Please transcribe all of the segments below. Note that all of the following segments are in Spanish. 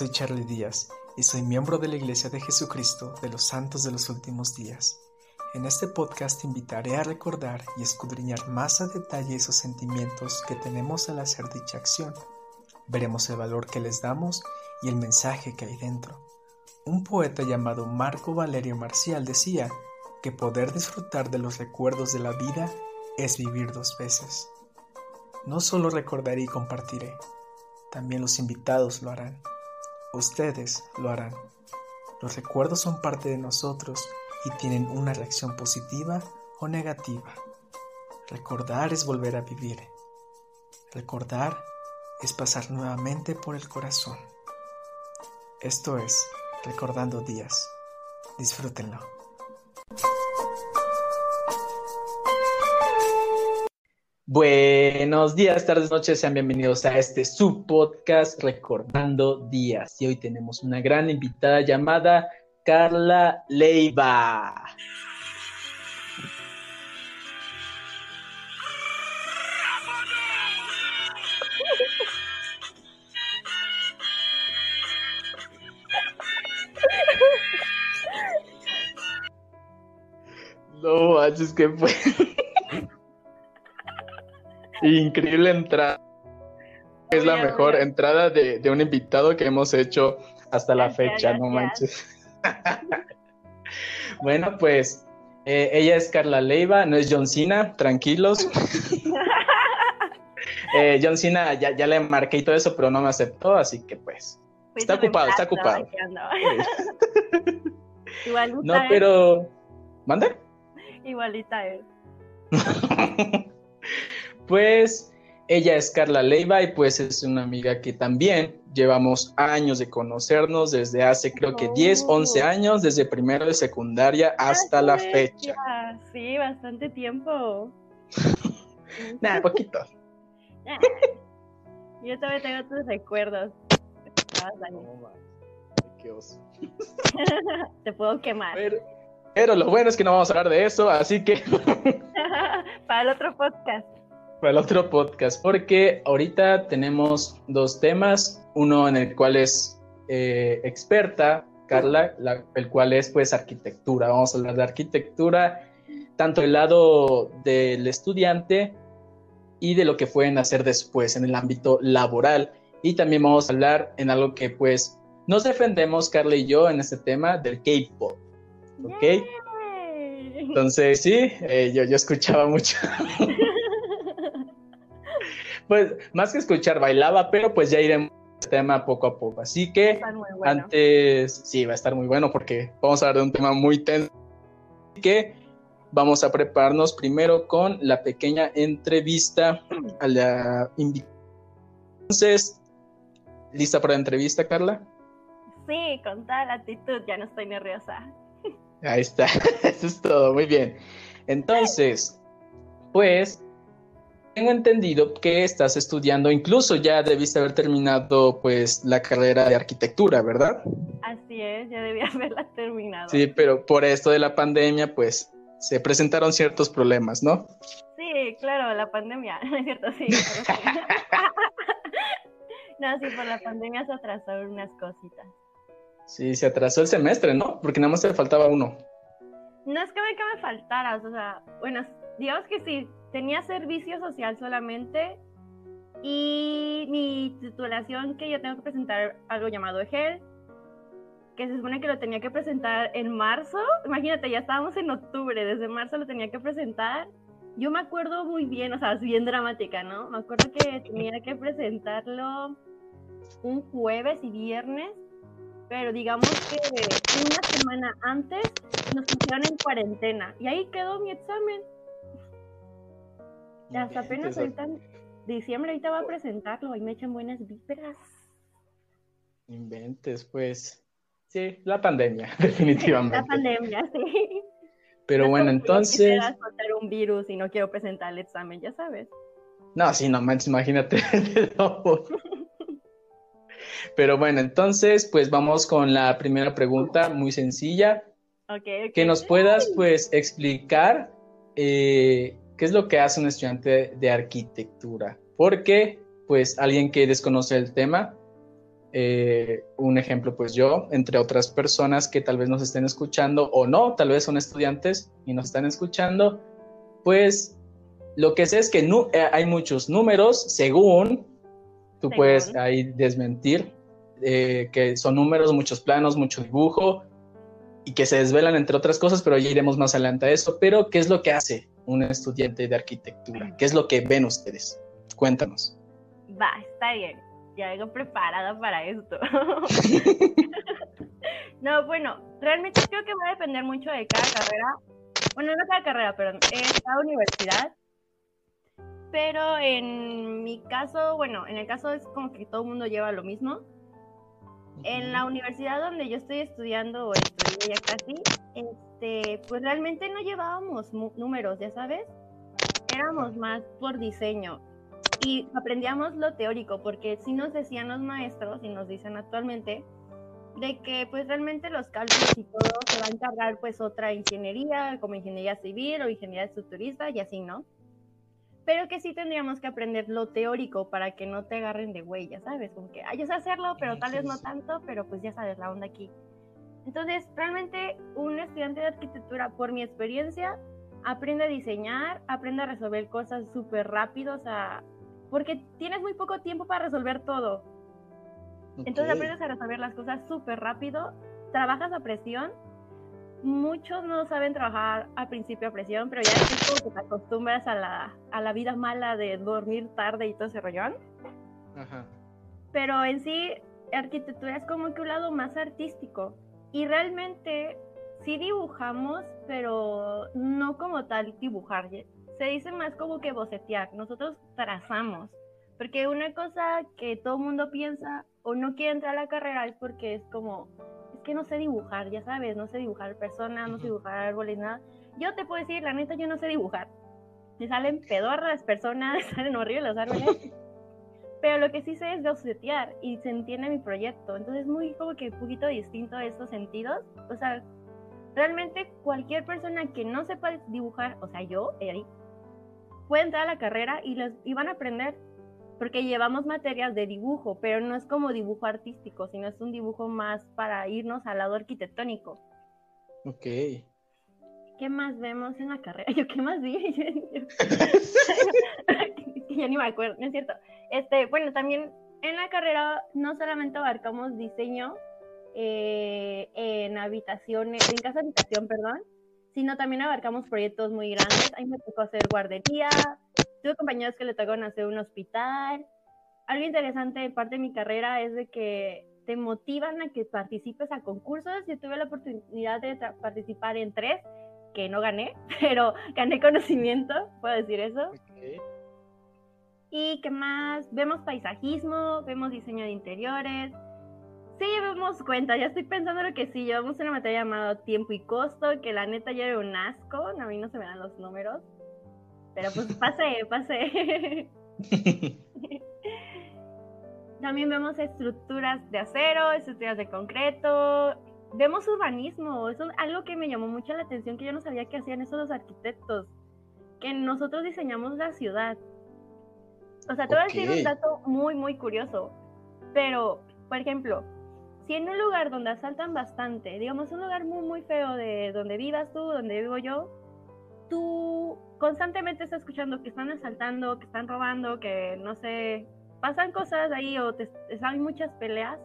soy Charlie Díaz y soy miembro de la Iglesia de Jesucristo de los Santos de los Últimos Días. En este podcast invitaré a recordar y escudriñar más a detalle esos sentimientos que tenemos al hacer dicha acción. Veremos el valor que les damos y el mensaje que hay dentro. Un poeta llamado Marco Valerio Marcial decía que poder disfrutar de los recuerdos de la vida es vivir dos veces. No solo recordaré y compartiré, también los invitados lo harán. Ustedes lo harán. Los recuerdos son parte de nosotros y tienen una reacción positiva o negativa. Recordar es volver a vivir. Recordar es pasar nuevamente por el corazón. Esto es Recordando Días. Disfrútenlo. Buenos días, tardes, noches, sean bienvenidos a este subpodcast Recordando Días. Y hoy tenemos una gran invitada llamada Carla Leiva. No manches, que fue. Increíble entrada. Es la mejor entrada de, un invitado que hemos hecho hasta la fecha, no manches. bueno, pues eh, ella es Carla Leiva, no es John Cena, tranquilos. eh, John Cena ya, ya, le marqué y todo eso, pero no me aceptó, así que pues. está ocupado, está ocupado. Igualita no, pero. ¿Mande? Igualita es. Pues ella es Carla Leiva y pues es una amiga que también llevamos años de conocernos desde hace creo que 10, 11 años, desde primero de secundaria hasta la fecha. Sí, bastante tiempo. Nada, poquito. Yo también tengo tus recuerdos. qué oso. Te puedo quemar. Pero, pero lo bueno es que no vamos a hablar de eso, así que... Para el otro podcast para el otro podcast, porque ahorita tenemos dos temas, uno en el cual es eh, experta, Carla, el cual es pues arquitectura. Vamos a hablar de arquitectura, tanto el lado del estudiante y de lo que pueden hacer después en el ámbito laboral. Y también vamos a hablar en algo que pues nos defendemos, Carla y yo, en este tema del K-Pop. ¿Ok? Entonces, sí, eh, yo, yo escuchaba mucho. pues más que escuchar bailaba, pero pues ya iremos al tema poco a poco. Así que antes, sí, va a estar muy bueno porque vamos a hablar de un tema muy tenso. Así que vamos a prepararnos primero con la pequeña entrevista a la invitada. Entonces, ¿lista para la entrevista, Carla? Sí, con toda la actitud, ya no estoy nerviosa. Ahí está, eso es todo, muy bien. Entonces, pues tengo entendido que estás estudiando, incluso ya debiste haber terminado pues la carrera de arquitectura, ¿verdad? Así es, ya debía haberla terminado. Sí, pero por esto de la pandemia pues se presentaron ciertos problemas, ¿no? Sí, claro, la pandemia, es cierto? Sí. no, sí, por la pandemia se atrasaron unas cositas. Sí, se atrasó el semestre, ¿no? Porque nada más te faltaba uno. No es que me, que me faltara, o sea, bueno, digamos que sí, tenía servicio social solamente y mi titulación que yo tengo que presentar algo llamado EGEL, que se supone que lo tenía que presentar en marzo. Imagínate, ya estábamos en octubre, desde marzo lo tenía que presentar. Yo me acuerdo muy bien, o sea, es bien dramática, ¿no? Me acuerdo que tenía que presentarlo un jueves y viernes, pero digamos que una semana antes nos pusieron en cuarentena y ahí quedó mi examen. Hasta apenas ahorita diciembre, ahorita va a presentarlo, y me echan buenas vibras. Inventes, pues. Sí, la pandemia, definitivamente. La pandemia, sí. Pero bueno, entonces. No un virus y no quiero presentar el examen, ya sabes. No, sí, no manches, imagínate. Pero bueno, entonces, pues vamos con la primera pregunta, muy sencilla. Okay, Que nos puedas, pues, explicar eh, ¿Qué es lo que hace un estudiante de arquitectura? Porque, pues, alguien que desconoce el tema, Eh, un ejemplo, pues yo, entre otras personas que tal vez nos estén escuchando o no, tal vez son estudiantes y nos están escuchando, pues lo que sé es que no, eh, hay muchos números según, tú puedes ahí desmentir, eh, que son números, muchos planos, mucho dibujo y que se desvelan entre otras cosas, pero ya iremos más adelante a eso. Pero, ¿qué es lo que hace un estudiante de arquitectura? ¿Qué es lo que ven ustedes? Cuéntanos. Va, está bien. Ya vengo preparada para esto. no, bueno, realmente creo que va a depender mucho de cada carrera. Bueno, no cada carrera, perdón, en cada universidad. Pero en mi caso, bueno, en el caso es como que todo el mundo lleva lo mismo. En la universidad donde yo estoy estudiando, o estudié ya casi, este, pues realmente no llevábamos números, ya sabes. Éramos más por diseño y aprendíamos lo teórico, porque si nos decían los maestros, y nos dicen actualmente, de que pues realmente los cálculos y todo se va a encargar pues otra ingeniería, como ingeniería civil o ingeniería estructurista y así, ¿no? Pero que sí tendríamos que aprender lo teórico para que no te agarren de güey, ya sabes, como que, ay, yo sé hacerlo, pero tal vez no tanto, pero pues ya sabes la onda aquí. Entonces, realmente un estudiante de arquitectura, por mi experiencia, aprende a diseñar, aprende a resolver cosas súper rápido, o sea, porque tienes muy poco tiempo para resolver todo. Entonces aprendes a resolver las cosas súper rápido, trabajas a presión. Muchos no saben trabajar al principio a presión, pero ya es como que te acostumbras a la, a la vida mala de dormir tarde y todo ese rollón. Ajá. Pero en sí, arquitectura es como que un lado más artístico. Y realmente sí dibujamos, pero no como tal dibujar se dice más como que bocetear. Nosotros trazamos. Porque una cosa que todo el mundo piensa o no quiere entrar a la carrera es porque es como, es que no sé dibujar, ya sabes, no sé dibujar personas, no sé dibujar árboles, nada. Yo te puedo decir, la neta, yo no sé dibujar. Me salen pedorras las personas, salen horribles los árboles. Pero lo que sí sé es bocetear y se entiende mi proyecto. Entonces es muy como que un poquito distinto a estos sentidos. O sea, realmente cualquier persona que no sepa dibujar, o sea, yo, Eric, pueden entrar a la carrera y, les, y van a aprender, porque llevamos materias de dibujo, pero no es como dibujo artístico, sino es un dibujo más para irnos al lado arquitectónico. Ok. ¿Qué más vemos en la carrera? Yo, ¿qué más vi? ya ni me acuerdo, no es cierto. Este, bueno, también en la carrera no solamente abarcamos diseño eh, en habitaciones, en casa habitación, perdón, sino también abarcamos proyectos muy grandes. A me tocó hacer guardería, tuve compañeros que le tocaron hacer un hospital. Algo interesante de parte de mi carrera es de que te motivan a que participes a concursos. Yo tuve la oportunidad de participar en tres, que no gané, pero gané conocimiento, puedo decir eso. ¿Y qué más? Vemos paisajismo, vemos diseño de interiores, Sí, llevamos cuenta, ya estoy pensando lo que sí, llevamos una materia llamada tiempo y costo, que la neta ya era un asco, a mí no se me dan los números, pero pues pasé, pasé. También vemos estructuras de acero, estructuras de concreto, vemos urbanismo, eso es algo que me llamó mucho la atención, que yo no sabía que hacían esos los arquitectos, que nosotros diseñamos la ciudad. O sea, te voy a decir un dato muy, muy curioso, pero, por ejemplo, si en un lugar donde asaltan bastante, digamos un lugar muy muy feo de donde vivas tú, donde vivo yo, tú constantemente estás escuchando que están asaltando, que están robando, que no sé, pasan cosas ahí o te, hay muchas peleas,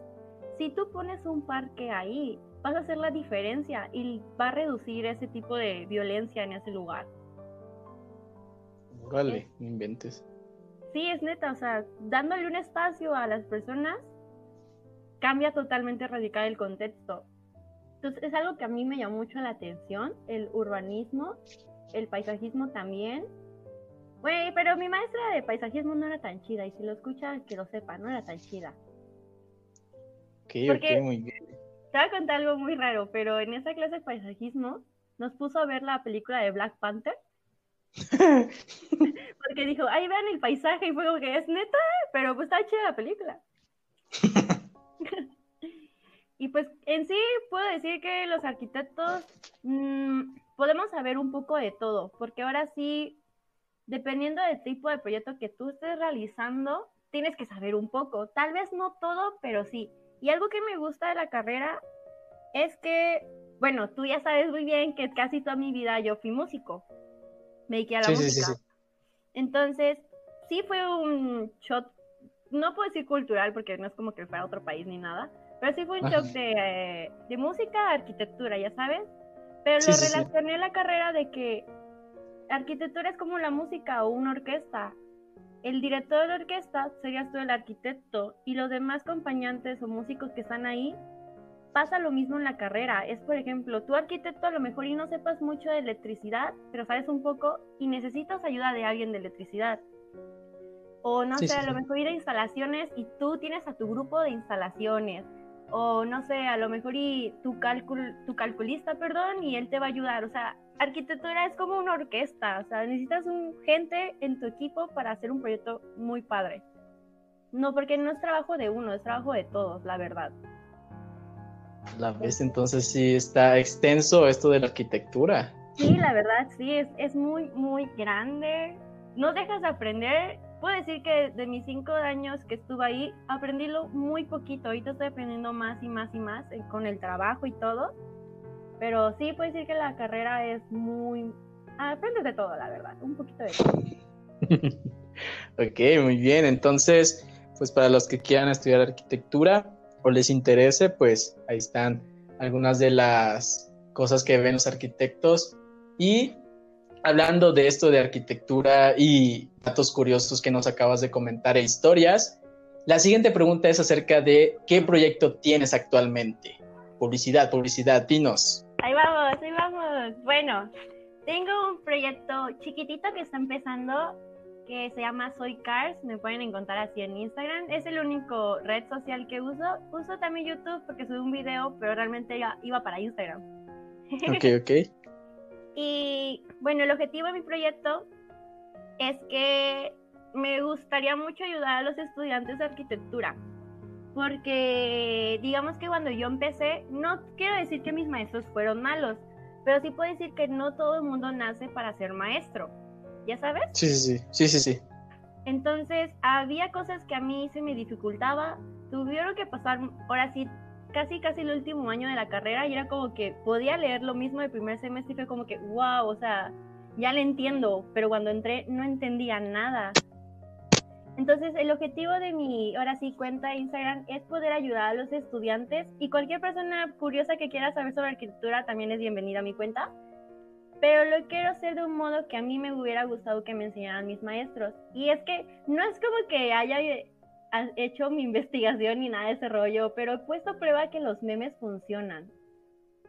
si tú pones un parque ahí, vas a hacer la diferencia y va a reducir ese tipo de violencia en ese lugar. Órale, inventes. Sí, es neta, o sea, dándole un espacio a las personas cambia totalmente radical el contexto. Entonces es algo que a mí me llamó mucho la atención, el urbanismo, el paisajismo también. Güey, pero mi maestra de paisajismo no era tan chida, y si lo escuchas, que lo sepa, no era tan chida. Ok, ok, muy bien. Te voy a contar algo muy raro, pero en esa clase de paisajismo nos puso a ver la película de Black Panther. Porque dijo, ahí vean el paisaje, y fue como que es neta, pero pues está chida la película. y pues en sí puedo decir que los arquitectos mm, podemos saber un poco de todo, porque ahora sí, dependiendo del tipo de proyecto que tú estés realizando, tienes que saber un poco. Tal vez no todo, pero sí. Y algo que me gusta de la carrera es que, bueno, tú ya sabes muy bien que casi toda mi vida yo fui músico. Me dediqué a la música. Entonces, sí fue un shot, no puedo decir cultural porque no es como que fuera otro país ni nada, pero sí fue un shock de, de música, arquitectura, ya sabes. Pero lo relacioné a la carrera de que arquitectura es como la música o una orquesta. El director de la orquesta serías tú el arquitecto y los demás acompañantes o músicos que están ahí pasa lo mismo en la carrera. Es, por ejemplo, tu arquitecto a lo mejor y no sepas mucho de electricidad, pero sabes un poco y necesitas ayuda de alguien de electricidad. O no sé, a lo mejor ir a instalaciones y tú tienes a tu grupo de instalaciones o no sé, a lo mejor y tu, cálcul, tu calculista, perdón, y él te va a ayudar. O sea, arquitectura es como una orquesta, o sea, necesitas un gente en tu equipo para hacer un proyecto muy padre. No, porque no es trabajo de uno, es trabajo de todos, la verdad. La vez entonces sí está extenso esto de la arquitectura. Sí, la verdad, sí, es, es muy, muy grande. No dejas de aprender puedo decir que de mis cinco años que estuve ahí, aprendí lo muy poquito. Ahorita estoy aprendiendo más y más y más eh, con el trabajo y todo. Pero sí, puedo decir que la carrera es muy... Aprendes de todo, la verdad. Un poquito de todo. ok, muy bien. Entonces, pues para los que quieran estudiar arquitectura o les interese, pues ahí están algunas de las cosas que ven los arquitectos. Y hablando de esto de arquitectura y datos curiosos que nos acabas de comentar e historias, la siguiente pregunta es acerca de qué proyecto tienes actualmente. Publicidad, publicidad, dinos. Ahí vamos, ahí vamos. Bueno, tengo un proyecto chiquitito que está empezando que se llama Soy Cars, me pueden encontrar así en Instagram. Es el único red social que uso. Uso también YouTube porque subí un video, pero realmente iba, iba para Instagram. Ok, ok. Y bueno, el objetivo de mi proyecto es que me gustaría mucho ayudar a los estudiantes de arquitectura. Porque digamos que cuando yo empecé, no quiero decir que mis maestros fueron malos, pero sí puedo decir que no todo el mundo nace para ser maestro. ¿Ya sabes? Sí, sí, sí, sí, sí, sí. Entonces, había cosas que a mí se me dificultaba. Tuvieron que pasar, ahora sí, casi, casi el último año de la carrera y era como que podía leer lo mismo del primer semestre y fue como que, wow, o sea, ya le entiendo, pero cuando entré no entendía nada. Entonces, el objetivo de mi, ahora sí, cuenta de Instagram es poder ayudar a los estudiantes y cualquier persona curiosa que quiera saber sobre arquitectura también es bienvenida a mi cuenta. Pero lo quiero hacer de un modo que a mí me hubiera gustado que me enseñaran mis maestros. Y es que no es como que haya hecho mi investigación ni nada de ese rollo, pero he puesto prueba que los memes funcionan.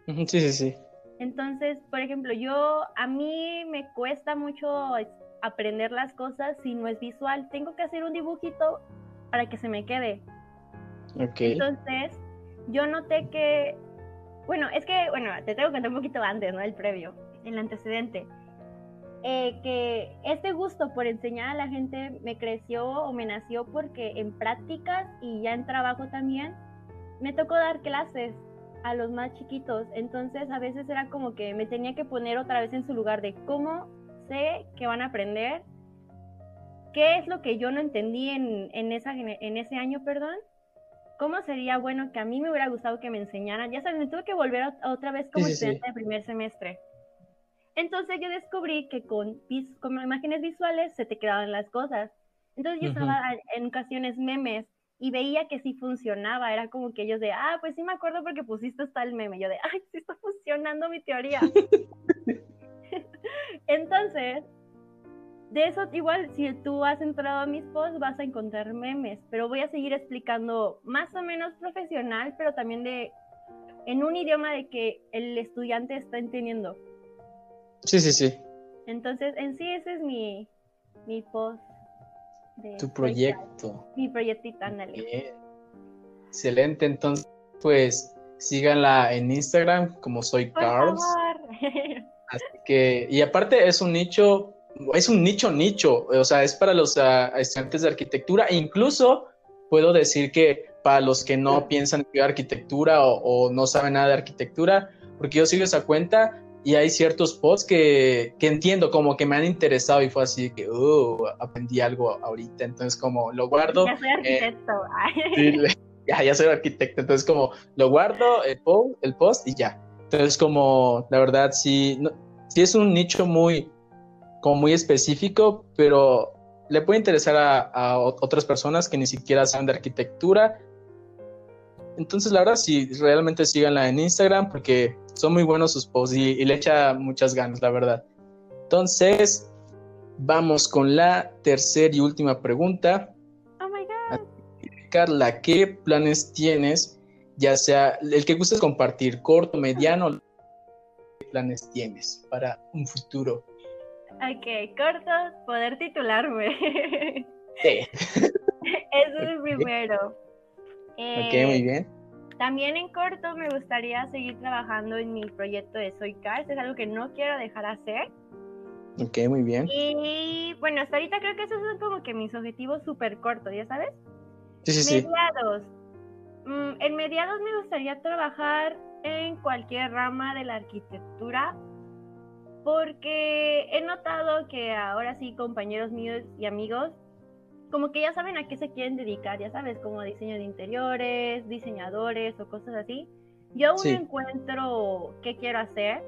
Sí, sí, sí. Entonces, por ejemplo, yo, a mí me cuesta mucho aprender las cosas si no es visual. Tengo que hacer un dibujito para que se me quede. Ok. Entonces, yo noté que, bueno, es que, bueno, te tengo que contar un poquito antes, ¿no? El previo, el antecedente. Eh, que este gusto por enseñar a la gente me creció o me nació porque en prácticas y ya en trabajo también me tocó dar clases a los más chiquitos. Entonces a veces era como que me tenía que poner otra vez en su lugar de cómo sé que van a aprender, qué es lo que yo no entendí en, en, esa, en ese año, perdón. ¿Cómo sería bueno que a mí me hubiera gustado que me enseñaran? Ya sabes, me tuve que volver otra vez como estudiante de primer semestre. Entonces yo descubrí que con, con imágenes visuales se te quedaban las cosas. Entonces yo usaba en ocasiones memes y veía que sí funcionaba. Era como que ellos de, ah, pues sí me acuerdo porque pusiste hasta el meme. Yo de, ay, sí está funcionando mi teoría. Entonces, de eso igual, si tú has entrado a mis posts, vas a encontrar memes, pero voy a seguir explicando más o menos profesional, pero también de en un idioma de que el estudiante está entendiendo. Sí, sí, sí. Entonces, en sí ese es mi, mi post. De tu proyecto. Mi proyectito, ándale. Excelente, entonces, pues síganla en Instagram como soy Carlos. Así que, y aparte es un nicho, es un nicho nicho, o sea, es para los uh, estudiantes de arquitectura, incluso puedo decir que para los que no piensan estudiar arquitectura o, o, no saben nada de arquitectura, porque yo sigo esa cuenta, y hay ciertos posts que, que, entiendo, como que me han interesado y fue así que, uh, aprendí algo ahorita, entonces como lo guardo. Ya soy arquitecto. Eh, ya, ya soy arquitecto, entonces como lo guardo, el post, el post y ya. Entonces como, la verdad, sí, sí es un nicho muy, como muy específico, pero le puede interesar a, a otras personas que ni siquiera saben de arquitectura entonces, la verdad, sí, realmente síganla en Instagram porque son muy buenos sus posts y, le echa muchas ganas, la verdad. Entonces, vamos con la tercera y última pregunta. Oh my God. Carla, ¿qué planes tienes? Ya sea el que gustes compartir, corto, mediano, ¿qué planes tienes para un futuro? Ok, corto, poder titularme. Sí. Eso es el primero. Ok, muy bien. Eh, también en corto me gustaría seguir trabajando en mi proyecto de Soy Cars, es algo que no quiero dejar hacer. Ok, muy bien. Y bueno, hasta ahorita creo que esos son como que mis objetivos súper cortos, ¿ya sabes? Sí, sí, sí. Mediados. Mm, en mediados me gustaría trabajar en cualquier rama de la arquitectura porque he notado que ahora sí compañeros míos y amigos como que ya saben a qué se quieren dedicar, ya sabes, como diseño de interiores, diseñadores o cosas así. Yo aún encuentro qué quiero hacer,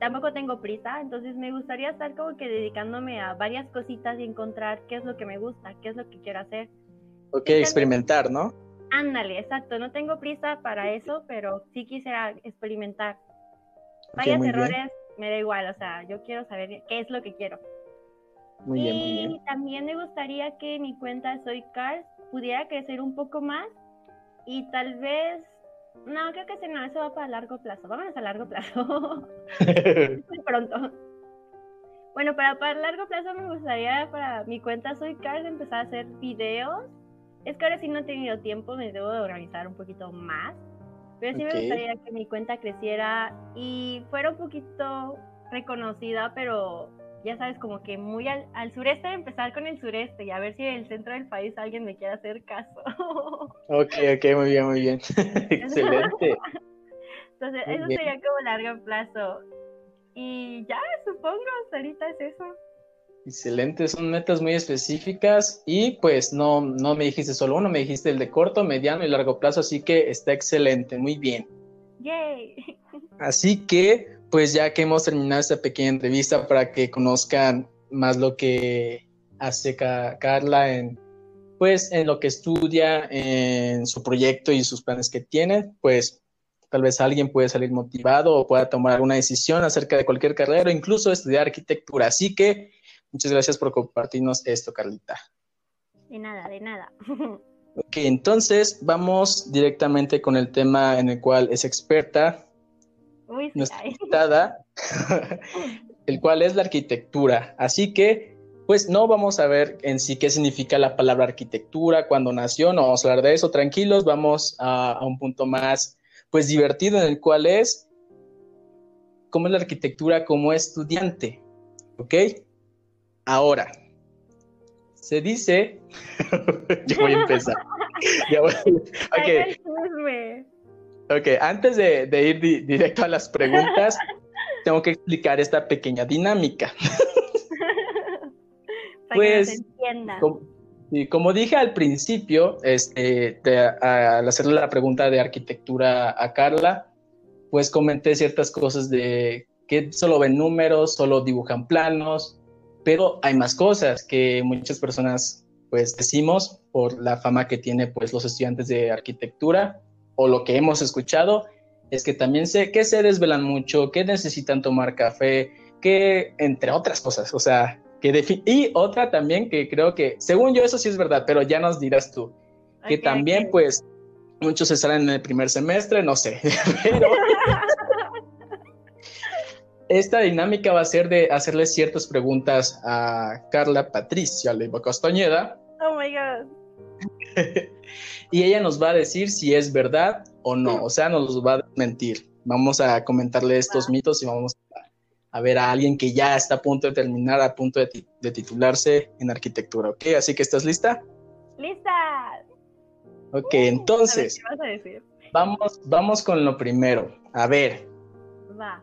tampoco tengo prisa, entonces me gustaría estar como que dedicándome a varias cositas y encontrar qué es lo que me gusta, qué es lo que quiero hacer. Ok, experimentar, ¿no? Ándale, exacto, no tengo prisa para eso, pero sí quisiera experimentar. Varios errores, me da igual, o sea, yo quiero saber qué es lo que quiero y también me gustaría que mi cuenta Soy Cars pudiera crecer un poco más y tal vez, no, creo que no, eso va para largo plazo. Vámonos a largo plazo. Muy pronto. Bueno, para, para largo plazo me gustaría para mi cuenta Soy Cars empezar a hacer videos. Es que ahora sí no he tenido tiempo, me debo de organizar un poquito más. Pero sí me gustaría que mi cuenta creciera y fuera un poquito reconocida, pero ya sabes, como que muy al, sureste, empezar con el sureste y a ver si en el centro del país alguien me quiere hacer caso. ok, ok, muy bien, muy bien. Excelente. Entonces, eso sería como largo plazo. Y ya, supongo, ahorita es eso. Excelente, son metas muy específicas y pues no, no me dijiste solo uno, me dijiste el de corto, mediano y largo plazo, así que está excelente, muy bien. Yay. Así que pues ya que hemos terminado esta pequeña entrevista para que conozcan más lo que hace Carla en pues en lo que estudia, en su proyecto y sus planes que tiene, pues tal vez alguien puede salir motivado o pueda tomar alguna decisión acerca de cualquier carrera o incluso estudiar arquitectura. Así que muchas gracias por compartirnos esto, Carlita. De nada, de nada. Ok, entonces vamos directamente con el tema en el cual es experta, nuestra invitada, el cual es la arquitectura. Así que, pues no vamos a ver en sí qué significa la palabra arquitectura, cuándo nació, no vamos a hablar de eso, tranquilos, vamos a, un punto más, pues divertido, en el cual es cómo es la arquitectura como estudiante, ¿ok? Ahora, se dice, yo voy a empezar. ya voy, okay. Ok, antes de, ir directo a las preguntas, tengo que explicar esta pequeña dinámica. pues, como, como, dije al principio, este, al hacerle la pregunta de arquitectura a Carla, pues comenté ciertas cosas de que solo ven números, solo dibujan planos, pero hay más cosas que muchas personas pues decimos por la fama que tiene pues los estudiantes de arquitectura o lo que hemos escuchado es que también sé que se desvelan mucho, que necesitan tomar café, que entre otras cosas, o sea, que y otra también que creo que, según yo, eso sí es verdad, pero ya nos dirás tú, que también pues muchos se salen en el primer semestre, no sé, pero esta dinámica va a ser de hacerle ciertas preguntas a Carla Patricia Leiva Castañeda. Oh my God. y ella nos va a decir si es verdad o no, o sea, nos va a mentir. Vamos a comentarle estos mitos y vamos a, ver a alguien que ya está a punto de terminar, a punto de, titularse en arquitectura, ¿ok? Así que, ¿estás lista? Lista. Ok, entonces, Vamos, vamos con lo primero. A ver. Va.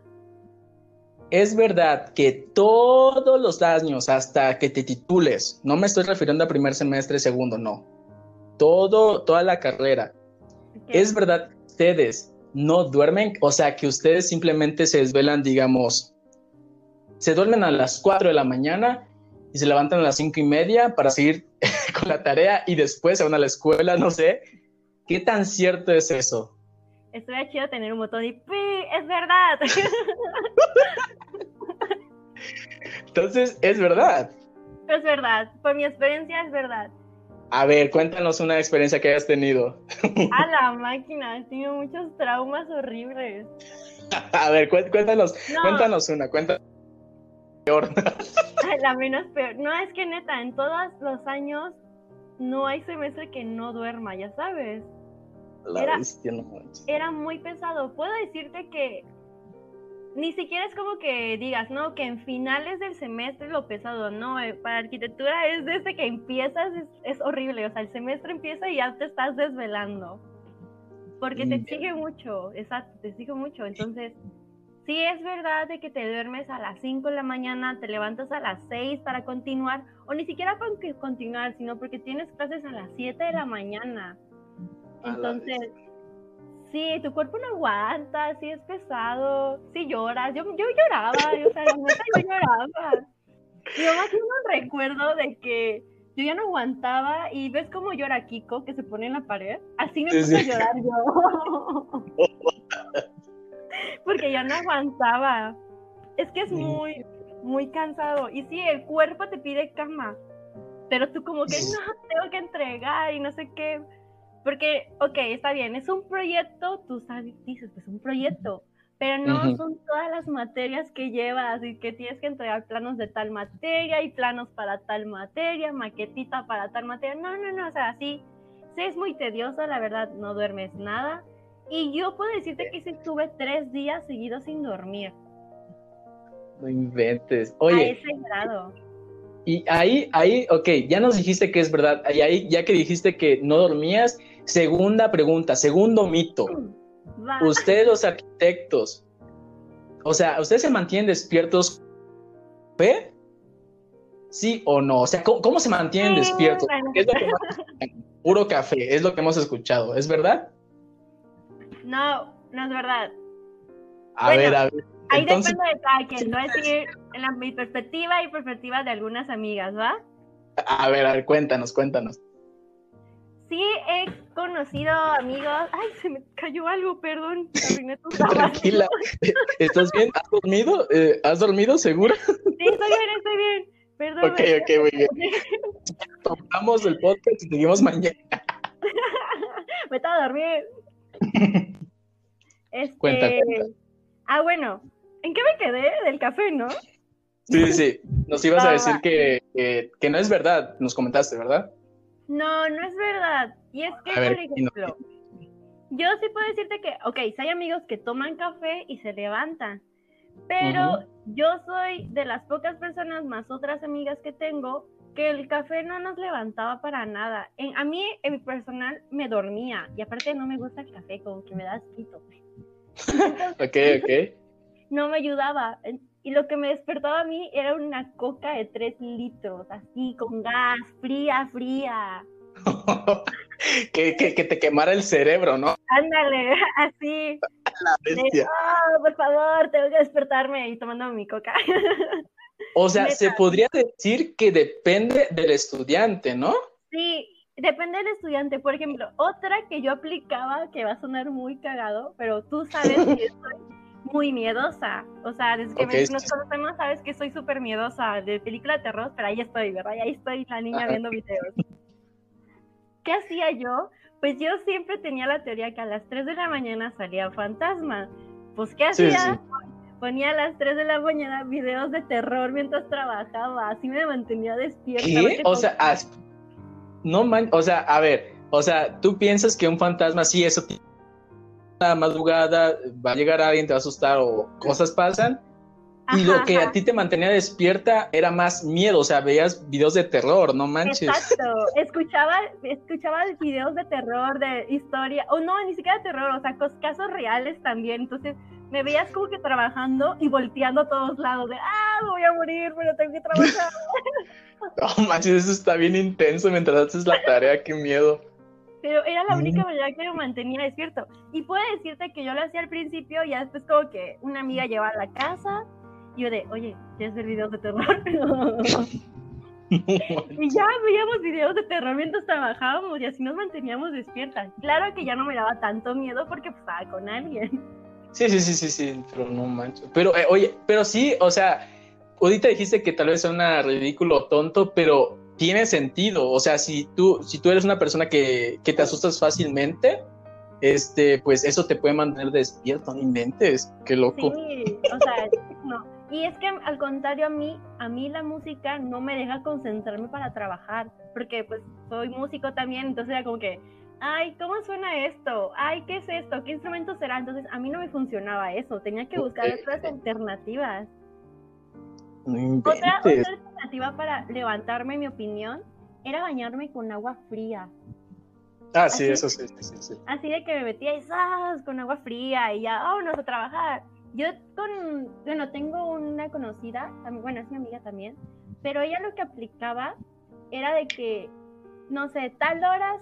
¿Es verdad que todos los años hasta que te titules, no me estoy refiriendo a primer semestre, segundo, no, todo, toda la carrera, ¿es verdad que ustedes no duermen? O sea, que ustedes simplemente se desvelan, digamos, se duermen a las 4 de la mañana y se levantan a las cinco y media para seguir con la tarea y después se van a la escuela, no sé. ¿Qué tan cierto es eso? Estaría chido tener un botón y ¡pi! ¡Es verdad! Entonces, es verdad. Es verdad. Por mi experiencia, es verdad. A ver, cuéntanos una experiencia que hayas tenido. A la máquina, he tenido muchos traumas horribles. A ver, cuéntanos, cuéntanos una, cuéntanos. La menos peor. No, es que neta, en todos los años no hay semestre que no duerma, ya sabes. era, era muy pesado. Puedo decirte que ni siquiera es como que digas, no, que en finales del semestre lo pesado, no, eh, para arquitectura es desde que empiezas, es, horrible, o sea, el semestre empieza y ya te estás desvelando, porque te exige mucho, exacto, te exige mucho, entonces Sí es verdad de que te duermes a las 5 de la mañana, te levantas a las 6 para continuar, o ni siquiera para continuar, sino porque tienes clases a las 7 de la mañana. Entonces, sí, tu cuerpo no aguanta, sí es pesado, sí lloras. Yo, yo lloraba, o sea, la neta yo lloraba. Yo más un recuerdo de que yo ya no aguantaba y ves cómo llora Kiko que se pone en la pared. Así me puse a llorar yo. porque ya no aguantaba. Es que es muy, muy cansado. Y sí, el cuerpo te pide cama, pero tú como que no, tengo que entregar y no sé qué. Porque, ok, está bien, es un proyecto, tú sabes, dices, pues un proyecto, pero no son todas las materias que llevas y que tienes que entregar planos de tal materia y planos para tal materia, maquetita para tal materia. No, no, no, o sea, sí, sí es muy tedioso, la verdad, no duermes nada y yo puedo decirte que sí estuve tres días seguidos sin dormir. No inventes. Oye. A ese grado. Y ahí, ahí, ok, ya nos dijiste que es verdad. Y ahí, ya que dijiste que no dormías, segunda pregunta, segundo mito. Ustedes los arquitectos, o sea, ¿ustedes se mantienen despiertos? ¿Ve? ¿Sí o no? O sea, ¿cómo, se mantienen despiertos? Es lo que Puro café, es lo que hemos escuchado, ¿es verdad? No, no es verdad. A ver, a ver. Ahí depende de cada quien, no es decir en la, mi perspectiva y perspectiva de algunas amigas, ¿va? A ver, a ver, cuéntanos, cuéntanos. Sí, he conocido amigos. Ay, se me cayó algo, perdón. Tranquila. ¿Estás bien? ¿Has dormido? Eh, ¿Has dormido, seguro? Sí, estoy bien, estoy bien. Perdón. Ok, ok, muy bien. Tomamos el podcast y seguimos mañana. me estaba a dormir. Este... Ah, bueno, ¿en qué me quedé? Del café, ¿no? Sí, sí, Nos ibas a decir que, que, no es verdad, nos comentaste, ¿verdad? No, no es verdad. Y es que, por ejemplo, yo sí puedo decirte que, ok, si hay amigos que toman café y se levantan, pero yo soy de las pocas personas más otras amigas que tengo que el café no nos levantaba para nada. En, a mí, en mi personal, me dormía. Y aparte no me gusta el café, como que me da asquito. ok, ok. No me ayudaba. Y lo que me despertaba a mí era una coca de 3 litros, así, con gas, fría, fría. que, que, que, te quemara el cerebro, ¿no? Ándale, así. La bestia. por favor, tengo que despertarme y tomando mi coca. O sea, se podría decir que depende del estudiante, ¿no? Sí, depende del estudiante. Por ejemplo, otra que yo aplicaba, que va a sonar muy cagado, pero tú sabes que soy muy miedosa. O sea, desde que nos conocemos sabes que soy súper miedosa de película de terror, pero ahí estoy, ¿verdad? Y ahí estoy la niña viendo videos. ¿Qué hacía yo? Pues yo siempre tenía la teoría que a las 3 de la mañana salía fantasma. Pues, ¿qué hacía? ponía a las 3 de la mañana videos de terror mientras trabajaba, así me mantenía despierta. ¿Qué? O sea, no man, o sea, a ver, o sea, tú piensas que un fantasma, sí, eso una madrugada va a llegar alguien, te va a asustar o cosas pasan. y lo que a ti te mantenía despierta era más miedo, o sea, veías videos de terror, no manches. Exacto, escuchaba, escuchaba videos de terror, de historia, o no, ni siquiera de terror, o sea, casos reales también. Entonces, me veías como que trabajando y volteando a todos lados de, ah, me voy a morir, pero tengo que trabajar. no manches, eso está bien intenso mientras haces la tarea, qué miedo. Pero era la única manera que me mantenía despierto. Y puedo decirte que yo lo hacía al principio y después como que una amiga llevaba a la casa y yo de, oye, ¿quieres ver videos de terror? y ya veíamos videos de terror mientras trabajábamos y así nos manteníamos despiertas. Claro que ya no me daba tanto miedo porque pues, estaba con alguien. Sí, sí, sí, sí, sí, pero no mancho. Pero, eh, oye, pero sí, o sea, ahorita dijiste que tal vez sea una ridículo tonto, pero tiene sentido. O sea, si tú, si tú eres una persona que, que te asustas fácilmente, este, pues eso te puede mantener despierto, no inventes, qué loco. Sí, o sea, no. Y es que al contrario a mí, a mí la música no me deja concentrarme para trabajar, porque pues soy músico también, entonces era como que, ay, ¿cómo suena esto? Ay, ¿qué es esto? ¿Qué instrumento será? Entonces a mí no me funcionaba eso, tenía que buscar otras alternativas. Otra, alternativa para levantarme, mi opinión, era bañarme con agua fría. Ah, sí, eso sí, sí, sí, Así de que me metía y con agua fría y ya, vámonos a trabajar. Yo con, bueno, tengo una conocida, bueno, es mi amiga también, pero ella lo que aplicaba era de que, no sé, tal hora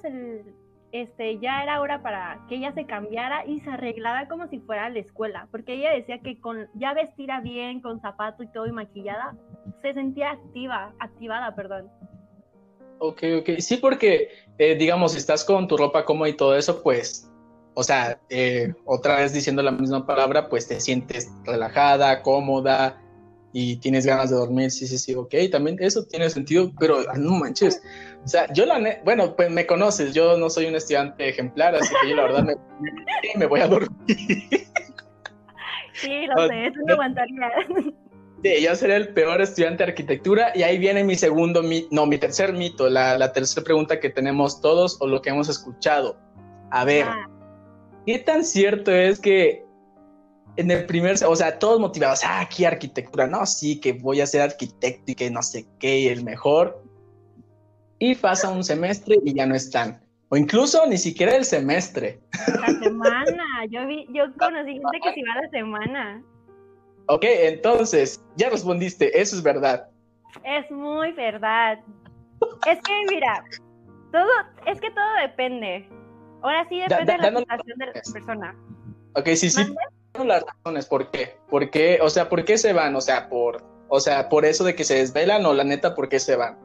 este, ya era hora para que ella se cambiara y se arreglara como si fuera a la escuela, porque ella decía que con ya vestida bien, con zapato y todo y maquillada, se sentía activa, activada, perdón. Ok, ok, sí, porque, eh, digamos, si estás con tu ropa cómoda y todo eso, pues o sea, eh, otra vez diciendo la misma palabra, pues te sientes relajada, cómoda y tienes ganas de dormir, sí, sí, sí, ok, también eso tiene sentido, pero ah, no manches, o sea, yo la, bueno, pues me conoces, yo no soy un estudiante ejemplar, así que yo la verdad me, me voy a dormir. Sí, lo sé, eso no aguantaría. Sí, yo seré el peor estudiante de arquitectura y ahí viene mi segundo mito, no, mi tercer mito, la, la tercera pregunta que tenemos todos o lo que hemos escuchado. A ver, ah. ¿Qué tan cierto es que en el primer, o sea, todos motivados, ah, aquí arquitectura, no, sí, que voy a ser arquitecto y que no sé qué, el mejor. Y pasa un semestre y ya no están. O incluso ni siquiera el semestre. La semana, yo vi, yo conocí gente que se iba a la semana. Ok, entonces, ya respondiste, eso es verdad. Es muy verdad. Es que, mira, todo, es que todo depende. Ahora sí depende de la situación de la persona. Ok, sí, sí. Las razones, ¿por qué? ¿Por qué? O sea, ¿por qué se van? O sea, por, o sea, por eso de que se desvelan o la neta, ¿por qué se van?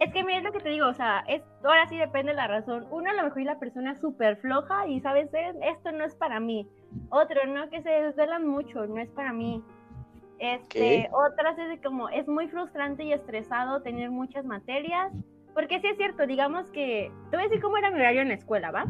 Es que mira lo que te digo, o sea, es, ahora sí depende de la razón. Uno a lo mejor es la persona súper floja y sabes, esto no es para mí. Otro, no, que se desvelan mucho, no es para mí. Este, otras es como, es muy frustrante y estresado tener muchas materias porque sí es cierto, digamos que. Te voy a decir cómo era mi horario en la escuela, ¿va?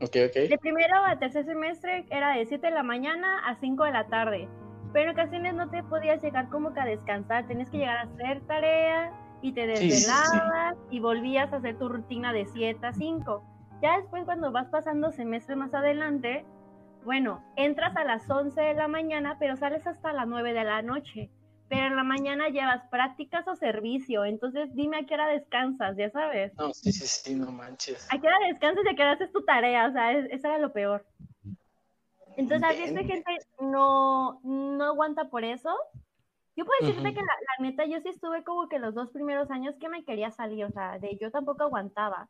Ok, ok. De primero a tercer semestre era de 7 de la mañana a 5 de la tarde. Pero en ocasiones no te podías llegar como que a descansar. Tenías que llegar a hacer tarea y te desvelabas y volvías a hacer tu rutina de 7 a 5. Ya después, cuando vas pasando semestres más adelante, bueno, entras a las 11 de la mañana, pero sales hasta las 9 de la noche pero en la mañana llevas prácticas o servicio, entonces dime a qué hora descansas, ya sabes. No, sí, sí, sí, no manches. A qué hora descansas y a qué hora haces tu tarea, o sea, eso era lo peor. Entonces, a veces gente no, no aguanta por eso. Yo puedo decirte que la, neta, yo sí estuve como que los dos primeros años que me quería salir, o sea, de yo tampoco aguantaba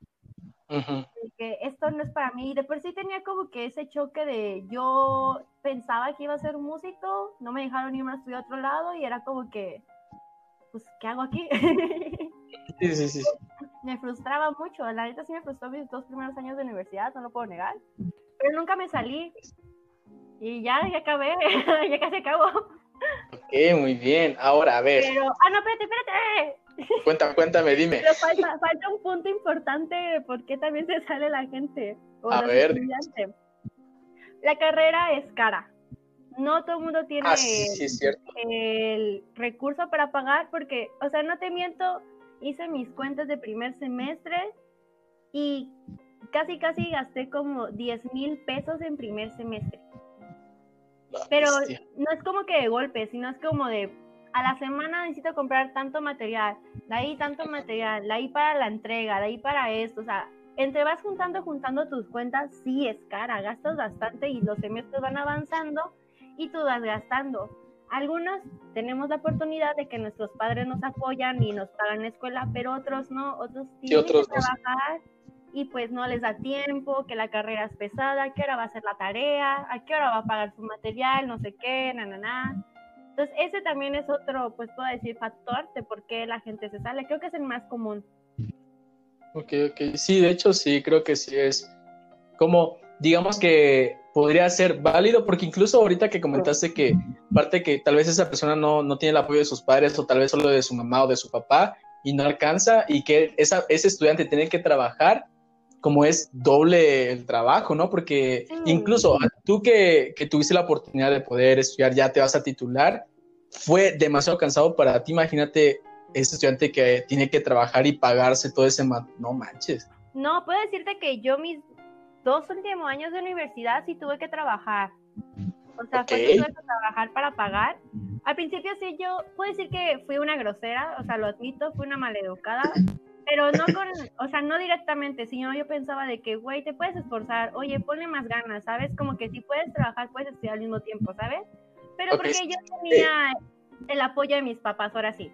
que esto no es para mí. De por sí tenía como que ese choque de yo pensaba que iba a ser un músico, no me dejaron irme a estudiar a otro lado y era como que, pues, ¿qué hago aquí? Sí, sí, sí. Me frustraba mucho, la neta sí me frustró mis dos primeros años de universidad, no lo puedo negar, pero nunca me salí. Y ya, ya acabé, ya casi acabo. Ok, muy bien. Ahora, a ver. Pero, ah, no, espérate, espérate. Cuéntame, cuéntame, dime. Pero falta, falta un punto importante de por qué también se sale la gente. O A ver. La carrera es cara. No todo el mundo tiene ah, sí, el recurso para pagar porque, o sea, no te miento, hice mis cuentas de primer semestre y casi, casi gasté como 10 mil pesos en primer semestre. Pero no es como que de golpe, sino es como de a la semana necesito comprar tanto material, de ahí tanto material, de ahí para la entrega, de ahí para esto, o sea, entre vas juntando, juntando tus cuentas, sí es cara, gastas bastante y los semestres van avanzando y tú vas gastando. Algunos tenemos la oportunidad de que nuestros padres nos apoyan y nos pagan la escuela, pero otros no, otros tienen que trabajar y pues no les da tiempo, que la carrera es pesada, a qué hora va a ser la tarea, a qué hora va a pagar su material, no sé qué, na, na, na. Entonces, ese también es otro, pues puedo decir, factor de por qué la gente se sale. Creo que es el más común. Ok, ok. Sí, de hecho, sí, creo que sí es como, digamos que podría ser válido, porque incluso ahorita que comentaste que parte que tal vez esa persona no, no tiene el apoyo de sus padres o tal vez solo de su mamá o de su papá y no alcanza y que esa, ese estudiante tiene que trabajar, como es doble el trabajo, ¿no? Porque incluso tú que, que, tuviste la oportunidad de poder estudiar, ya te vas a titular, fue demasiado cansado para ti, imagínate ese estudiante que tiene que trabajar y pagarse todo ese... No manches. No, puedo decirte que yo mis dos últimos años de universidad sí tuve que trabajar. O sea, fue que tuve que trabajar para pagar. Al principio sí yo, puedo decir que fui una grosera, o sea, lo admito, fui una maleducada, pero no con, o sea, no directamente, sino yo pensaba de que, güey, te puedes esforzar, oye, ponle más ganas, ¿sabes? Como que si puedes trabajar, puedes estudiar al mismo tiempo, ¿sabes? Pero porque yo tenía el apoyo de mis papás, ahora sí.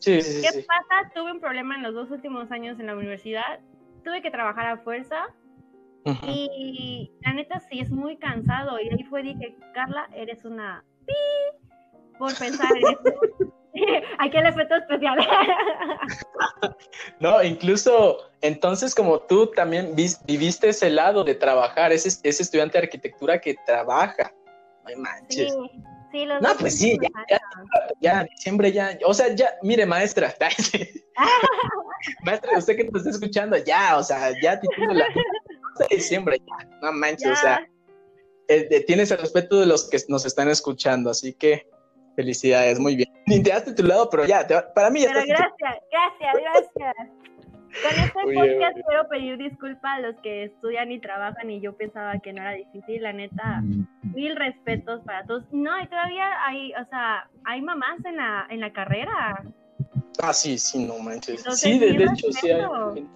Sí, sí, ¿Qué pasa? Tuve un problema en los dos últimos años en la universidad, tuve que trabajar a fuerza y la neta sí es muy cansado y ahí fue dije, Carla, eres una pi por pensar en esto. Aquí el efecto especial. no, incluso entonces como tú también viviste ese lado de trabajar, ese, ese estudiante de arquitectura que trabaja. No manches. Sí, sí, los No, pues sí, ya, ya, ya, diciembre ya, o sea, ya, mire, maestra, maestra, usted que nos está escuchando, ya, o sea, ya titula de diciembre ya, no manches, o sea, eh, tienes el respeto de los que nos están escuchando, así que Felicidades, muy bien. Ni te has titulado, pero ya, para mí ya Pero gracias, gracias, gracias. Con este podcast quiero pedir disculpas a los que estudian y trabajan y yo pensaba que no era difícil, la neta, mil respetos para todos. No, y todavía hay, o sea, hay mamás en la, en la carrera. Ah, sí, sí, no manches. sí, de, hecho sí hay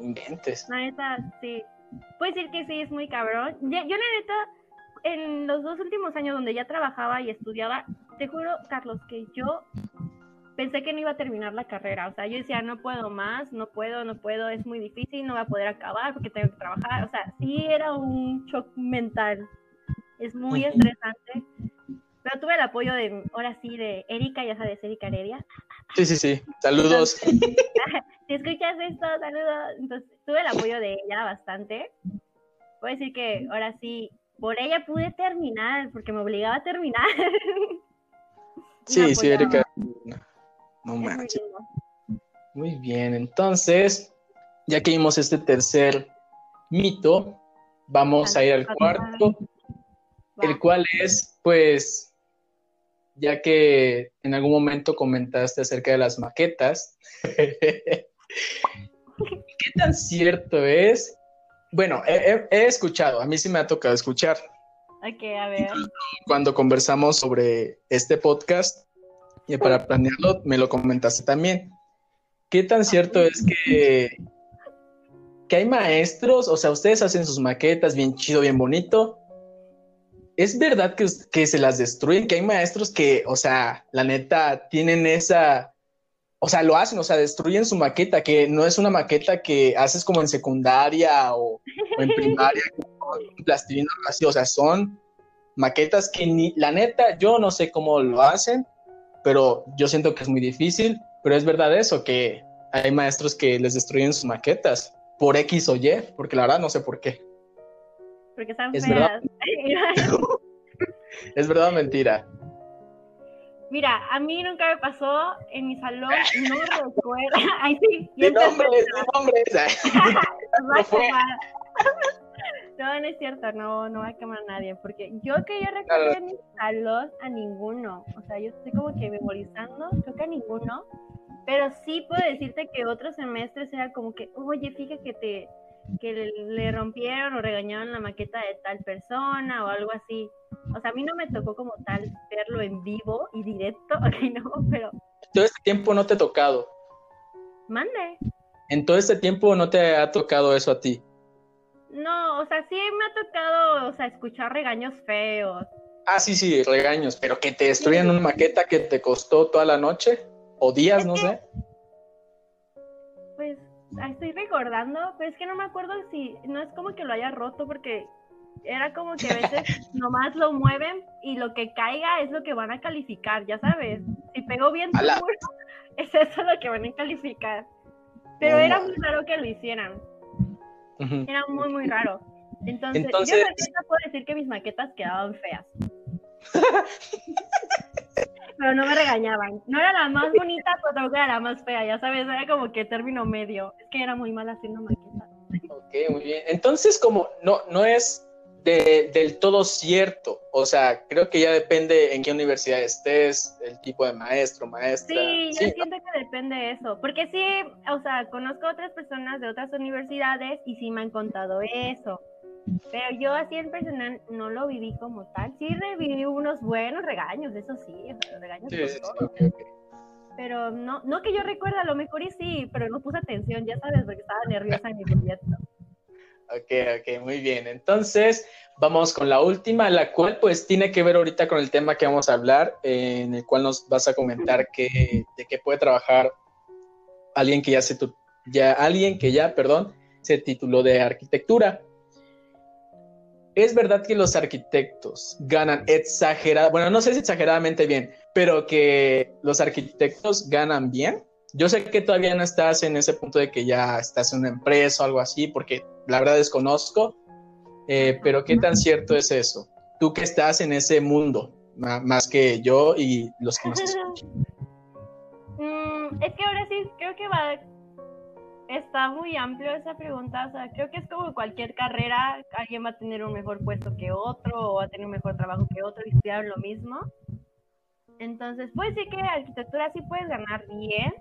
inventes. La neta, sí. Puedo decir que sí, es muy cabrón. Yo, yo la neta en los dos últimos años donde ya trabajaba y estudiaba, te juro, Carlos, que yo pensé que no iba a terminar la carrera. O sea, yo decía, no puedo más, no puedo, no puedo, es muy difícil, no voy a poder acabar porque tengo que trabajar. O sea, sí era un shock mental. Es muy estresante. Pero tuve el apoyo de, ahora sí, de Erika, ya sabes, Erika Heredia. Sí, sí, sí. Saludos. si escuchas esto, saludos. Entonces, tuve el apoyo de ella bastante. Puedo decir que ahora sí por ella pude terminar, porque me obligaba a terminar. sí, sí, Erika. No manches. Muy bien, entonces, ya que vimos este tercer mito, vamos a ir al cuarto, el cual es, pues, ya que en algún momento comentaste acerca de las maquetas, ¿qué tan cierto es bueno, he, escuchado, a mí sí me ha tocado escuchar. Ok, a ver. Cuando conversamos sobre este podcast, y para planearlo, me lo comentaste también. ¿Qué tan cierto es que, que hay maestros, o sea, ustedes hacen sus maquetas bien chido, bien bonito? ¿Es verdad que, que se las destruyen? Que hay maestros que, o sea, la neta, tienen esa o sea, lo hacen, o sea, destruyen su maqueta, que no es una maqueta que haces como en secundaria o, en primaria, con plastilina así, o sea, son maquetas que ni, la neta, yo no sé cómo lo hacen, pero yo siento que es muy difícil, pero es verdad eso, que hay maestros que les destruyen sus maquetas por X o Y, porque la verdad no sé por qué. Porque están es Verdad. es verdad o mentira. Mira, a mí nunca me pasó en mi salón, no recuerdo. Ay, sí, mi nombre, mi nombre. No, no es cierto, no, no va a quemar a nadie, porque yo que yo recuerdo en mi salón a ninguno, o sea, yo estoy como que memorizando, creo que a ninguno, pero sí puedo decirte que otros semestres era como que, oye, fíjate que te, que le, rompieron o regañaron la maqueta de tal persona o algo así. O sea, a mí no me tocó como tal verlo en vivo y directo, ok, no, pero... Todo este tiempo no te ha tocado. Mande. en todo este tiempo no te ha tocado eso a ti. No, o sea, sí me ha tocado, o sea, escuchar regaños feos. Ah, sí, sí, regaños, pero que te destruyan una maqueta que te costó toda la noche o días, no sé. Pues estoy recordando, pero es que no me acuerdo si, no es como que lo haya roto porque era como que a veces nomás lo mueven y lo que caiga es lo que van a calificar, ya sabes. Si pegó bien es eso lo que van a calificar. Pero era muy raro que lo hicieran. Era muy, muy raro. Entonces, Entonces... yo no puedo decir que mis maquetas quedaban feas. pero no me regañaban. No era la más bonita, pero tampoco era la más fea, ya sabes, era como que término medio. Es que era muy mal haciendo maquetas. Ok, muy bien. Entonces, como no, no es del todo cierto. O sea, creo que ya depende en qué universidad estés, el tipo de maestro, maestra. Sí, yo siento que depende de eso. Porque sí, o sea, conozco otras personas de otras universidades y sí me han contado eso. Pero yo así en personal no lo viví como tal. Sí viví unos buenos regaños, eso sí, regaños. Sí, sí, Pero no, no que yo recuerda, a lo mejor y sí, pero no puse atención, ya sabes, porque estaba nerviosa en mi proyecto. Ok, ok, muy bien. Entonces, vamos con la última, la cual pues tiene que ver ahorita con el tema que vamos a hablar, en el cual nos vas a comentar que, de qué puede trabajar alguien que ya se, ya, alguien que ya, perdón, se tituló de arquitectura. Es verdad que los arquitectos ganan exagerada, bueno, no sé si exageradamente bien, pero que los arquitectos ganan bien. Yo sé que todavía no estás en ese punto de que ya estás en una empresa o algo así, porque la verdad desconozco, eh, pero ¿qué tan cierto es eso? Tú que estás en ese mundo, más que yo y los que nos escuchan. Mm, es que ahora sí, creo que va, está muy amplio esa pregunta, o sea, creo que es como cualquier carrera, alguien va a tener un mejor puesto que otro, o va a tener un mejor trabajo que otro y estudiar lo mismo. Entonces, puede decir que arquitectura sí puedes ganar bien.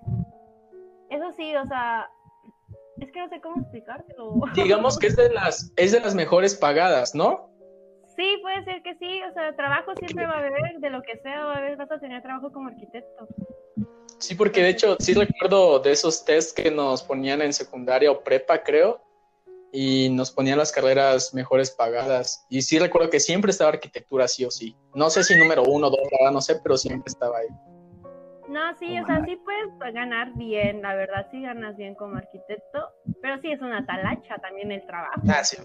Eso sí, o sea, es que no sé cómo explicártelo. Digamos que es de las, es de las mejores pagadas, ¿no? Sí, puede ser que sí, o sea, trabajo siempre va a haber, de lo que sea, va a haber, vas a tener trabajo como arquitecto. Sí, porque de hecho sí recuerdo de esos tests que nos ponían en secundaria o prepa, creo, y nos ponían las carreras mejores pagadas. Y sí recuerdo que siempre estaba arquitectura sí o sí. No sé si número uno, dos, no sé, pero siempre estaba ahí. No, sí, o sea, sí puedes ganar bien, la verdad, sí ganas bien como arquitecto, pero sí es una talacha también el trabajo. Ah, sí,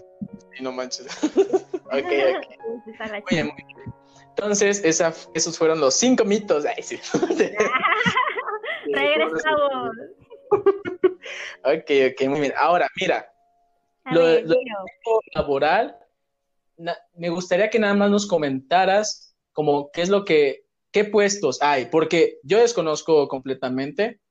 no manches. ok, ok. Muy muy bien. Entonces, esa, esos fueron los cinco mitos. Ay, sí. Regresamos. ok, ok, muy bien. Ahora, mira, lo, lo laboral, me gustaría que nada más nos comentaras como qué es lo que, qué puestos hay, porque yo desconozco completamente.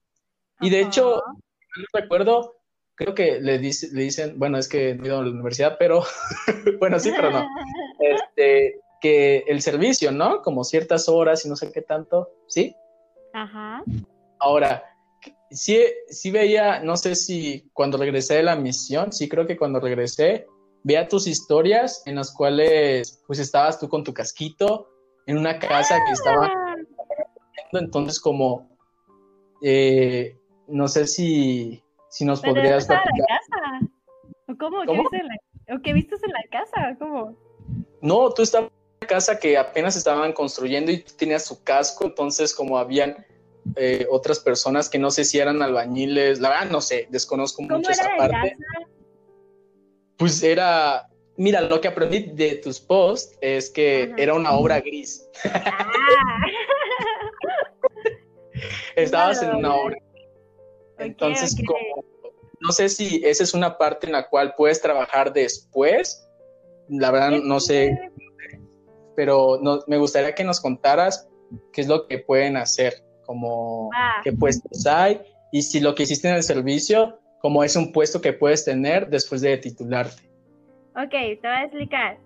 Y de hecho, no recuerdo, creo que le, dice, le dicen, bueno, es que no he ido a la universidad, pero bueno, sí, pero no. Este, que el servicio, ¿no? Como ciertas horas y no sé qué tanto, ¿sí? Ajá. Ahora, sí, sí veía, no sé si cuando regresé de la misión, sí creo que cuando regresé, veía tus historias en las cuales pues estabas tú con tu casquito en una casa que estaba entonces como eh, no sé si, si nos podrías la casa? ¿Cómo? ¿Qué, viste en la, ¿O qué viste en la casa? ¿Cómo? No, tú estabas casa que apenas estaban construyendo y tenías su casco, entonces como habían eh, otras personas que no sé si eran albañiles, la verdad no sé, desconozco mucho esa parte. Pues era, mira, lo que aprendí de tus posts es que era una obra gris. Ah. Estabas en una obra. Entonces, no sé si esa es una parte en la cual puedes trabajar después. La verdad, no sé pero me gustaría que nos contaras qué es lo que pueden hacer, como qué puestos hay y si lo que hiciste en el servicio, como es un puesto que puedes tener después de titularte. Ok, te voy a explicar.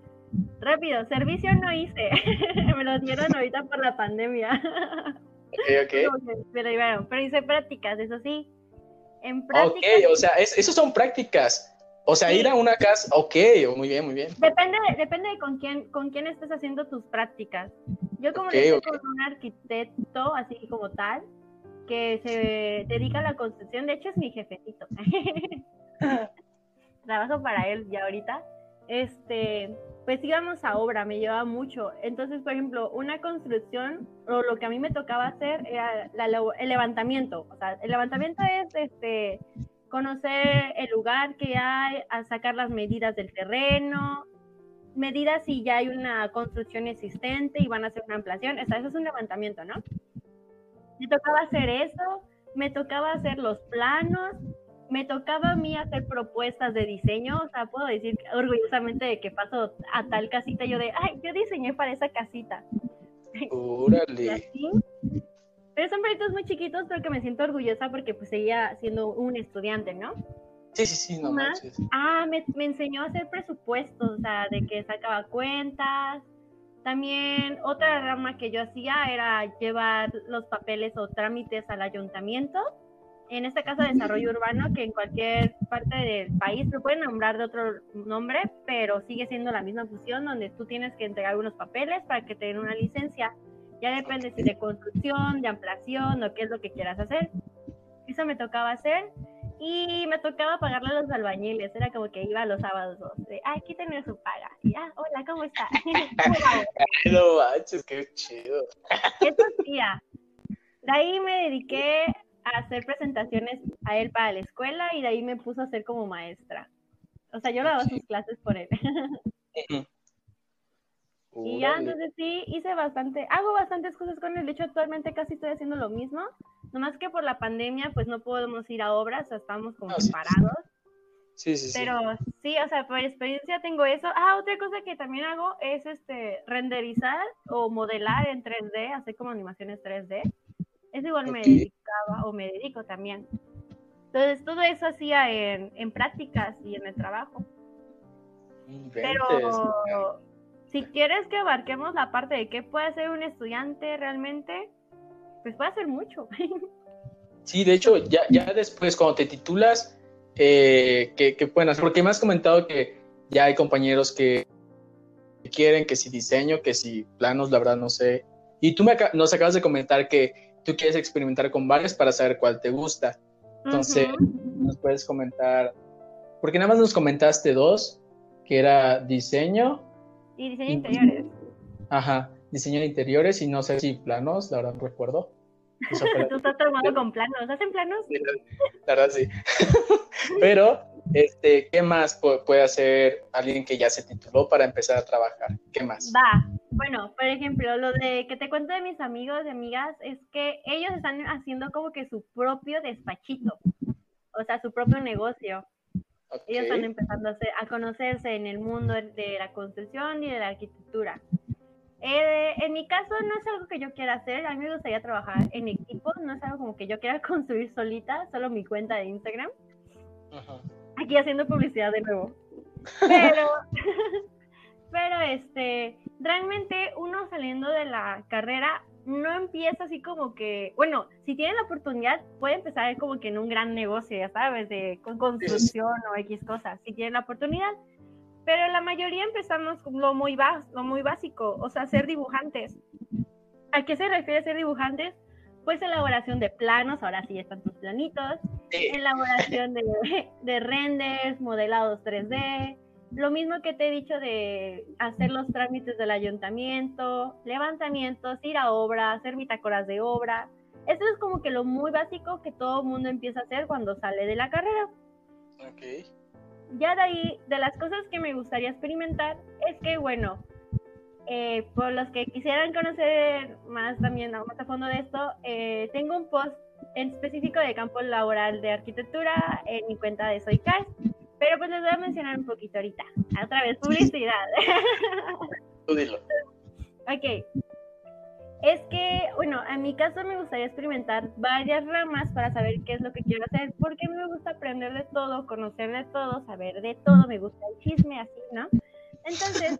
Rápido, servicio no hice. me lo dieron ahorita por la pandemia. ok, ok. Pero, bueno, pero hice prácticas, eso sí. En prácticas. Ok, o sea, es, esos son prácticas. O sea, ir a una casa, ok, muy bien, muy bien. Depende, depende de con quién, con quién estés haciendo tus prácticas. Yo como okay, con un arquitecto, así como tal, que se dedica a la construcción, de hecho es mi jefecito. Trabajo para él ya ahorita. Este, pues íbamos a obra, me llevaba mucho. Entonces, por ejemplo, una construcción, o lo que a mí me tocaba hacer era el levantamiento. O sea, el levantamiento es este conocer el lugar que hay, a sacar las medidas del terreno, medidas si ya hay una construcción existente y van a hacer una ampliación. O sea, eso es un levantamiento, ¿no? Me tocaba hacer eso, me tocaba hacer los planos, me tocaba a mí hacer propuestas de diseño, o sea, puedo decir orgullosamente de que paso a tal casita, yo de, ay, yo diseñé para esa casita. Órale. Pero son proyectos muy chiquitos, pero que me siento orgullosa porque pues seguía siendo un estudiante, ¿no? Sí, sí, sí, no. Ah, me, me enseñó a hacer presupuestos, o sea, de que sacaba cuentas. También otra rama que yo hacía era llevar los papeles o trámites al ayuntamiento en este caso desarrollo urbano, que en cualquier parte del país lo pueden nombrar de otro nombre, pero sigue siendo la misma función donde tú tienes que entregar unos papeles para que te den una licencia. Ya depende si de construcción, de ampliación o qué es lo que quieras hacer. Eso me tocaba hacer y me tocaba pagarle a los albañiles. Era como que iba los sábados de, ah, aquí tenés su paga. Y, ah, hola, ¿cómo está? no manches, qué chido. Eso hacía. De ahí me dediqué hacer presentaciones a él para la escuela y de ahí me puso a hacer como maestra. O sea, yo daba sus clases por él. y ya, entonces sí, hice bastante, hago bastantes cosas con él. De hecho, actualmente casi estoy haciendo lo mismo. Nomás que por la pandemia, pues no podemos ir a obras, o sea, estamos como separados. Sí, sí, sí. Pero sí, o sea, por experiencia tengo eso. Ah, otra cosa que también hago es este renderizar o modelar en 3D, hacer como animaciones 3D. Eso igual me dedicaba o me dedico también. Entonces, todo eso hacía en, en prácticas y en el trabajo. Pero si quieres que abarquemos la parte de qué puede hacer un estudiante realmente, pues puede hacer mucho. Sí, de hecho, ya, ya después, cuando te titulas, eh, ¿qué, pueden hacer? Porque me has comentado que ya hay compañeros que quieren, que si diseño, que si planos, la verdad no sé. Y tú me, nos acabas de comentar que tú quieres experimentar con varios para saber cuál te gusta. Entonces, nos puedes comentar, porque nada más nos comentaste dos, que era diseño. Y diseño de interiores. Ajá, diseño de interiores y no sé si planos, la verdad no recuerdo. Tú estás trabajando con planos, ¿hacen planos? La verdad sí. Pero este, ¿qué más puede hacer alguien que ya se tituló para empezar a trabajar? ¿Qué más? Va, bueno, por ejemplo, lo de que te cuento de mis amigos y amigas es que ellos están haciendo como que su propio despachito, o sea, su propio negocio. Ellos están empezando a, conocerse en el mundo de la construcción y de la arquitectura. Eh, en mi caso no es algo que yo quiera hacer, a mí me gustaría trabajar en equipo, no es algo como que yo quiera construir solita, solo mi cuenta de Instagram. Ajá aquí haciendo publicidad de nuevo. Pero, pero este, realmente uno saliendo de la carrera no empieza así como que, bueno, si tiene la oportunidad puede empezar como que en un gran negocio, ya sabes, de construcción o X cosas, si tiene la oportunidad. Pero la mayoría empezamos con lo muy, lo muy básico, o sea, ser dibujantes. ¿A qué se refiere ser dibujantes? pues elaboración de planos, ahora sí están tus planitos, elaboración de, de renders, modelados 3D, lo mismo que te he dicho de hacer los trámites del ayuntamiento, levantamientos, ir a obra, hacer bitácoras de obra. Eso es como que lo muy básico que todo el mundo empieza a hacer cuando sale de la carrera. Okay. Ya de ahí, de las cosas que me gustaría experimentar, es que, bueno, eh, por los que quisieran conocer más también más a fondo de esto, eh, tengo un post en específico de campo laboral de arquitectura en mi cuenta de Soycast, pero pues les voy a mencionar un poquito ahorita. Otra vez, publicidad. Tú dilo. Ok. Es que, bueno, en mi caso me gustaría experimentar varias ramas para saber qué es lo que quiero hacer, porque a mí me gusta aprender de todo, conocer de todo, saber de todo, me gusta el chisme, así, ¿no? Entonces,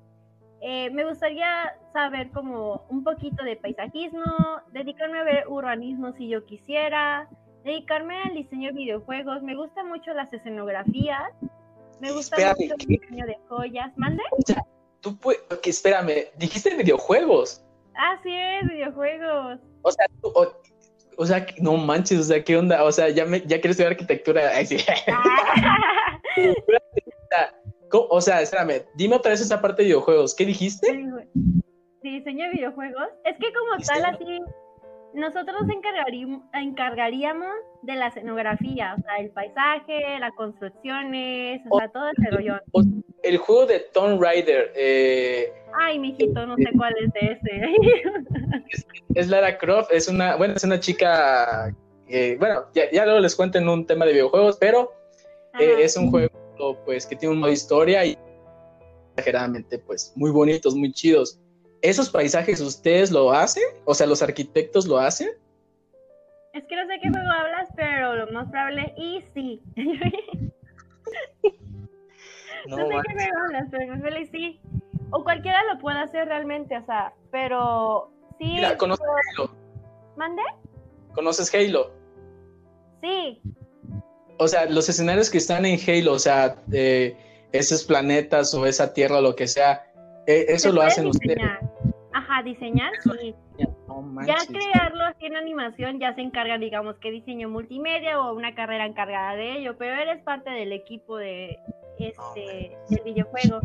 eh, me gustaría saber como un poquito de paisajismo, dedicarme a ver urbanismo si yo quisiera, dedicarme al diseño de videojuegos. Me gustan mucho las escenografías, me gusta mucho el diseño de joyas. ¿Mande? O sea, tú puedes, espérame, dijiste videojuegos. Ah, sí es, videojuegos. O sea, O sea, no manches, o sea, ¿qué onda? O sea, ya, me, ya quiero estudiar arquitectura. Ay, sí. o sea, espérame, dime otra vez esa parte de videojuegos. ¿Qué dijiste? Sí, diseño de videojuegos. Es que como tal, así, nosotros encargaríamos de la escenografía, o sea, el paisaje, las construcciones, o, sea, todo ese rollo. El juego de Tomb Raider. Eh, Ay, mijito, no sé cuál es ese. es, Lara Croft, es una, bueno, es una chica, bueno, ya, ya, luego les cuento en un tema de videojuegos, pero eh, es un juego pues que tiene un modo historia y exageradamente pues muy bonitos, muy chidos. ¿Esos paisajes ustedes lo hacen? O sea, los arquitectos lo hacen? Es que no sé qué juego hablas, pero lo más probable y sí. no, sé qué juego hablas, pero más probable sí. O cualquiera lo puede hacer realmente, o sea, pero sí. Mira, ¿conoces Halo? ¿Mande? ¿Conoces Halo? Sí. O sea, los escenarios que están en Halo, o sea, eh, esos planetas o esa tierra o lo que sea, eh, eso lo hacen ustedes. Diseñar, sí. ya crearlo así en animación ya se encarga, digamos, que diseño multimedia o una carrera encargada de ello, pero eres parte del equipo de este del videojuego.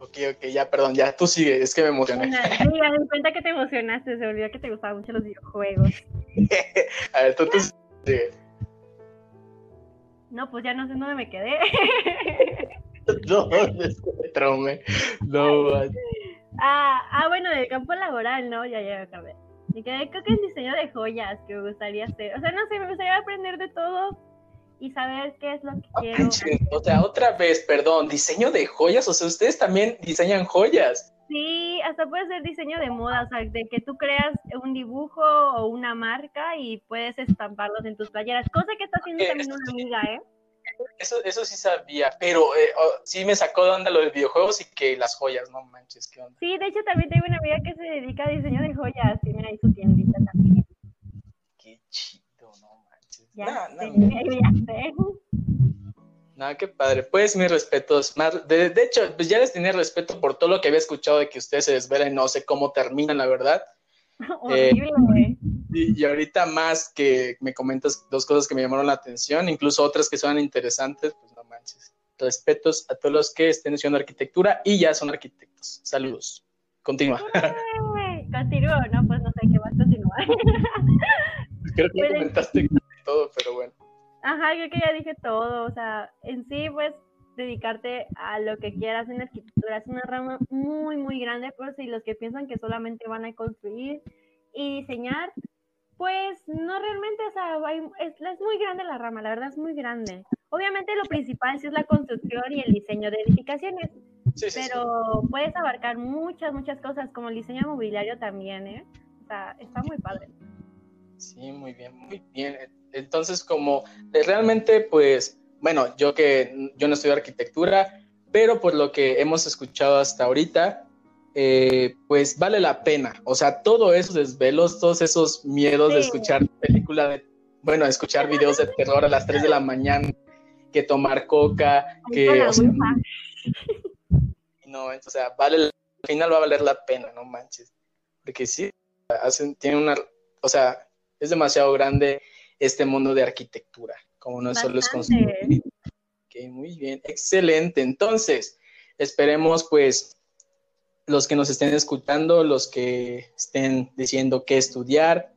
Ok, ok, ya, perdón, ya tú sigue, es que me emocioné. Sí, me cuenta que te emocionaste, se olvidó que te gustaban mucho los videojuegos. A ver, tú, tú No, pues ya no sé dónde me quedé. no, me No, ah, ah, bueno, del campo laboral, ¿no? Ya, ya acabé. Me quedé, creo que es diseño de joyas que me gustaría hacer. O sea, no sé, me gustaría aprender de todo y saber qué es lo que quiero. o sea, otra vez, perdón, diseño de joyas. O sea, ustedes también diseñan joyas. Sí, hasta puede ser diseño de moda, o sea, de que tú creas un dibujo o una marca y puedes estamparlos en tus playeras, cosa que está haciendo también una amiga, ¿eh? Eso, eso sí sabía, pero eh, oh, sí me sacó de onda lo de videojuegos y que las joyas, no manches, qué onda. Sí, de hecho también tengo una amiga que se dedica a diseño de joyas, tiene ahí su tiendita también. Qué chido, no manches. Ya, sé, Nada, qué padre. Pues mis respetos. De, de, hecho, pues ya les tenía respeto por todo lo que había escuchado de que ustedes se desvelan y no sé cómo terminan, la verdad. Horrible, güey. Y, ahorita más que me comentas dos cosas que me llamaron la atención, incluso otras que son interesantes, pues no manches. Respetos a todos los que estén estudiando arquitectura y ya son arquitectos. Saludos. Continúa. Continúo, no, pues no sé qué más continuar. Creo que pues, comentaste todo, pero bueno. Ajá, creo que ya dije todo, o sea, en sí, pues dedicarte a lo que quieras en arquitectura es una rama muy, muy grande, por si los que piensan que solamente van a construir y diseñar, pues no realmente, o sea, es, es, muy grande la rama, la verdad es muy grande. Obviamente lo principal sí es la construcción y el diseño de edificaciones, pero puedes abarcar muchas, muchas cosas, como el diseño mobiliario también, ¿eh? O sea, está muy padre. Sí, muy bien, muy bien. Entonces, como realmente, pues, bueno, yo que yo no estudio arquitectura, pero por lo que hemos escuchado hasta ahorita, eh, pues vale la pena. O sea, todos esos desvelos, todos esos miedos de escuchar película de, bueno, escuchar videos de terror a las 3 de la mañana, que tomar coca, que... O sea, no, o sea, vale, al final va a valer la pena, no manches. Porque sí, hacen, tiene una, o sea, es demasiado grande este mundo de arquitectura, como no solo es construir. Ok, muy bien, excelente. Entonces, esperemos pues los que nos estén escuchando, los que estén diciendo qué estudiar,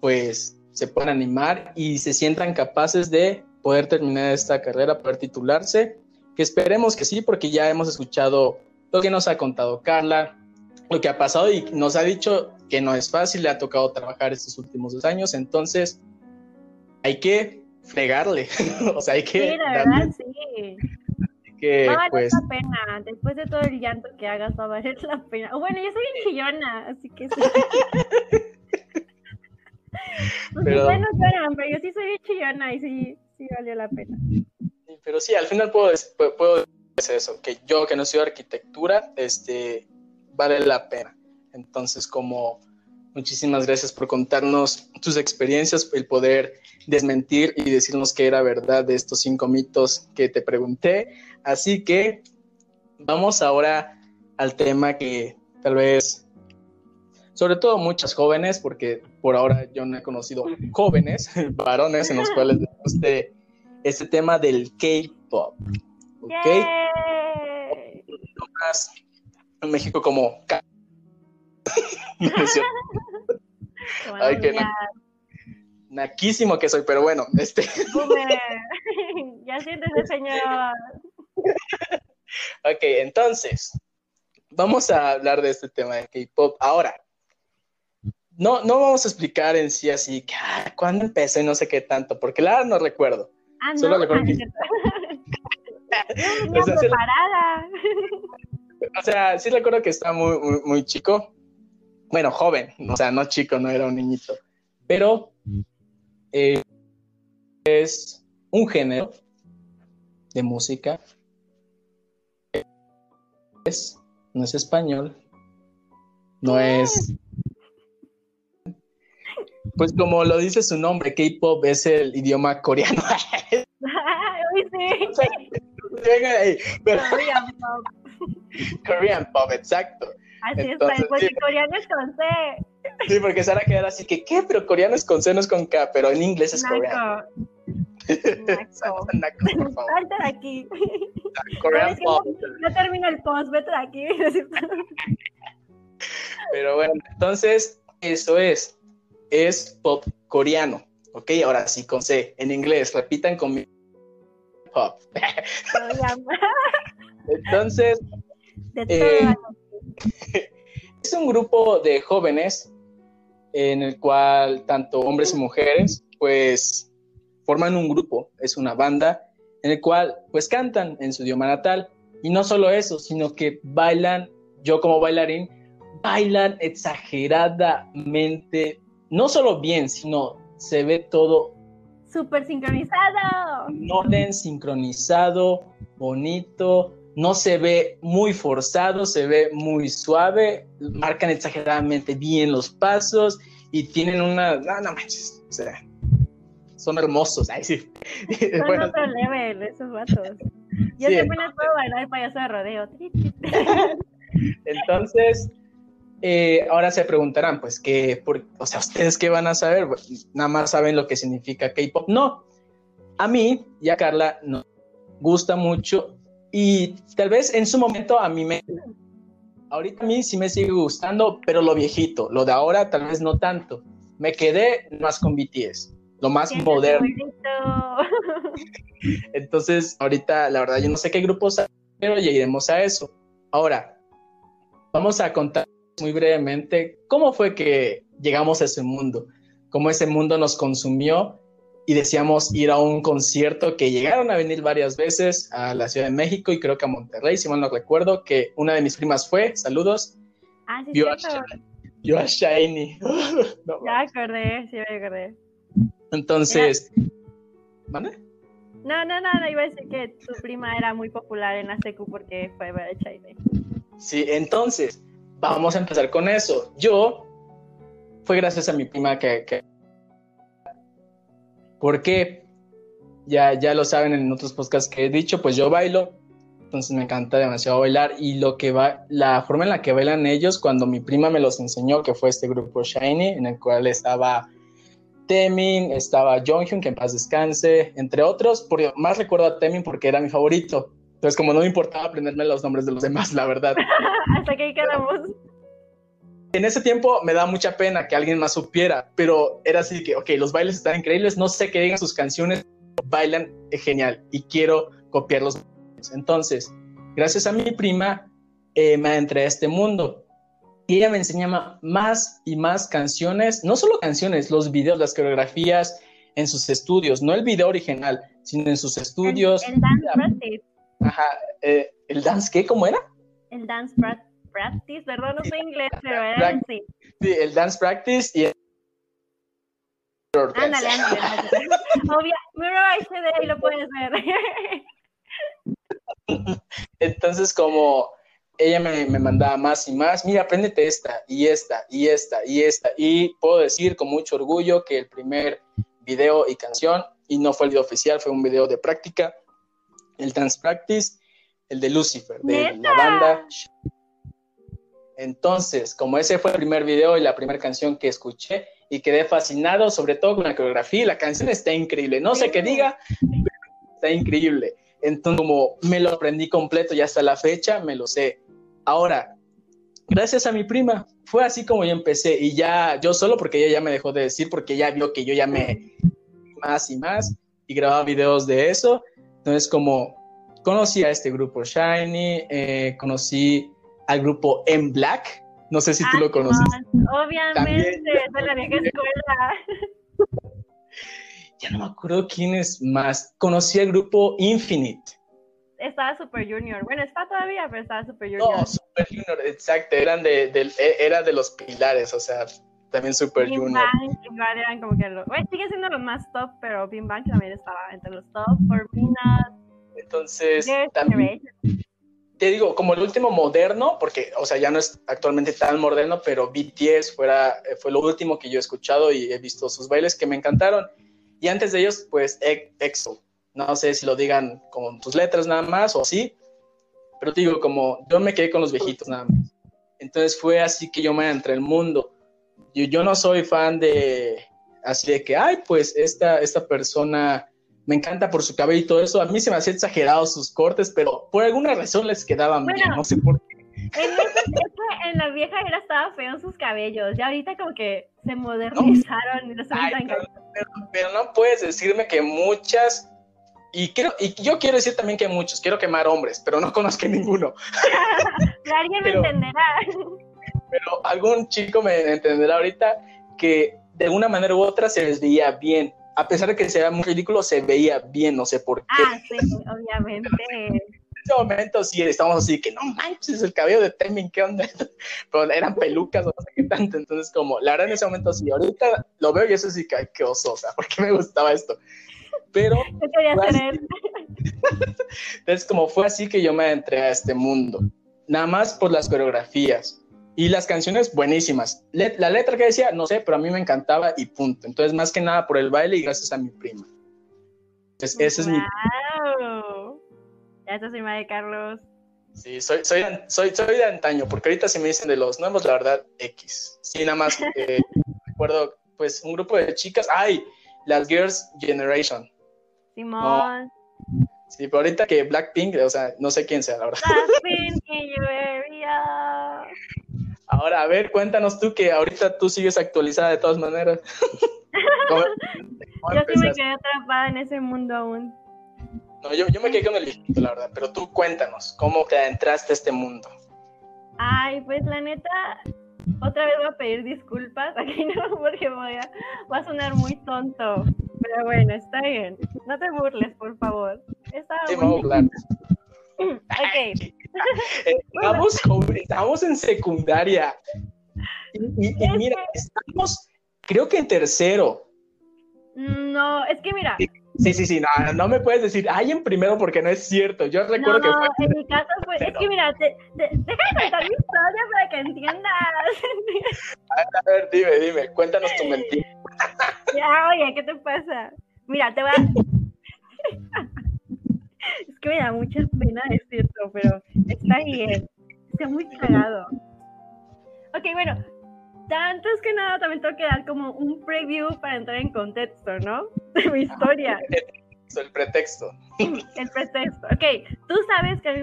pues se puedan animar y se sientan capaces de poder terminar esta carrera, poder titularse, que esperemos que sí, porque ya hemos escuchado lo que nos ha contado Carla, lo que ha pasado y nos ha dicho que no es fácil, le ha tocado trabajar estos últimos dos años, entonces hay que fregarle, o sea, hay que... Sí, la verdad, sí va a valer pues, la pena. Después de todo el llanto que hagas, va a valer la pena. Bueno, yo soy chillona, así que sí. pero, bueno, lloran, pero yo sí soy bien chillona y sí, sí valió la pena. Pero sí, al final puedo, puedo decir eso, que yo que no soy arquitectura, este, vale la pena. Entonces, como muchísimas gracias por contarnos tus experiencias, el poder desmentir y decirnos que era verdad de estos cinco mitos que te pregunté. Así que vamos ahora al tema que tal vez sobre todo muchas jóvenes, porque por ahora yo no he conocido jóvenes, varones, en los cuales les guste este tema del K-pop. ¿Ok? en México como Ay, qué naquísimo que soy, pero bueno, este. ya siéntese, señor. ok, entonces, vamos a hablar de este tema de K-pop. Ahora, no, no vamos a explicar en sí así, que, ah, ¿cuándo empezó y no sé qué tanto? Porque la no recuerdo. Ah, no. Solo recuerdo que... o, sea, preparada. o sea, sí recuerdo que estaba muy, muy, muy chico. Bueno, joven, o sea, no chico, no era un niñito. Pero eh, es un género de música. Es, no es español, no es pues como lo dice su nombre, K-pop es el idioma coreano. Korean pop, exacto. Así Entonces, es, pues coreano es con C. Sí, porque Sara queda así que, ¿qué? Pero coreano es con C, no es con K, pero en inglés es coreano. Naco. Salte de aquí. Korean pop. No, termina el post, vete de aquí. pero bueno, entonces, eso es es pop coreano. Ok, ahora sí con C. En inglés, repitan conmigo. Pop. Entonces, eh, es un grupo de jóvenes en el cual tanto hombres y mujeres, pues, forman un grupo, es una banda en el cual, pues, cantan en su idioma natal. Y no solo eso, sino que bailan, yo como bailarín, bailan exageradamente no solo bien, sino se ve todo súper sincronizado. En orden sincronizado, bonito, no se ve muy forzado, se ve muy suave, marcan exageradamente bien los pasos y tienen una, no, no manches, o sea, son hermosos, ay sí. Son bueno, otro level esos vatos. Yo sí, siempre les puedo bailar el payaso de rodeo. Entonces, eh, ahora se preguntarán, pues, ¿qué, o sea, ¿ustedes qué van a saber? Nada más saben lo que significa K-pop. No, a mí y a Carla nos gusta mucho y tal vez en su momento a mí me... Ahorita a mí sí me sigue gustando, pero lo viejito, lo de ahora tal vez no tanto. Me quedé más con BTS, lo más moderno. Entonces, ahorita la verdad yo no sé qué grupos, pero ya iremos a eso. Ahora, vamos a contar muy brevemente cómo fue que llegamos a ese mundo, cómo ese mundo nos consumió y decíamos ir a un concierto que llegaron a venir varias veces a la Ciudad de México y creo que a Monterrey, si mal no recuerdo, que una de mis primas fue, saludos, ah, sí, vio, a, Shiny. ya acordé, sí me acordé. Entonces, ¿vale? No, no, no, no, iba a decir que tu prima era muy popular en la secu porque fue ver a Shiny. Sí, entonces, vamos a empezar con eso. Yo, fue gracias a mi prima que... que porque ya, ya lo saben en otros podcasts que he dicho, pues yo bailo, entonces me encanta demasiado bailar y lo que va, la forma en la que bailan ellos, cuando mi prima me los enseñó, que fue este grupo Shiny, en el cual estaba Temin, estaba Jonghyun, que en paz descanse, entre otros, por, más recuerdo a Temin porque era mi favorito, entonces, como no me importaba aprenderme los nombres de los demás, la verdad. Hasta que quedamos. En ese tiempo me da mucha pena que alguien más supiera, pero era así que, ok, los bailes están increíbles, no sé qué digan sus canciones, bailan genial y quiero copiarlos. Entonces, gracias a mi prima, eh, me entré a este mundo y ella me enseñaba más y más canciones, no solo canciones, los videos, las coreografías en sus estudios, no el video original, sino en sus estudios. Ajá, eh, ¿el dance qué? ¿Cómo era? El dance practice, perdón, no sé inglés, pero era así. Sí, el dance practice y el... Ándale, ándale. Obvio, mira, de ahí lo puedes ver. Entonces, como ella me, me, mandaba más y más, mira, apréndete esta, y esta, y esta, y esta. Y puedo decir con mucho orgullo que el primer video y canción, y no fue el video oficial, fue un video de práctica, el Dance Practice, el de Lucifer, de la banda. Entonces, como ese fue el primer video y la primera canción que escuché y quedé fascinado, sobre todo con la coreografía, la canción está increíble. No sé qué diga, pero está increíble. Entonces, como me lo aprendí completo y hasta la fecha me lo sé. Ahora, gracias a mi prima, fue así como yo empecé y ya, yo solo porque ella ya me dejó de decir, porque ella vio que yo ya me más y más y grababa videos de eso. Entonces, como conocí a este grupo Shiny, eh, conocí al grupo M Black, no sé si tú lo conoces. Obviamente, de la vieja escuela. ya no me acuerdo quién es más. Conocí al grupo Infinite. Estaba Super Junior. Bueno, está todavía, pero estaba Super Junior. No, Super Junior, exacto. Eran de, e, era de los pilares, o sea, también Super Junior. Bang, igual eran como que los. Bueno, sigue siendo los más top, pero Bing Bang también estaba entre los top. Peanuts. Entonces, también te digo, como el último moderno, porque, o sea, ya no es actualmente tan moderno, pero BTS fuera, eh, fue lo último que yo he escuchado y he visto sus bailes que me encantaron. Y antes de ellos, pues, EXO. No sé si lo digan con tus letras nada más o así, pero te digo, como yo me quedé con los viejitos nada más. Entonces fue así que yo me entré el mundo. Yo, yo no soy fan de, así de que, ay, pues esta, esta persona me encanta por su cabello y todo eso. A mí se me hacía exagerado sus cortes, pero por alguna razón les quedaban bien, no sé por qué. En, en la vieja era estaba feo sus cabellos, ya ahorita como que se modernizaron y no pero, no puedes decirme que muchas, y, quiero, y yo quiero decir también que muchos, quiero quemar hombres, pero no conozco ninguno. Alguien me entenderá. Pero algún chico me entenderá ahorita que de una manera u otra se les veía bien a pesar de que sea muy ridículo, se veía bien, no sé por qué. Ah, sí, obviamente. en ese momento sí estábamos así que no manches el cabello de Temin, ¿qué onda? Pero eran pelucas o no sé qué tanto. Entonces, como la verdad en ese momento sí, ahorita lo veo y eso sí que qué oso, o sea, ¿por qué me gustaba esto? Pero. ¿Qué quería hacer Entonces, como fue así que yo me entré a este mundo, nada más por las coreografías. Y las canciones buenísimas. la letra que decía, no sé, pero a mí me encantaba y punto. Entonces, más que nada por el baile y gracias a mi prima. Entonces, ese es mi... Ya estás encima de Carlos. Sí, soy, soy, soy, soy de antaño, porque ahorita si me dicen de los nuevos, la verdad, X. Sí, nada más eh, recuerdo, pues, un grupo de chicas. ¡Ay! Las Girls Generation. Simón. Sí, pero ahorita que Blackpink, o sea, no sé quién sea, la verdad. Blackpink in your area. Ahora, a ver, cuéntanos tú que ahorita tú sigues actualizada de todas maneras. yo sí me quedé atrapada en ese mundo aún. No, yo, yo me quedé con el viejito, la verdad, pero tú cuéntanos, ¿cómo te adentraste a este mundo? Ay, pues la neta, otra vez voy a pedir disculpas, aquí no, porque voy a, va a sonar muy tonto, pero bueno, está bien, no te burles, por favor. Está sí, muy... ok. Estamos, en secundaria. Y, mira, estamos, creo que en tercero. No, es que mira. Sí, sí, sí, no, no me puedes decir, ay, en primero porque no es cierto. Yo recuerdo que fue. En mi caso fue, es que mira, te, déjame contar mi historia para que entiendas. A ver, dime, dime, cuéntanos tu mentira. Ya, oye, ¿qué te pasa? Mira, te voy a. Que me da mucha pena decirlo, pero está bien. Está muy cagado. Ok, bueno, tanto que nada también tengo que dar como un preview para entrar en contexto, ¿no? De mi historia. El pretexto. El pretexto. Ok, tú sabes que a mí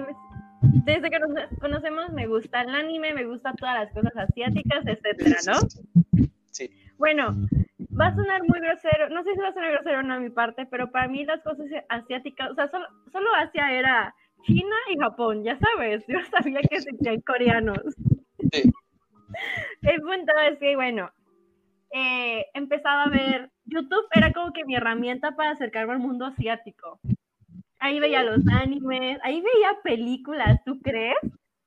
desde que nos conocemos me gusta el anime, me gustan todas las cosas asiáticas, etcétera, ¿no? Sí. Bueno, va a sonar muy grosero, no sé si va a sonar grosero o no a mi parte, pero para mí las cosas asiáticas, o sea, solo, solo Asia era China y Japón, ya sabes, yo sabía que existían coreanos. Sí. El punto es que, bueno, eh, empezaba a ver, YouTube era como que mi herramienta para acercarme al mundo asiático. Ahí veía los animes, ahí veía películas, ¿tú crees?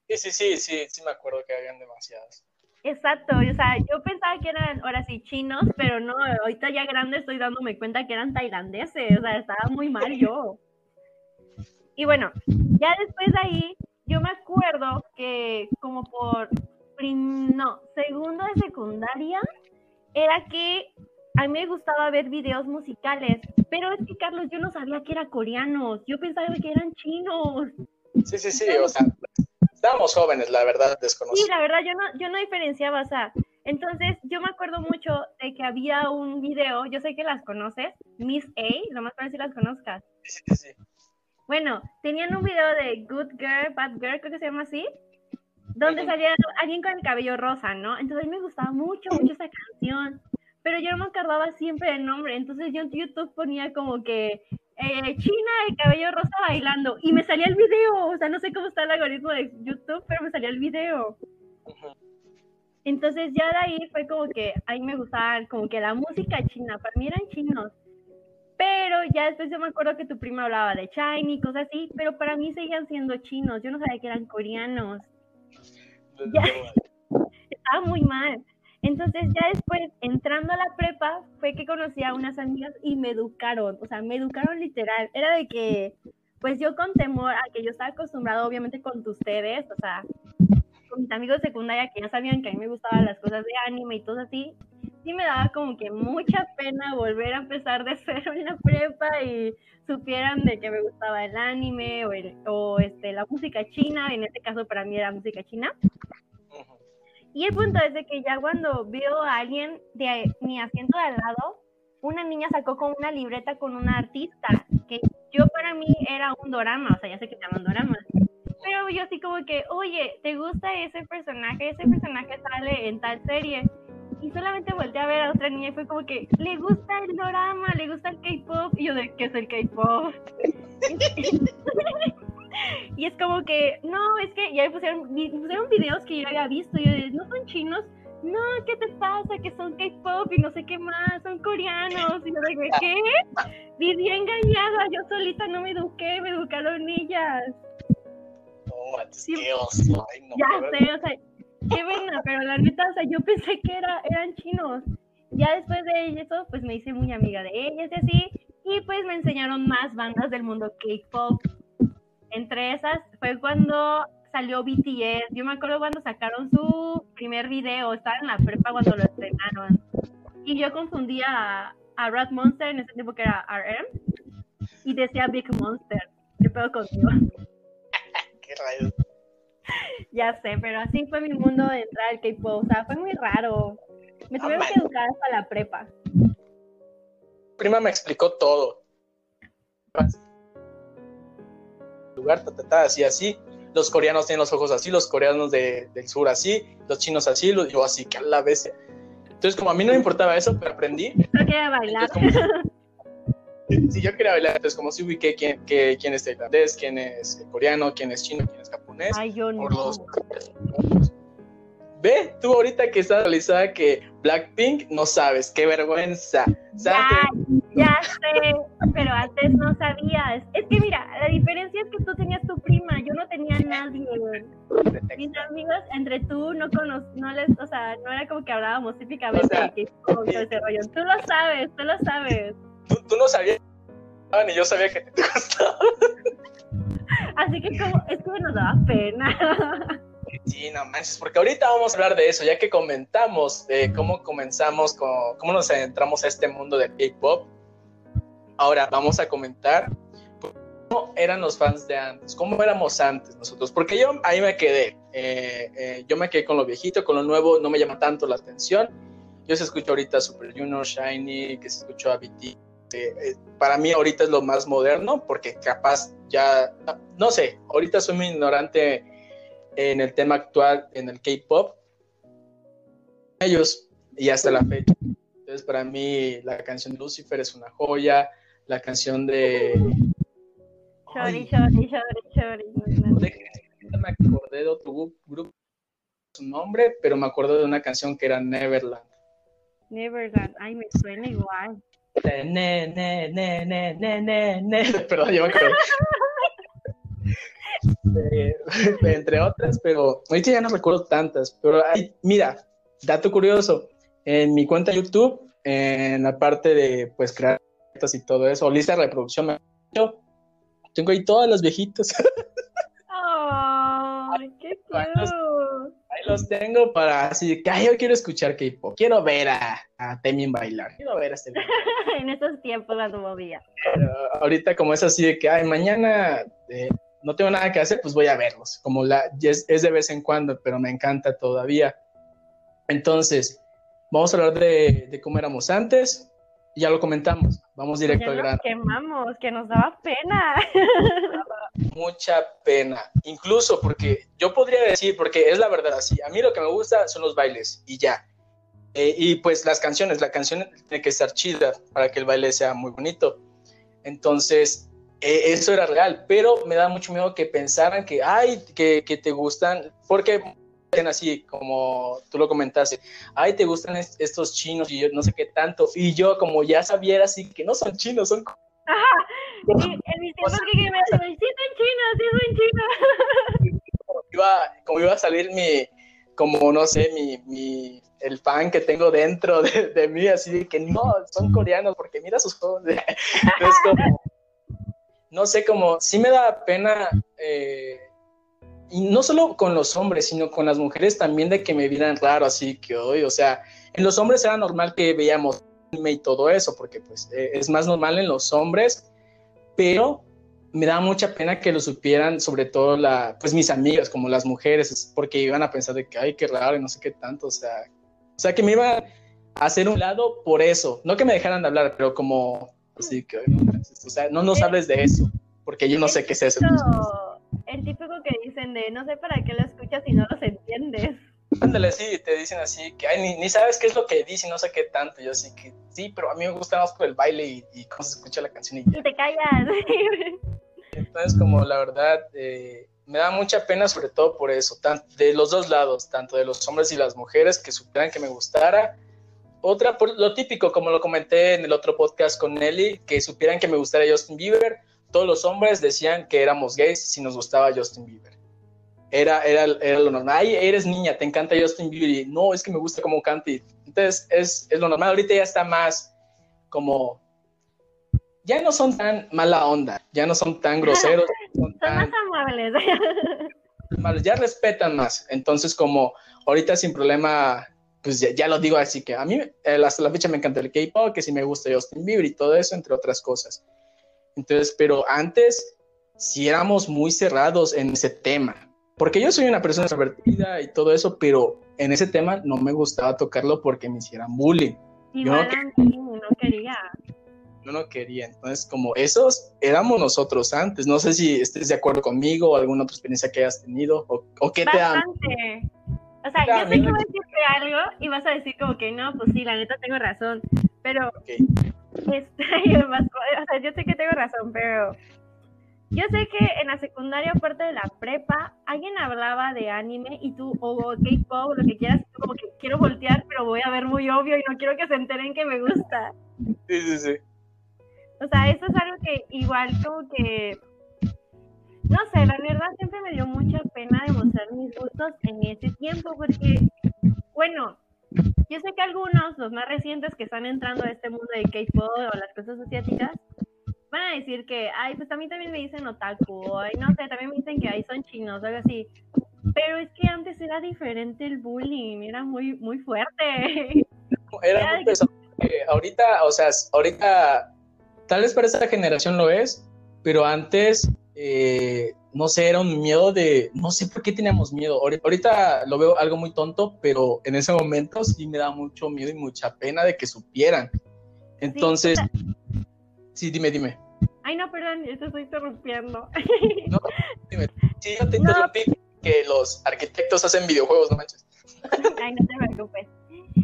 Sí, sí, sí, sí, sí me acuerdo que habían demasiadas. Exacto, o sea, yo pensaba que eran ahora sí chinos, pero no, ahorita ya grande estoy dándome cuenta que eran tailandeses, o sea, estaba muy mal yo. Y bueno, ya después de ahí, yo me acuerdo que como por, no, segundo de secundaria, era que a mí me gustaba ver videos musicales, pero es que Carlos, yo no sabía que eran coreanos, yo pensaba que eran chinos. Sí, sí, sí, o sea, estábamos jóvenes, la verdad, desconocidos. Sí, la verdad, yo no, yo no diferenciaba, o sea, entonces yo me acuerdo mucho de que había un video, yo sé que las conoces, Miss A, lo más probable si las conozcas. Sí, sí, sí. Bueno, tenían un video de Good Girl, Bad Girl, creo que se llama así, donde salía alguien con el cabello rosa, ¿no? Entonces a mí me gustaba mucho, mucho esa canción, pero yo no me acordaba siempre el nombre, entonces yo en YouTube ponía como que eh, China, el cabello rosa bailando, y me salía el video, o sea, no sé cómo está el algoritmo de YouTube, pero me salía el video. Entonces ya de ahí fue como que ahí me gustaba como que la música china, para mí eran chinos. Pero ya después yo me acuerdo que tu prima hablaba de China y cosas así, pero para mí seguían siendo chinos, yo no sabía que eran coreanos. Ya, estaba muy mal. Entonces ya después, entrando a la prepa, fue que conocí a unas amigas y me educaron, o sea, me educaron literal. Era de que, pues yo con temor a que yo estaba acostumbrado obviamente con ustedes, o sea, con mis amigos de secundaria que ya sabían que a mí me gustaban las cosas de anime y todo así, sí me daba como que mucha pena volver a empezar de cero en la prepa y supieran de que me gustaba el anime o, el, o este, la música china, en este caso para mí era música china. Y el punto es de que ya cuando vio a alguien de mi asiento de al lado, una niña sacó con una libreta con una artista, que yo para mí era un dorama, o sea, ya sé que se llaman doramas. Pero yo así como que, oye, ¿te gusta ese personaje? Ese personaje sale en tal serie. Y solamente volteé a ver a otra niña y fue como que, le gusta el dorama, le gusta el K-pop. Y yo de, ¿qué es el K-pop? y es como que, no, es que, y ahí pusieron, pusieron videos que yo había visto, y yo de, no son chinos, no, ¿qué te pasa? Que son K-pop y no sé qué más, son coreanos, y yo de, ¿qué? Viví engañada, yo solita no me eduqué, me educaron ellas. No, sí, oso, Ay, no, ya sé, o sea, qué pena, pero la neta, o sea, yo pensé que era, eran chinos. Ya después de eso, pues me hice muy amiga de ellas y así, y pues me enseñaron más bandas del mundo K-pop. Entre esas fue cuando salió BTS. Yo me acuerdo cuando sacaron su primer video, estaba en la prepa cuando lo estrenaron. Y yo confundía a, a Rat Monster en ese tiempo que era RM y decía Big Monster. ¿Qué pedo contigo? Qué rayos. Ya sé, pero así fue mi mundo de entrar al K-pop. O sea, fue muy raro. Me tuvieron que educar hasta la prepa. Prima me explicó todo lugar, ta, ta, ta, así, así. Los coreanos tienen los ojos así, los coreanos de, del sur así, los chinos así, los, yo así, que a la vez. Entonces, como a mí no me importaba eso, pero aprendí. Yo quería bailar. sí, yo quería bailar, entonces como si ubiqué quién, que, quién es tailandés, quién es coreano, quién es chino, quién es japonés. Ay, yo no. Por los... Ve, tú ahorita que estás realizada que Blackpink no sabes, qué vergüenza. Ya, ya sé, pero antes no sabías. Es que mira, la diferencia es que tú tenías tu prima, yo no tenía nadie. Mis amigos, entre tú, no cono no les, o sea, no era como que hablábamos típicamente de que ese rollo. Tú lo sabes, tú lo sabes. Tú, tú no sabías, ni yo sabía que te gustaba. Así que como, es que nos daba pena. Sí, no manches, porque ahorita vamos a hablar de eso, ya que comentamos de cómo comenzamos, con, cómo nos adentramos a este mundo del K-pop. Ahora vamos a comentar cómo eran los fans de antes, cómo éramos antes nosotros, porque yo ahí me quedé, eh, eh, yo me quedé con lo viejito, con lo nuevo no me llama tanto la atención. Yo se escucho ahorita Super Junior, Shiny, que se escuchó a BT. Eh, para mí ahorita es lo más moderno, porque capaz ya, no sé, ahorita soy muy ignorante en el tema actual, en el K-pop, ellos y hasta la fecha. Entonces, para mí, la canción Lucifer es una joya, la canción de. Chori, chori, chori, chori. Me acordé de otro grupo, su nombre, pero me acuerdo de una canción que era Neverland. Neverland, ay, me suena igual. Ne, ne, ne, ne, ne, ne, ne. Perdón, yo me acuerdo. Eh, entre otras, pero ahorita ya no recuerdo tantas. Pero mira, dato curioso, en mi cuenta de YouTube, en la parte de pues crear y todo eso, lista de reproducción, yo tengo ahí todas las viejitas. ¡Ay, qué Ahí los tengo para así que yo quiero escuchar K-pop, quiero ver a, a Temin bailar, quiero ver a este. en esos tiempos la movía. ahorita como es así de que, ay, mañana eh, no tengo nada que hacer, pues voy a verlos, como la, es, es de vez en cuando, pero me encanta todavía. Entonces, vamos a hablar de, de cómo éramos antes, ya lo comentamos, vamos directo al grano. quemamos, que nos daba pena. Mucha pena, incluso porque yo podría decir, porque es la verdad así, a mí lo que me gusta son los bailes y ya. Eh, y pues las canciones, la canción tiene que estar chida para que el baile sea muy bonito. Entonces, eh, eso era real, pero me da mucho miedo que pensaran que, ay, que, que te gustan, porque así como tú lo comentaste, ay, te gustan estos chinos y yo no sé qué tanto, y yo como ya sabía así que no son chinos, son... Ajá, y en mis tiempos que me hacen, sí son chinos, sí son chinos. Como iba, como iba a salir mi, como no sé, mi, mi, el fan que tengo dentro de, de mí, así de que no, son coreanos, porque mira sus juegos. como, no sé, como, sí me da pena eh, y no solo con los hombres, sino con las mujeres también de que me vieran raro, así que hoy, o sea, en los hombres era normal que veíamos y todo eso, porque pues eh, es más normal en los hombres, pero me da mucha pena que lo supieran, sobre todo la, pues mis amigas, como las mujeres, porque iban a pensar de que, ay, qué raro y no sé qué tanto, o sea, o sea, que me iban a hacer un lado por eso, no que me dejaran de hablar, pero como, así que, o sea, no nos hables de eso, porque yo no sé qué es eso. el típico que dicen de no sé para qué lo escuchas si no los entiendes. Ándale, sí, te dicen así, que ay, ni, sabes qué es lo que dice y no sé qué tanto. Yo sí que sí, pero a mí me gusta más por el baile y, cómo se escucha la canción. Y, te callas. Entonces, como la verdad, eh, me da mucha pena sobre todo por eso, de los dos lados, tanto de los hombres y las mujeres, que supieran que me gustara. Otra, por lo típico, como lo comenté en el otro podcast con Nelly, que supieran que me gustara Justin Bieber todos los hombres decían que éramos gays si nos gustaba Justin Bieber. Era, era, era lo normal. Ay, eres niña, te encanta Justin Bieber. Y, no, es que me gusta cómo canta. Entonces, es, es lo normal. Ahorita ya está más como ya no son tan mala onda, ya no son tan groseros. Son, más amables. Ya respetan más. Entonces, como ahorita sin problema, pues ya, lo digo así que a mí eh, hasta la fecha me encanta el K-pop, que sí me gusta Justin Bieber y todo eso, entre otras cosas. Entonces, pero antes sí éramos muy cerrados en ese tema, porque yo soy una persona extrovertida y todo eso, pero en ese tema no me gustaba tocarlo porque me hicieran bullying. yo no, quería. Yo no quería. Entonces, como esos éramos nosotros antes. No sé si estés de acuerdo conmigo o alguna otra experiencia que hayas tenido o, qué te da. O sea, yo sé que voy a decirte algo y vas a decir como que no, pues sí, la neta tengo razón, pero este, o sea, yo sé que tengo razón, pero yo sé que en la secundaria, aparte de la prepa, alguien hablaba de anime y tú, o K-pop, lo que quieras, como que quiero voltear, pero voy a ver muy obvio y no quiero que se enteren que me gusta. Sí, sí, sí. O sea, esto es algo que igual como que, no sé, la verdad siempre me dio mucha pena demostrar mis gustos en ese tiempo, porque, bueno, yo sé que algunos, los más recientes que están entrando a este mundo de K-pop o las cosas asiáticas, van a decir que, ay, pues a mí también me dicen otaku, ay, no sé, también me dicen que, ay, son chinos, algo así. Pero es que antes era diferente el bullying, era muy, muy fuerte. Era, muy pesado. ahorita, o sea, ahorita, tal vez para esta generación lo es, pero antes eh, no sé, era un miedo de, no sé por qué teníamos miedo. Ahorita lo veo algo muy tonto, pero en ese momento sí me da mucho miedo y mucha pena de que supieran. Entonces, sí, dime, dime. Ay, no, perdón, te estoy interrumpiendo. No, dime. Sí, yo te interrumpí que los arquitectos hacen videojuegos, no manches. Ay, no te preocupes.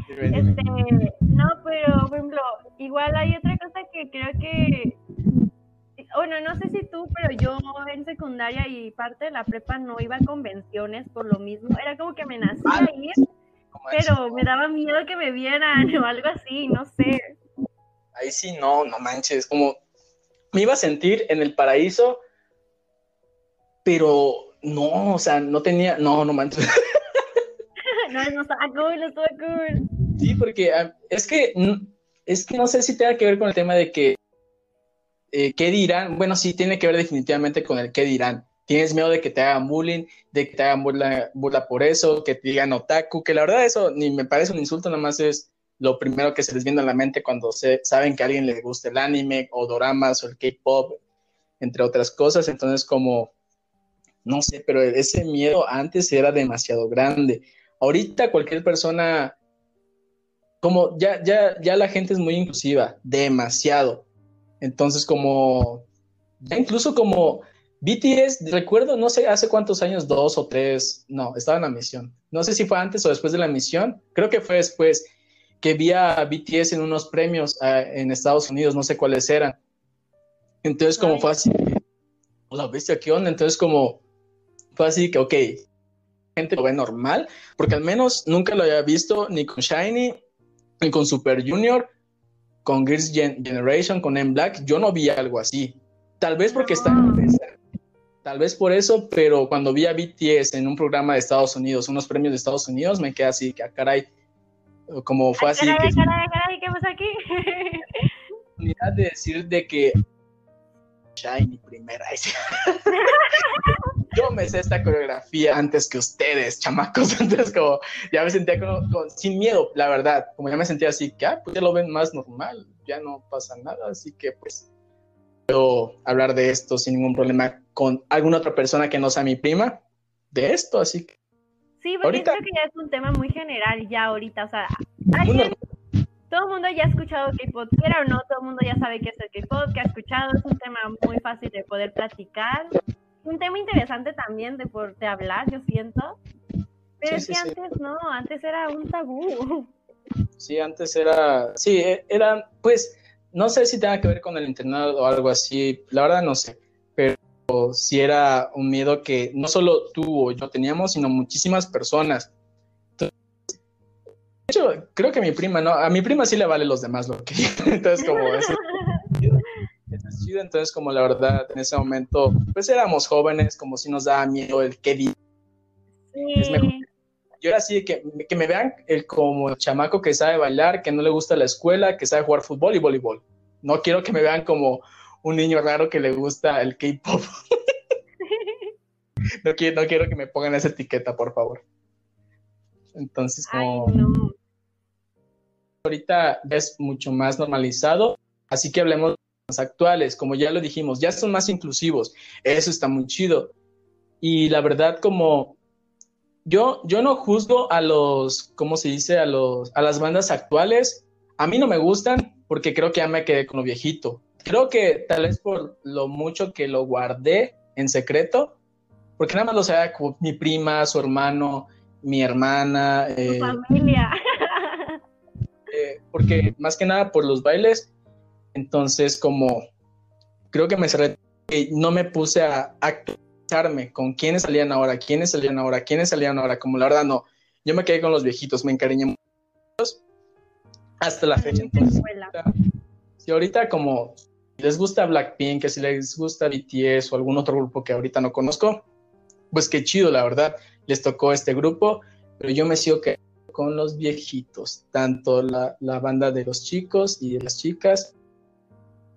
Este, no, pero, por ejemplo, igual hay otra cosa que creo que bueno, no sé si tú, pero yo en secundaria y parte de la prepa no iba a convenciones por lo mismo. Era como que me nacía ir, pero me daba miedo que me vieran o algo así, no sé. Ahí sí, no, no manches, como me iba a sentir en el paraíso, pero no, o sea, no tenía, no, no manches. no, no estaba cool, no estaba cool. Sí, porque ah, es que, es que no sé si tenga que ver con el tema de que eh, ¿qué dirán? Bueno, sí, tiene que ver definitivamente con el qué dirán. Tienes miedo de que te hagan bullying, de que te hagan burla, por eso, que te digan otaku, que la verdad eso ni me parece un insulto, nada más es lo primero que se les viene a la mente cuando se, saben que a alguien le gusta el anime o doramas o el K-pop, entre otras cosas. Entonces, como no sé, pero ese miedo antes era demasiado grande. Ahorita cualquier persona, como ya, ya, ya la gente es muy inclusiva, demasiado. Entonces, como, ya incluso como BTS, recuerdo, no sé hace cuántos años, dos o tres, no, estaba en la misión. No sé si fue antes o después de la misión, creo que fue después que vi a BTS en unos premios uh, en Estados Unidos, no sé cuáles eran. Entonces, como fue así, la bestia, ¿qué onda? Entonces, como fue así que, ok, gente lo ve normal, porque al menos nunca lo había visto ni con Shiny, ni con Super Junior, con Girls Gen Generation, con M Black, yo no vi algo así. Tal vez porque está Tal vez por eso, pero cuando vi a BTS en un programa de Estados Unidos, unos premios de Estados Unidos, me quedé así, que ah, caray, como fue así. Caray, caray, caray, ¿qué pasa aquí? Unidad de decir de que Shiny primera. Yo me sé esta coreografía antes que ustedes, chamacos. Antes como ya me sentía como, sin miedo, la verdad. Como ya me sentía así, que ah, pues ya lo ven más normal, ya no pasa nada, así que pues puedo hablar de esto sin ningún problema con alguna otra persona que no sea mi prima de esto, así que Sí, porque creo que ya es un tema muy general ya ahorita, o sea, todo el mundo ya ha escuchado K-pop, quiera o no, todo el mundo ya sabe qué es el K-pop, que ha escuchado, es un tema muy fácil de poder platicar, un tema interesante también de, por, de hablar, yo siento, pero sí, es que antes no, antes era un tabú. Sí, antes era, sí, e, era, pues, no sé si tenga que ver con el internet o algo así, la verdad no sé, si era un miedo que no solo tú o yo teníamos, sino muchísimas personas. de hecho, creo que mi prima, ¿no? A mi prima sí le vale los demás lo que Entonces, como eso, es chido. Entonces, como la verdad, en ese momento, pues éramos jóvenes, como si nos daba miedo el qué sí. es mejor. Yo era así, que, que me vean el, como el chamaco que sabe bailar, que no le gusta la escuela, que sabe jugar fútbol y voleibol. No quiero que me vean como un niño raro que le gusta el K-pop. no, quiero, no quiero que me pongan esa etiqueta, por favor. Entonces, como. Ahorita es mucho más normalizado, así que hablemos de los actuales. Como ya lo dijimos, ya son más inclusivos. Eso está muy chido. Y la verdad, como yo, yo no juzgo a los, ¿cómo se dice? A, los, a las bandas actuales. A mí no me gustan porque creo que ya me quedé con lo viejito creo que tal vez por lo mucho que lo guardé en secreto, porque nada más lo sabía como mi prima, su hermano, mi hermana. Eh, familia. Eh, porque más que nada por los bailes, entonces como creo que me cerré no me puse a actualizarme con quiénes salían ahora, quiénes salían ahora, quiénes salían ahora, como la verdad no, yo me quedé con los viejitos, me encariñé mucho hasta la fecha. Entonces, si ahorita como les gusta Blackpink, que si les gusta BTS o algún otro grupo que ahorita no conozco, pues qué chido, la verdad, les tocó este grupo, pero yo me sigo que con los viejitos, tanto la, la, banda de los chicos y de las chicas,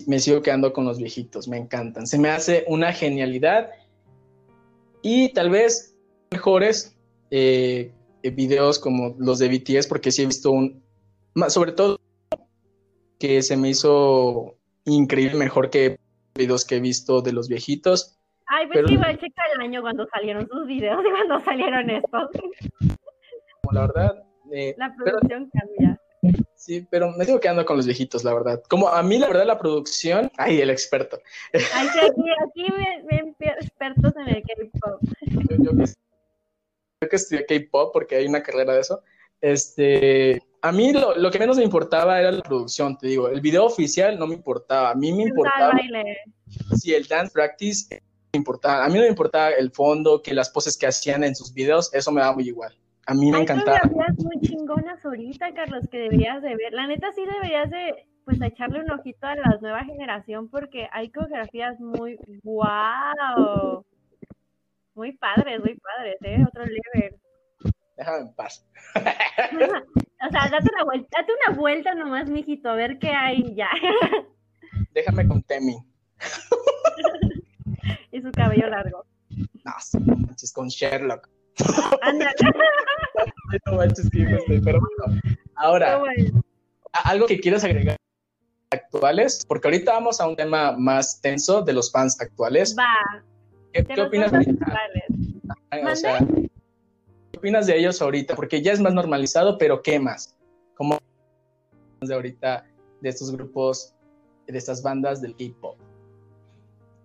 me sigo quedando con los viejitos, me encantan, se me hace una genialidad y tal vez mejores eh, videos como los de BTS, porque sí he visto un, sobre todo que se me hizo increíble, mejor que videos que he visto de los viejitos. Ay, pues pero... iba a checar el año cuando salieron sus videos y cuando salieron estos. la verdad. Eh, la producción cambia. Sí, pero me sigo quedando con los viejitos, la verdad. Como a mí, la verdad, la producción. Ay, el experto. Ay, sí, aquí, aquí ven expertos en el K-pop. Yo, yo, yo, que estudié K-pop porque hay una carrera de eso. Este, a mí lo, que menos me importaba era la producción, te digo. El video oficial no me importaba. A mí me importaba. Si el dance practice me importaba. A mí no me importaba el fondo, que las poses que hacían en sus videos, eso me da muy igual. A mí me encantaba. Hay muy chingonas ahorita, Carlos, que deberías de ver. La neta sí deberías de pues echarle un ojito a la nueva generación porque hay coreografías muy wow. Muy padres, muy padres, ¿eh? Otro level déjame en paz. o sea, date una vuelta, date una vuelta nomás, mijito, a ver qué hay ya. déjame con Temi. y su cabello largo. No, manches con Sherlock. no manches que pero bueno. Ahora, algo que quieras agregar actuales, porque ahorita vamos a un tema más tenso de los fans actuales. Va. ¿Qué, ¿qué opinas? O sea, ¿qué opinas de ellos ahorita? Porque ya es más normalizado, pero ¿qué más? ¿Cómo de ahorita de estos grupos, de estas bandas del K-pop?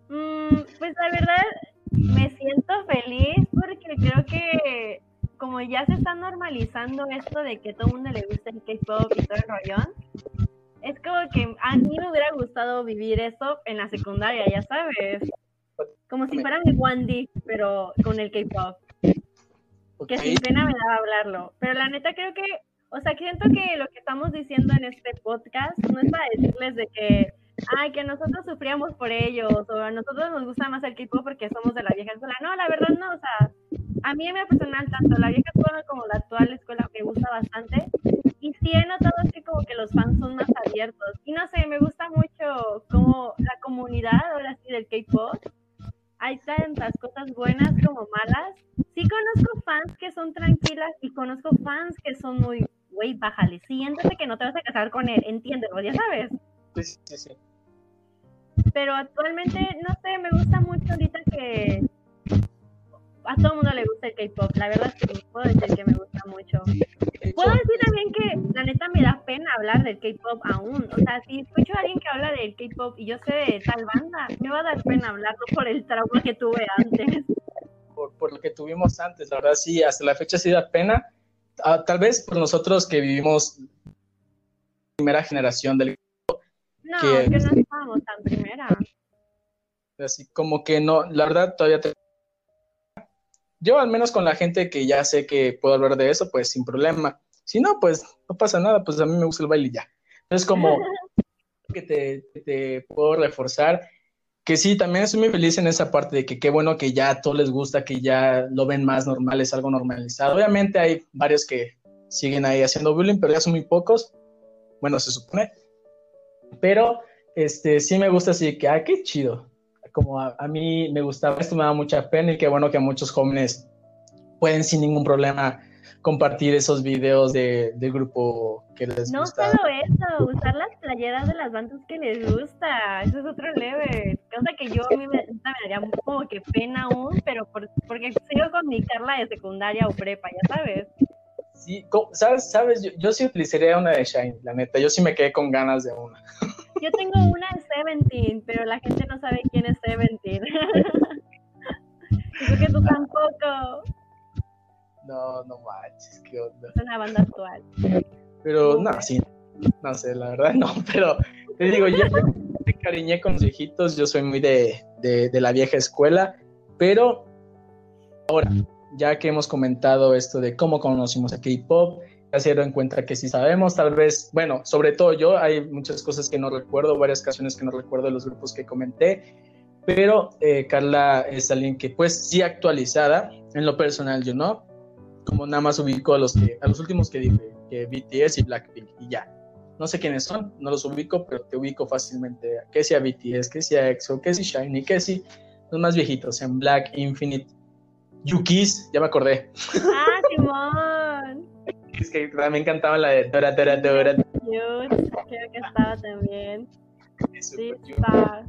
Mm, pues la verdad, me siento feliz porque creo que como ya se está normalizando esto de que todo el mundo le gusta el K-pop y todo el rollón, es como que a mí me hubiera gustado vivir eso en la secundaria, ya sabes. Como si fuera mi Wandy, pero con el K-pop. Que sin pena me daba hablarlo. Pero la neta creo que, o sea, siento que lo que estamos diciendo en este podcast no es para decirles de que, ay, que nosotros sufríamos por ellos, o a nosotros nos gusta más el K-pop porque somos de la vieja escuela. No, la verdad no, o sea, a mí en mi personal, tanto la vieja escuela como la actual escuela me gusta bastante. Y sí he notado que como que los fans son más abiertos. Y no sé, me gusta mucho como la comunidad ahora sí del K-pop. Hay tantas cosas buenas como malas. Sí conozco fans que son tranquilas y conozco fans que son muy, güey, bájale, siéntate que no te vas a casar con él, entiéndelo, ya sabes. Sí, sí, sí. Pero actualmente, no sé, me gusta mucho ahorita que a todo el mundo le gusta el K-pop. La verdad es que puedo decir que me gusta mucho. Puedo decir también que la neta me da pena hablar del K-pop aún. O sea, si escucho a alguien que habla del K-pop y yo sé de tal banda, me va a dar pena hablarlo por el trauma que tuve antes. Por, por lo que tuvimos antes, la verdad sí, hasta la fecha sí da pena. Ah, tal vez por nosotros que vivimos primera generación del K-pop. No, que, no estábamos tan primera. Así como que no, la verdad todavía te yo al menos con la gente que ya sé que puedo hablar de eso, pues sin problema. Si no, pues no pasa nada, pues a mí me gusta el baile y ya. Entonces como que te, te, puedo reforzar, que sí, también estoy muy feliz en esa parte de que qué bueno que ya a todos les gusta, que ya lo ven más normal, es algo normalizado. Obviamente hay varios que siguen ahí haciendo bullying, pero ya son muy pocos. Bueno, se supone. Pero este sí me gusta así que, ah, qué chido como a, mí me gustaba esto, me da mucha pena y qué bueno que muchos jóvenes pueden sin ningún problema compartir esos videos de, del grupo que les gusta. No solo eso, usar las playeras de las bandas que les gusta, eso es otro leve. Cosa que yo a mí me, me daría como que pena aún, pero por, porque sigo con mi Carla de secundaria o prepa, ya sabes. Sí, sabes, sabes, yo, yo sí utilizaría una de Shine, la neta, yo sí me quedé con ganas de una. Yo tengo una de Seventeen, pero la gente no sabe quién es Seventeen. Creo que tú tampoco. No, no manches, qué onda. Es una banda actual. Pero no, sí, no sé, la verdad no, pero te digo, yo me cariñé con los viejitos, yo soy muy de, de, de la vieja escuela, pero ahora, ya que hemos comentado esto de cómo conocimos a K-Pop, se en cuenta que sí sabemos, tal vez, bueno, sobre todo yo, hay muchas cosas que no recuerdo, varias canciones que no recuerdo de los grupos que comenté, pero eh, Carla es alguien que pues sí actualizada, en lo personal yo no, como nada más ubico a los, que, a los últimos que dije, que BTS y Blackpink y ya. No sé quiénes son, no los ubico, pero te ubico fácilmente. Que sea BTS, que sea EXO, que sea Shiny, que si los más viejitos, en Black, Infinite, Yukis, ya me acordé. Ah, Simón. Es que también cantaba la de Dora, Dora, Dora. Creo que estaba también. Sí, está.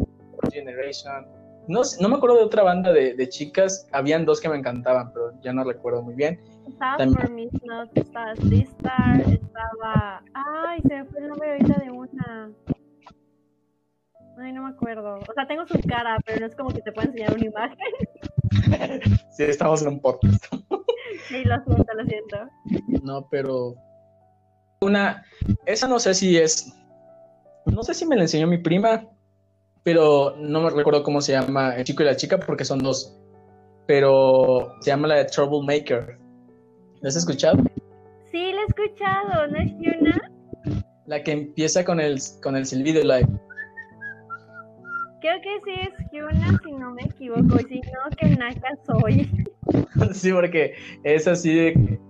Generation. No, no me acuerdo de otra banda de, de, chicas. Habían dos que me encantaban, pero ya no recuerdo muy bien. Estaba también... For Me Not, estaba Star, estaba. Ay, se me fue el nombre ahorita de una. Ay, no me acuerdo. O sea, tengo su cara, pero no es como que te pueda enseñar una imagen. sí, estamos en un podcast. Sí, lo siento, lo siento. No, pero una, esa no sé si es, no sé si me la enseñó mi prima, pero no me recuerdo cómo se llama el chico y la chica porque son dos, pero se llama la de Troublemaker. ¿La has escuchado? Sí, la he escuchado, ¿no es Yuna? La que empieza con el, con el silbido, la Creo que sí es Hyuna, si no me equivoco, si no, que Naka soy. sí, porque es así de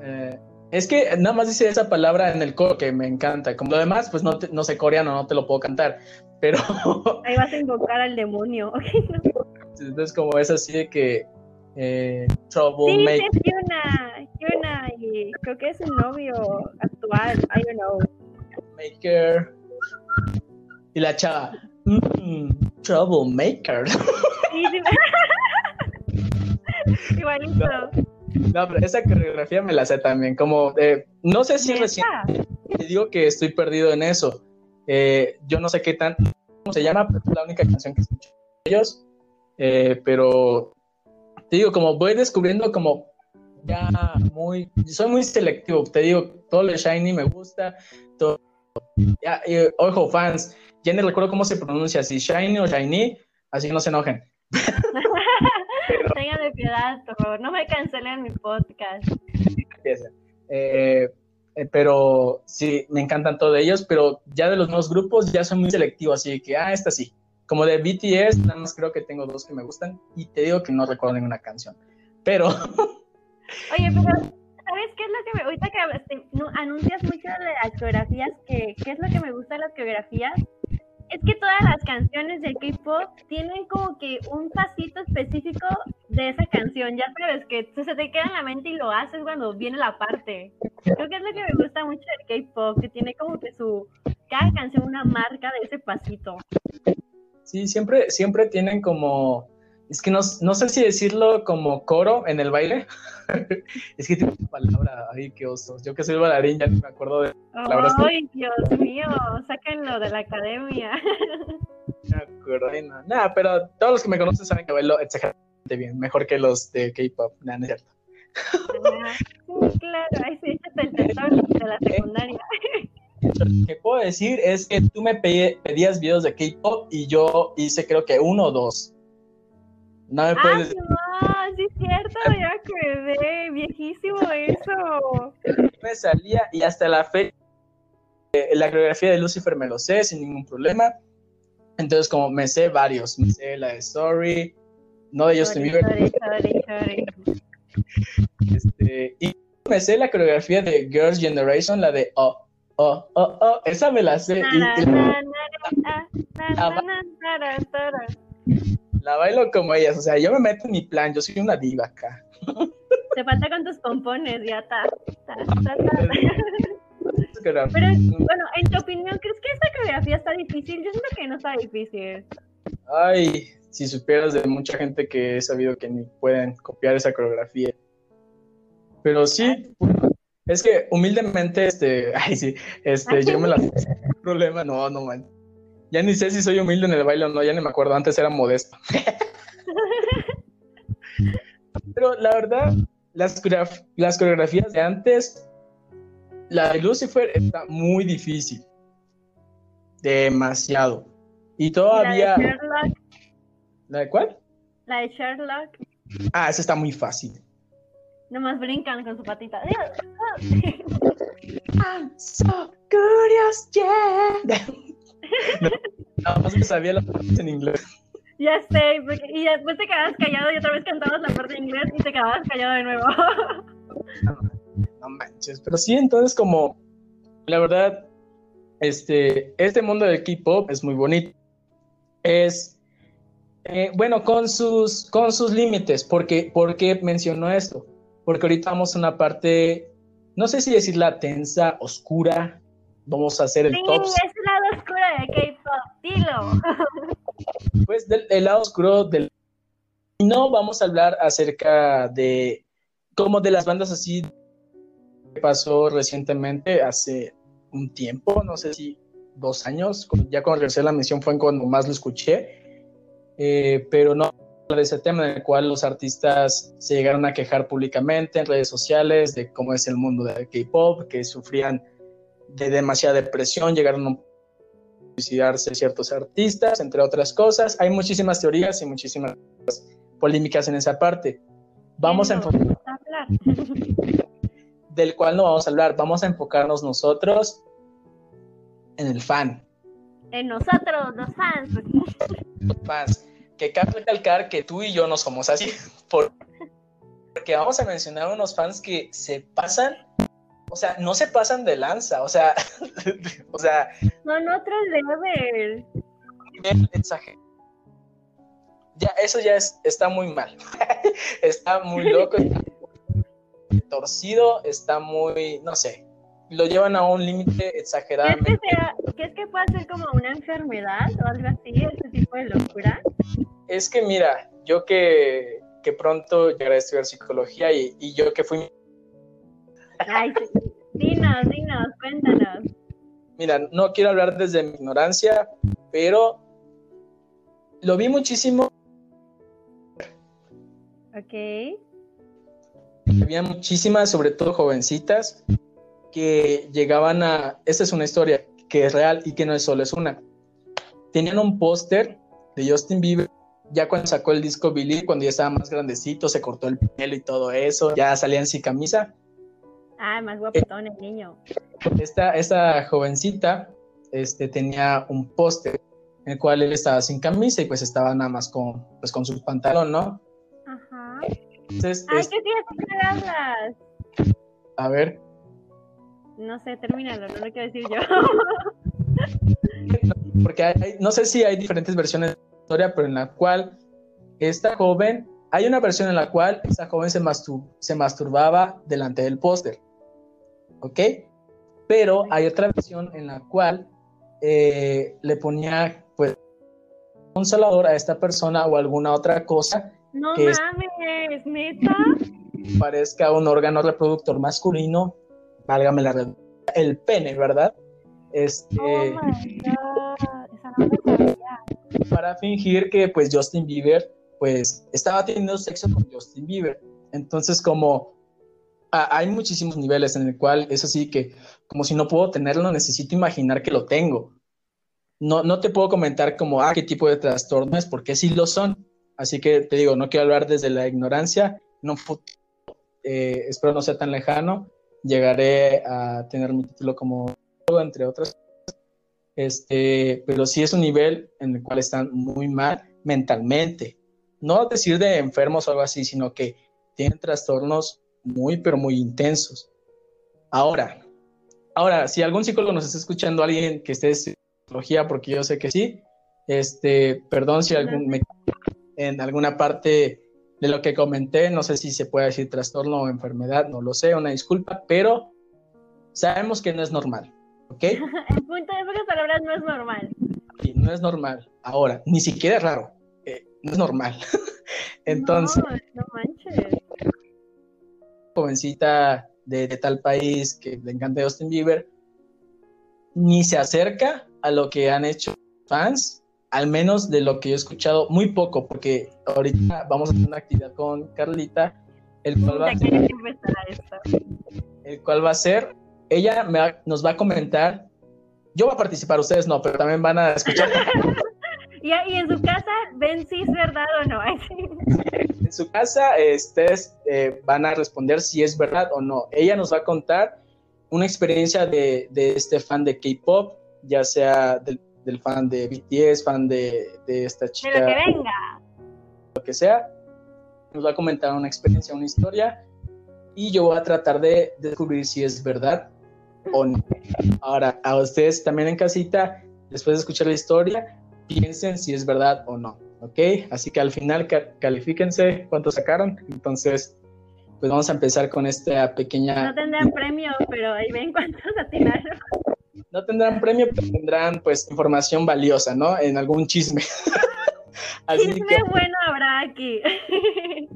eh, es que nada más dice esa palabra en el coro que me encanta. Como lo demás, pues no, no sé coreano, no te lo puedo cantar. Pero. Ahí vas a invocar al demonio. Entonces, como es así de que. Eh, trouble sí, es Hyuna, Hyuna, y creo que es el novio actual. I don't know. Maker. Y la chava. Mm, troublemaker. Igualito. No, pero esa coreografía me la sé también. Como, eh, no sé si recién te digo que estoy perdido en eso. Eh, yo no sé qué tan, cómo se llama, pero es la única canción que escucho de ellos. Eh, pero te digo, como voy descubriendo como ya muy, soy muy selectivo, te digo, todo lo Shiny me gusta, todo, ya, ojo, fans, ya ni recuerdo cómo se pronuncia, si Shiny o Shiny, así no se enojen. Tengan de piedad, por favor, no me cancelen mi podcast. Eh, eh, pero sí, me encantan todos ellos, pero ya de los nuevos grupos ya soy muy selectivo, así que, ah, esta sí. Como de BTS, nada más creo que tengo dos que me gustan y te digo que no recuerdo ninguna canción. Pero... Oye, pero ¿sabes qué es lo que me... Ahorita que anuncias mucho de las coreografías, ¿qué, ¿qué es lo que me gusta de las coreografías? Es que todas las canciones de K-pop tienen como que un pasito específico de esa canción. Ya sabes que se te queda en la mente y lo haces cuando viene la parte. Creo que es lo que me gusta mucho del K-pop, que tiene como que su cada canción una marca de ese pasito. Sí, siempre, siempre tienen como es que no, no, sé si decirlo como coro en el baile. es que tiene una palabra, ay, qué osos. Yo que soy bailarín ya no me acuerdo de palabras. Ay, Dios mío, sáquenlo de la academia. no me acuerdo, no. Nada, pero todos los que me conocen saben que bailo exageradamente bien, mejor que los de K-pop, nada, no es cierto. sí, claro, ahí sí, échate el tesoro de la secundaria. Lo que puedo decir es que tú me pedías videos de K-pop y yo hice creo que uno o dos. No me puedes. Ah, no, sí es cierto, ya que ve, viejísimo eso. Me salía y hasta la fe eh, la coreografía de Lucifer me lo sé sin ningún problema. Entonces, como me sé varios, me sé la de Story, no de Justin Bieber. Este, y me sé la coreografía de Girls' Generation, la de Oh, oh, oh, oh, esa me la sé. La bailo como ellas, o sea, yo me meto en mi plan, yo soy una diva acá. Te falta con tus pompones, ya está. Pero bueno, en tu opinión, ¿crees que esta coreografía está difícil? Yo siento que no está difícil. Ay, si supieras de mucha gente que he sabido que ni pueden copiar esa coreografía. Pero sí, es que humildemente, este, ay sí, este, yo me la problema, no, no man. Ya ni sé si soy humilde en el baile o no, ya ni me acuerdo, antes era modesto. Pero la verdad, las, las coreografías de antes, la de Lucifer está muy difícil. Demasiado. Y todavía... ¿La de Sherlock? ¿La de cuál? La de Sherlock. Ah, esa está muy fácil. Nomás brincan con su patita. I'm so curious, yeah. No, nada más me sabía la parte en inglés. Ya sé, y después te quedabas callado y otra vez cantabas la parte en inglés y te quedabas callado de nuevo. No, manches, pero sí, entonces como, la verdad, este, este mundo del K-pop es muy bonito. Es, eh, bueno, con sus, con sus límites, porque, ¿por qué menciono esto? Porque ahorita vamos a una parte, no sé si decirla tensa, oscura, vamos a hacer el sí, top. es el lado oscuro de K-pop, dilo. Pues del el lado oscuro del. No vamos a hablar acerca de. como de las bandas así que pasó recientemente, hace un tiempo, no sé si dos años, ya cuando regresé a la misión fue cuando más lo escuché, eh, pero no de ese tema en el cual los artistas se llegaron a quejar públicamente en redes sociales de cómo es el mundo del K-pop, que sufrían de demasiada depresión, llegaron a suicidarse ciertos artistas, entre otras cosas. Hay muchísimas teorías y muchísimas polémicas en esa parte. Vamos a enfocar del cual no vamos a hablar, vamos a enfocarnos nosotros en el fan. En nosotros, los fans. Los fans. Que cabe recalcar que tú y yo no somos así, porque vamos a mencionar unos fans que se pasan o sea, no se pasan de lanza, o sea, o sea. Son otros levels. Ya, eso ya es, está muy mal. está muy loco, está torcido, está muy, no sé, lo llevan a un límite exageradamente. ¿Qué es que puede ser como una enfermedad o algo así, ese tipo de locura? Es que mira, yo que que pronto llegaré a estudiar psicología y, y yo que fui... Ay, dinos, dinos, cuéntanos. Mira, no quiero hablar desde mi ignorancia, pero lo vi muchísimo. Ok. Había muchísimas, sobre todo jovencitas, que llegaban a... Esta es una historia que es real y que no es solo es una. Tenían un póster de Justin Bieber ya cuando sacó el disco Billy, cuando ya estaba más grandecito, se cortó el pelo y todo eso, ya salían sin camisa. Ah, más guapetón el niño. Esta, esta jovencita este, tenía un póster en el cual él estaba sin camisa y pues estaba nada más con, pues, con su pantalón, ¿no? Ajá. Entonces, Ay, es- ¿qué tienes que a ver, No sé, termínalo, no lo quiero decir yo. porque hay- hay- no sé si hay diferentes versiones de la historia, pero en la cual esta joven, hay una versión en la cual esta joven se, mastur- se masturbaba delante del póster, ¿ok? Pero hay otra versión en la cual eh, le ponía, pues, un consolador a esta persona o alguna otra cosa No ¿Qué es? mames, neta. que parezca un órgano reproductor masculino, válgame la redundancia, el pene, ¿verdad? Este, Oh my god. Esa no me sabía. para fingir que pues Justin Bieber pues estaba teniendo sexo con Justin Bieber. Entonces como ah, hay muchísimos niveles en el cual es así que como si no puedo tenerlo necesito imaginar que lo tengo. No, no te puedo comentar como ah, qué tipo de trastornos, porque sí lo son. Así que te digo, no quiero hablar desde la ignorancia. Futuro, eh, espero no sea tan lejano, llegaré a tener mi título como entre otras este, pero sí es un nivel en el cual están muy mal mentalmente. No decir de enfermos o algo así, sino que tienen trastornos muy, pero muy intensos. Ahora, ahora, si algún psicólogo nos está escuchando, alguien que esté en psicología, porque yo sé que sí, este, perdón si algún, me- en alguna parte de lo que comenté, no sé si se puede decir trastorno o enfermedad, no lo sé, una disculpa, pero sabemos que no es normal, ¿ok? El punto de pocas palabras no es normal. Y no es normal. Ahora, ni siquiera es raro. eh, no es normal. Entonces, No, no manches. Jovencita de, de tal país que le encanta Justin Bieber, ni se acerca a lo que han hecho fans, al menos de lo que yo he escuchado, muy poco, porque ahorita vamos a hacer una actividad con Carlita, el cual va, a esto. el cual va a ser, ella me va- nos va a comentar, yo voy a participar, ustedes no, pero también van a escuchar Y, y en su casa ven si es verdad o no. En su casa, eh, ustedes eh, van a responder si es verdad o no. Ella nos va a contar una experiencia de, de este fan de K-pop, ya sea del, del fan de BTS, fan de, de esta De chica, lo que venga. lo que sea. Nos va a comentar una experiencia, una historia, y yo voy a tratar de descubrir si es verdad o no. Ahora, a ustedes también en casita, después de escuchar la historia, piensen si es verdad o no, ¿ok? Así que al final ca- califíquense cuánto sacaron. Entonces, pues vamos a empezar con esta pequeña... No tendrán premio, pero ahí ven cuántos atinaron. No tendrán premio, pero tendrán pues información valiosa, ¿no? En algún chisme. Así Chisme que, bueno habrá aquí.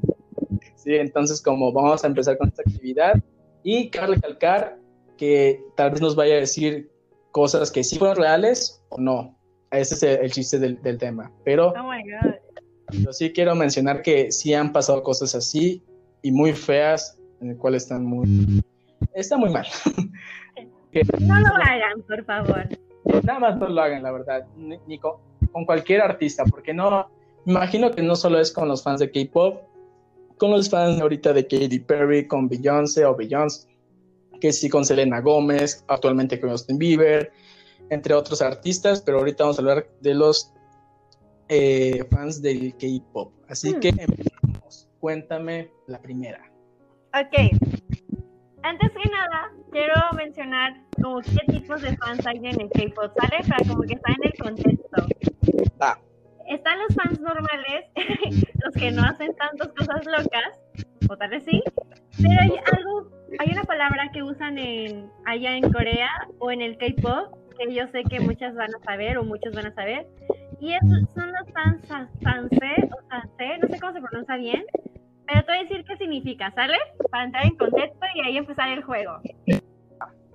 sí, entonces como vamos a empezar con esta actividad y cabe recalcar que tal vez nos vaya a decir cosas que sí fueron reales o no. Ese es el, el chiste del, del tema. Pero Oh my god. yo sí quiero mencionar que sí han pasado cosas así y muy feas, en el cual están muy... Está muy mal. No lo hagan, por favor. Nada más no lo hagan, la verdad, ni, ni con, con cualquier artista, porque no, imagino que no solo es con los fans de K-pop, con los fans ahorita de Katy Perry, con Beyoncé o Beyoncé, que sí con Selena Gómez, actualmente con Justin Bieber, entre otros artistas, pero ahorita vamos a hablar de los eh, fans del K-pop. Así Hmm. que empezamos. Cuéntame la primera. Ok. Antes que nada, quiero mencionar como qué tipos de fans hay en el K-pop, ¿sale? Para como que está en el contexto. Va. Están los fans normales, los que no hacen tantas cosas locas, o tal vez sí, pero hay algo, hay una palabra que usan en allá en Corea o en el K-pop que yo sé que muchas van a saber o muchos van a saber, y es- son los sansé o sansé, no sé cómo se pronuncia bien, Pero te voy a decir qué significa, ¿sale? Para entrar en contexto y ahí empezar el juego.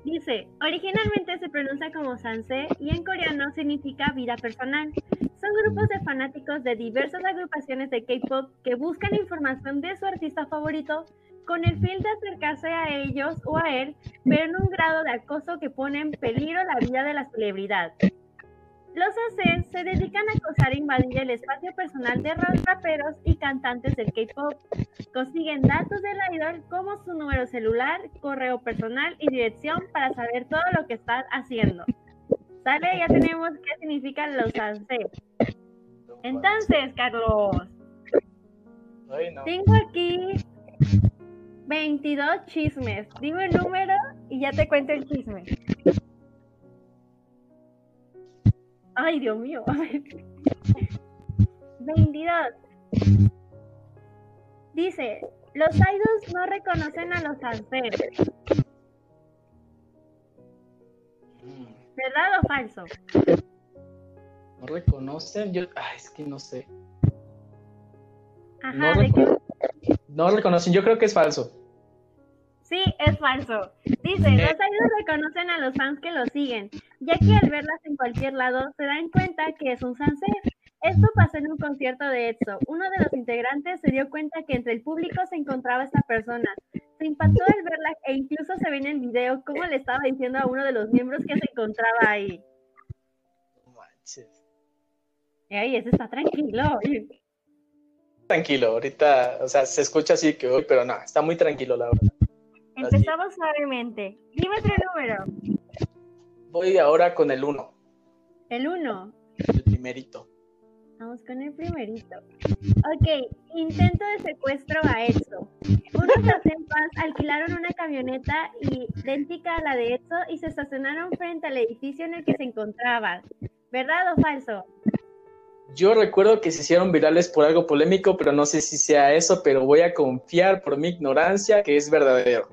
Dice, originalmente se pronuncia como sanse y en coreano significa vida personal. Son grupos de fanáticos de diversas agrupaciones de K-pop que buscan información de su artista favorito con el fin de acercarse a ellos o a él, pero en un grado de acoso que pone en peligro la vida de la celebridad. Los ACs se dedican a acosar e invadir el espacio personal de raperos y cantantes del K-pop. Consiguen datos del idol como su número celular, correo personal y dirección para saber todo lo que están haciendo. ¿Sale? Ya tenemos qué significan los ACs. Entonces, Carlos, tengo aquí 22 chismes. Dime el número y ya te cuento el chisme. Ay, Dios mío. 22. Dice, los idols no reconocen a los ancestros. ¿Verdad o falso? No reconocen, yo, ay, es que no sé. Ajá, no reconocen, yo creo que es falso. Sí, es falso. Dice, los idols reconocen a los fans que los siguen, ya que al verlas en cualquier lado se dan cuenta que es un sunset. Esto pasó en un concierto de EXO. Uno de los integrantes se dio cuenta que entre el público se encontraba esta persona. Se impactó al verla e incluso se ve en el video cómo le estaba diciendo a uno de los miembros que se encontraba ahí. Ey, ese está tranquilo. Tranquilo, ahorita, o sea, se escucha así que hoy, pero no, está muy tranquilo la verdad. Empezamos suavemente. Dime otro número. Voy ahora con el 1, El 1. el primerito. Vamos con el primerito. Ok, intento de secuestro a EXO. Unos fans alquilaron una camioneta idéntica a la de EXO y se estacionaron frente al edificio en el que se encontraban. ¿Verdad o falso? Yo recuerdo que se hicieron virales por algo polémico, pero no sé si sea eso, pero voy a confiar por mi ignorancia que es verdadero.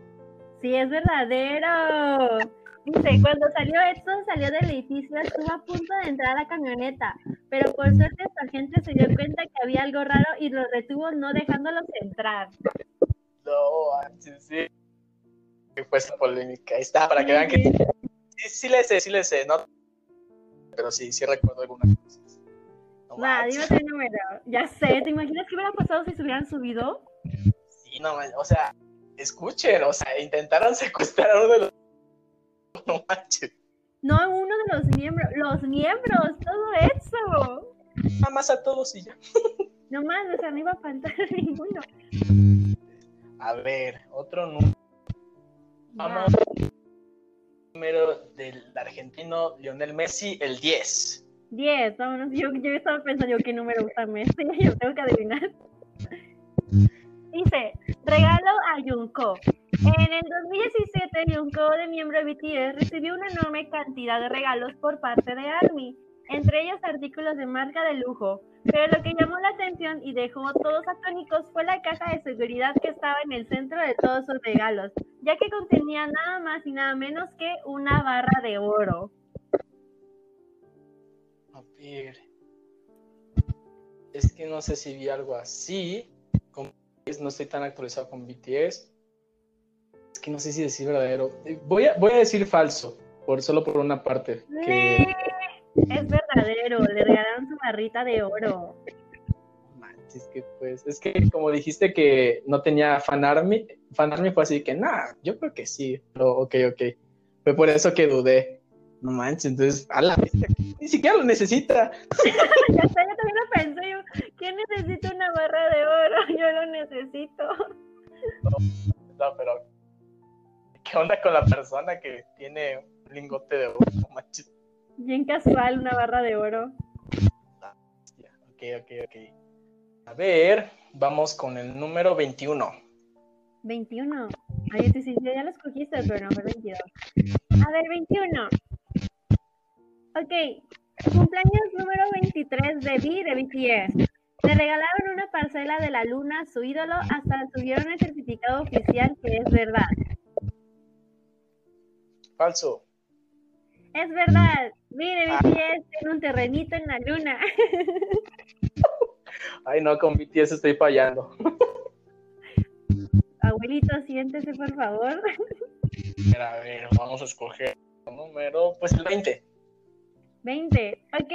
Sí, es verdadero. Dice, cuando salió esto, salió del edificio, estuvo a punto de entrar a la camioneta, pero por suerte su agente se dio cuenta que había algo raro y lo retuvo no dejándolos entrar. No, sí, sí. Fue esa polémica. Ahí está, para que vean que sí, sí le sé, sí le sé, no. Pero sí, sí recuerdo algunas cosas. No manches. dime el número. Ya sé, ¿te imaginas qué hubiera pasado si se hubieran subido? Sí, no, o sea, escuchen, o sea, intentaron secuestrar a uno de los. No manches. No, uno de los miembros, los miembros, todo eso. Nada más a todos y ya. No más, o sea, no iba a faltar ninguno. A ver, otro número. Vamos. Número del argentino Lionel Messi, el 10. 10, vámonos. Yo, yo estaba pensando yo qué número usa Messi, yo tengo que adivinar. Dice, regalo a Junko. En el 2017, Junko, de miembro de BTS, recibió una enorme cantidad de regalos por parte de ARMY, entre ellos artículos de marca de lujo. Pero lo que llamó la atención y dejó a todos atónicos fue la caja de seguridad que estaba en el centro de todos sus regalos, ya que contenía nada más y nada menos que una barra de oro. A ver. Es que no sé si vi algo así. No estoy tan actualizado con BTS. Es que no sé si decir verdadero. Eh, Voy a, voy a decir falso, por, solo por una parte. Que, Es verdadero, le regalaron su barrita de oro. manches, que pues, es que como dijiste que no tenía fan army, fan army fue así que, nada, yo creo que sí. Pero, ok, ok. Fue por eso que dudé. No manches, entonces, a la bestia, ni siquiera lo necesita. ya sé, yo también. Yo, ¿Quién necesita una barra de oro? Yo lo necesito. No, pero ¿qué onda con la persona que tiene un lingote de oro? Manches. Bien casual, una barra de oro. Ya, Ok, ok, ok. A ver, vamos con el número 21. 21. Ay, sí, sí, ya lo escogiste, pero no fue 22. A ver, 21. Ok. Cumpleaños número 23 de V de BTS. Le regalaron una parcela de la luna a su ídolo hasta tuvieron el certificado oficial que es verdad. Falso. Es verdad. Mire, BTS tiene un terrenito en la luna. Ay, no, con BTS estoy fallando. Abuelito, siéntese, por favor. A ver, vamos a escoger un número, pues el 20. 20, ok.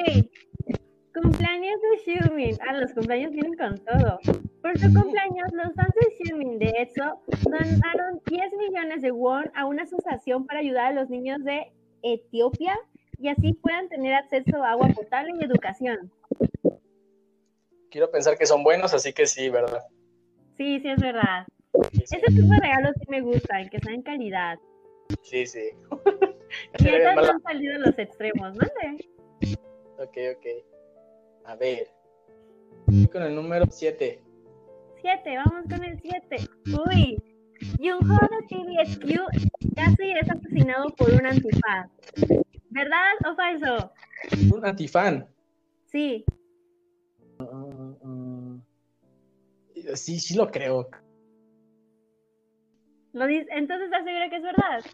Cumpleaños de Xiumin. Ah, los cumpleaños vienen con todo. Por su cumpleaños, los fans de Xiumin de EXO donaron 10 millones de won a una asociación para ayudar a los niños de Etiopía y así puedan tener acceso a agua potable y educación. Quiero pensar que son buenos, así que sí, ¿verdad? Sí, sí, es verdad. Ese tipo de regalos sí me gustan, que sean en calidad. Sí, sí. y no han salido los extremos, ¿no? Ok, ok. A ver. Con el número 7. 7, vamos con el 7. Uy, Jungho de TVSQ casi es asesinado por un antifan. ¿Verdad o falso? ¿Un antifan? Sí. Uh, uh, sí, sí lo creo. ¿Lo Entonces, ¿estás seguro que es verdad?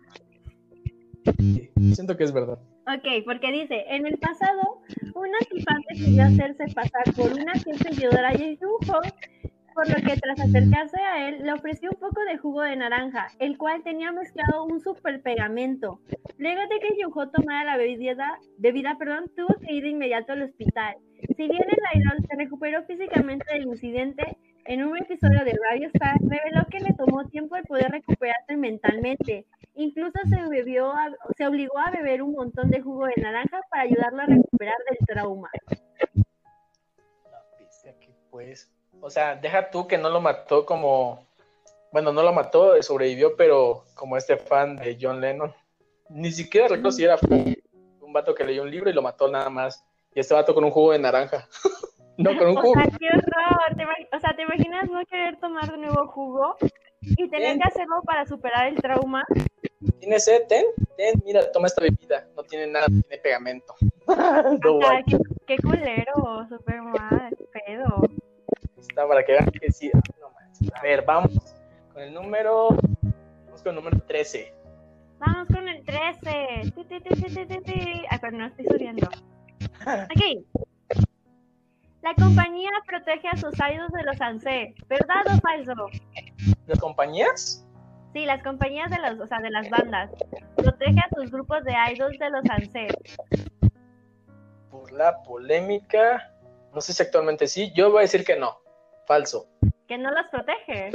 Sí, siento que es verdad. Ok, porque dice, en el pasado, un antifan decidió hacerse pasar por una fiel seguidora de Jungho por lo que tras acercarse a él le ofreció un poco de jugo de naranja, el cual tenía mezclado un super pegamento. Luego de que Jungho tomara la bebida, bebida perdón, tuvo que ir de inmediato al hospital. Si bien el idol se recuperó físicamente del incidente, en un episodio de Radio Star reveló que le tomó tiempo el poder recuperarse mentalmente. Incluso se, bebió se obligó a beber un montón de jugo de naranja para ayudarlo a recuperar del trauma. pues o sea, deja tú que no lo mató como, bueno, no lo mató, sobrevivió, pero como este fan de John Lennon. Ni siquiera recuerdo si era un vato que leyó un libro y lo mató nada más. Y este vato con un jugo de naranja. no, con un jugo. O sea, qué horror. o sea, ¿te imaginas no querer tomar de nuevo jugo y tener que hacerlo para superar el trauma? ¿Tienes sed? Ten, ten, mira, toma esta bebida. No tiene nada, tiene pegamento. no, qué, qué culero, súper mal, pedo para que vean que sí. A ver, vamos con el número. Vamos con el número 13. Vamos con el 13. Ay, pero no estoy subiendo. Ok. La compañía protege a sus idols de los ANSE. ¿Verdad o falso? ¿Las compañías? Sí, las compañías de los, o sea, de las bandas. Protege a sus grupos de idols de los ANSE. Por la polémica. No sé si actualmente sí. Yo voy a decir que no. Falso. Que no las protege.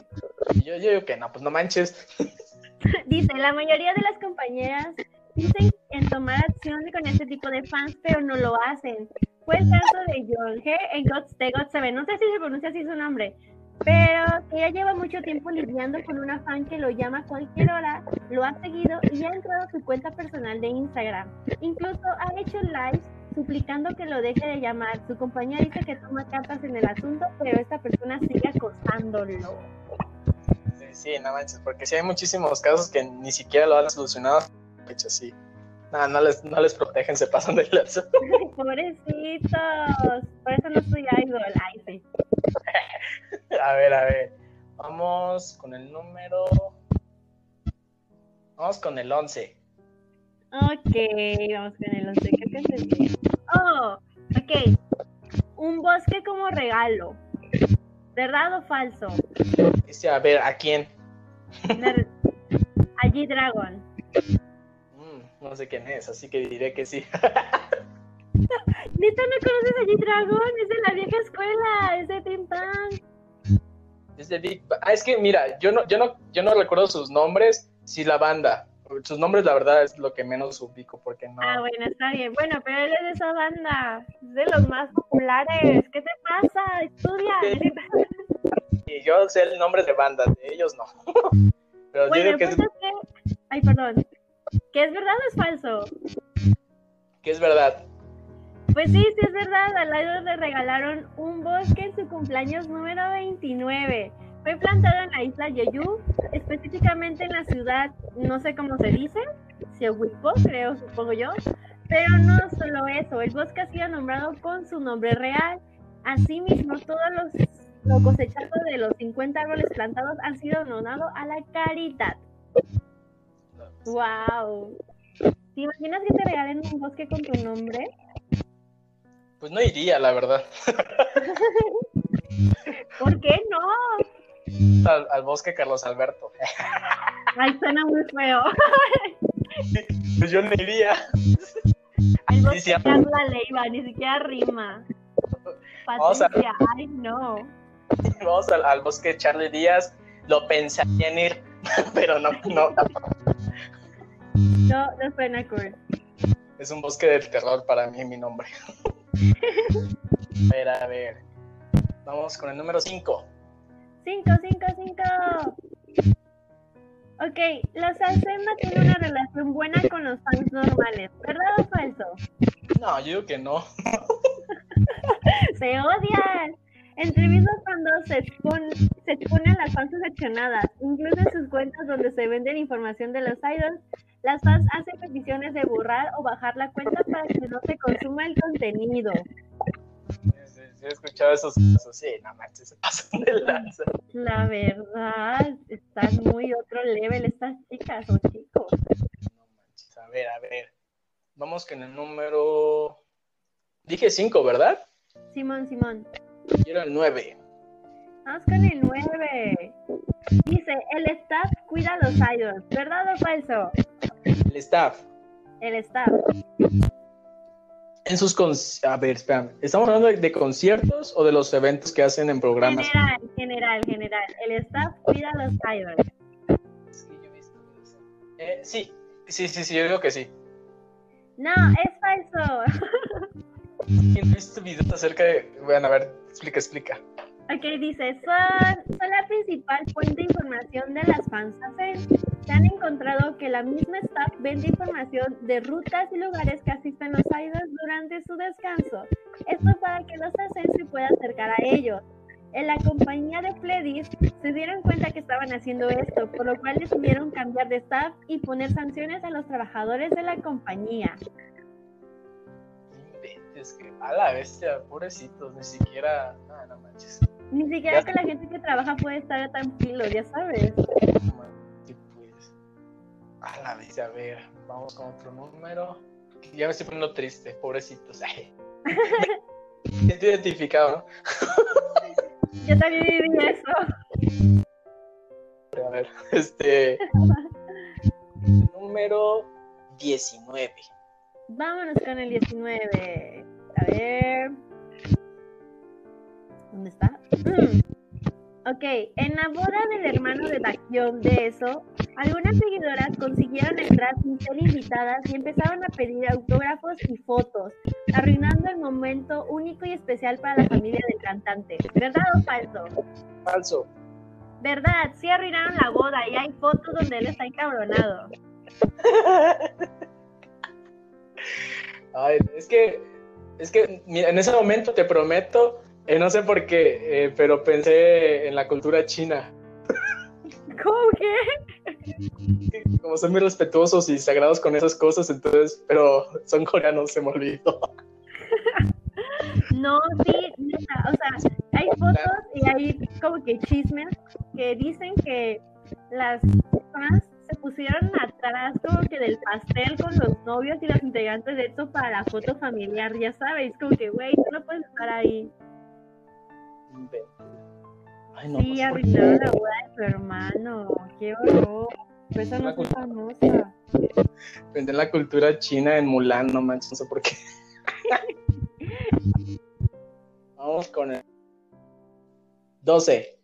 Yo, digo que no, pues no manches. Dice, la mayoría de las compañeras dicen en tomar acción con este tipo de fans, pero no lo hacen. Fue el caso de G en God's The God Seven. No sé si se pronuncia así su nombre, pero que ya lleva mucho tiempo lidiando con una fan que lo llama cualquier hora, lo ha seguido y ha entrado a su cuenta personal de Instagram. Incluso ha hecho lives suplicando que lo deje de llamar. Su compañía dice que toma cartas en el asunto, pero esta persona sigue acosándolo. Sí, sí, no manches, porque sí hay muchísimos casos que ni siquiera lo han solucionado. hecho, sí. No, no les, no les protegen, se pasan de lazo. Pobrecitos, por eso no soy idol. Ay, sí. a ver, a ver. Vamos con el número. Vamos con el 11. Ok, vamos con el 11. Creo que es bien. Oh, ok. Un bosque como regalo. ¿Verdad o falso? Dice, a ver, ¿a quién? Allí Dragon. No sé quién es, así que diré que sí. ¿Neta no conoces a G-Dragon? Es de la vieja escuela, es de Bang. Es de Big Bang. Ah, es que mira, yo no, yo no, yo no recuerdo sus nombres, sí la banda. Sus nombres, la verdad, es lo que menos ubico, porque no. Ah, bueno, está bien. Bueno, pero él es de esa banda, es de los más populares. ¿Qué te pasa? Estudia. Y yo sé el nombre de bandas, de ellos no. Pero bueno, que es... Pues que... Ay, perdón. ¿Qué es verdad o es falso? ¿Qué es verdad? Pues sí, sí es verdad, al lado le regalaron un bosque en su cumpleaños número 29. Fue plantado en la isla Yeyu, específicamente en la ciudad, no sé cómo se dice, Seowipo, creo, supongo yo. Pero no solo eso, el bosque ha sido nombrado con su nombre real. Asimismo, todos los lo cosechado de los 50 árboles plantados han sido donados a la caridad. ¡Wow! ¿Te imaginas que te regalen un bosque con tu nombre? Pues no iría, la verdad. ¿Por qué no? al, al bosque Carlos Alberto. Ay, suena muy feo. Pues yo no iría. El bosque Dice- Carla Leiva, ni siquiera rima. Vamos a- ay no. Vamos al, al bosque Charlie Díaz. Lo pensaría en ir, pero no, no. No, no suena cool. Es un bosque del terror para mí, mi nombre. A ver, a ver. Vamos con el número 5. Cinco, cinco, cinco. Ok, los Alcema tienen una relación buena con los fans normales, ¿verdad o falso? No, yo digo que no. Se odian. Entrevistas cuando se exponen, se exponen las fans decepcionadas, incluso en sus cuentas donde se venden información de los idols, las fans hacen peticiones de borrar o bajar la cuenta para que no se consuma el contenido. Sí, sí, he escuchado esos casos. Sí, no manches, se pasan de lanza. La verdad, están muy otro level estas chicas o chicos. No manches. A ver, a ver. Vamos con el número. Dije 5, ¿verdad? Simón, Simón. Era el 9. Vamos con el 9. Dice, el staff cuida a los idols, ¿verdad o falso? El staff. El staff. En sus con... A ver, espérame. ¿Estamos hablando de, de conciertos o de los eventos que hacen en programas? General, general, general. El staff cuida a los idols. Es. Eh, sí, sí, sí, sí, yo digo que sí. No, es falso. ¿Quién ha visto videos acerca de.? Bueno, a ver, explica, explica. Ok, dice, son, la principal fuente de información de las fans. Se han encontrado que la misma staff vende información de rutas y lugares que asisten los idols durante su descanso. Esto para que los hacen se pueda acercar a ellos. En la compañía de Pledis se dieron cuenta que estaban haciendo esto, por lo cual decidieron cambiar de staff y poner sanciones a los trabajadores de la compañía. Es que a la bestia, pobrecitos, ni siquiera. No manches. Ni siquiera Ya. que la gente que trabaja puede estar tranquilo, ya sabes. Pues. A la bestia, a ver, vamos con otro número. Ya me estoy poniendo triste, pobrecitos. Estoy identificado, ¿no? Yo también viví eso. A ver, este. número 19. Vámonos con el 19. A ver. ¿Dónde está? Mm. Ok, en la boda del hermano de Baekhyun de eso, algunas seguidoras consiguieron entrar sin ser invitadas y empezaron a pedir autógrafos y fotos, arruinando el momento único y especial para la familia del cantante. ¿Verdad o falso? Falso. Verdad, sí arruinaron la boda y hay fotos donde él está encabronado. Ay, es que, es que mira, en ese momento te prometo, eh, no sé por qué, eh, pero pensé en la cultura china. ¿Cómo que? Como son muy respetuosos y sagrados con esas cosas, entonces, pero son coreanos, se me olvidó. No, sí, neta, o sea, hay fotos y hay como que chismes que dicen que las fans se pusieron atrás como que del pastel con los novios y los integrantes de esto para la foto familiar, ya sabes, como que, güey, tú no puedes estar ahí. Ay, no, sí, pues, arruinaron la boda de su hermano, qué horror. Por eso no soy famosa. En la cultura china en Mulan, no manches, no sé por qué. Vamos con el 12.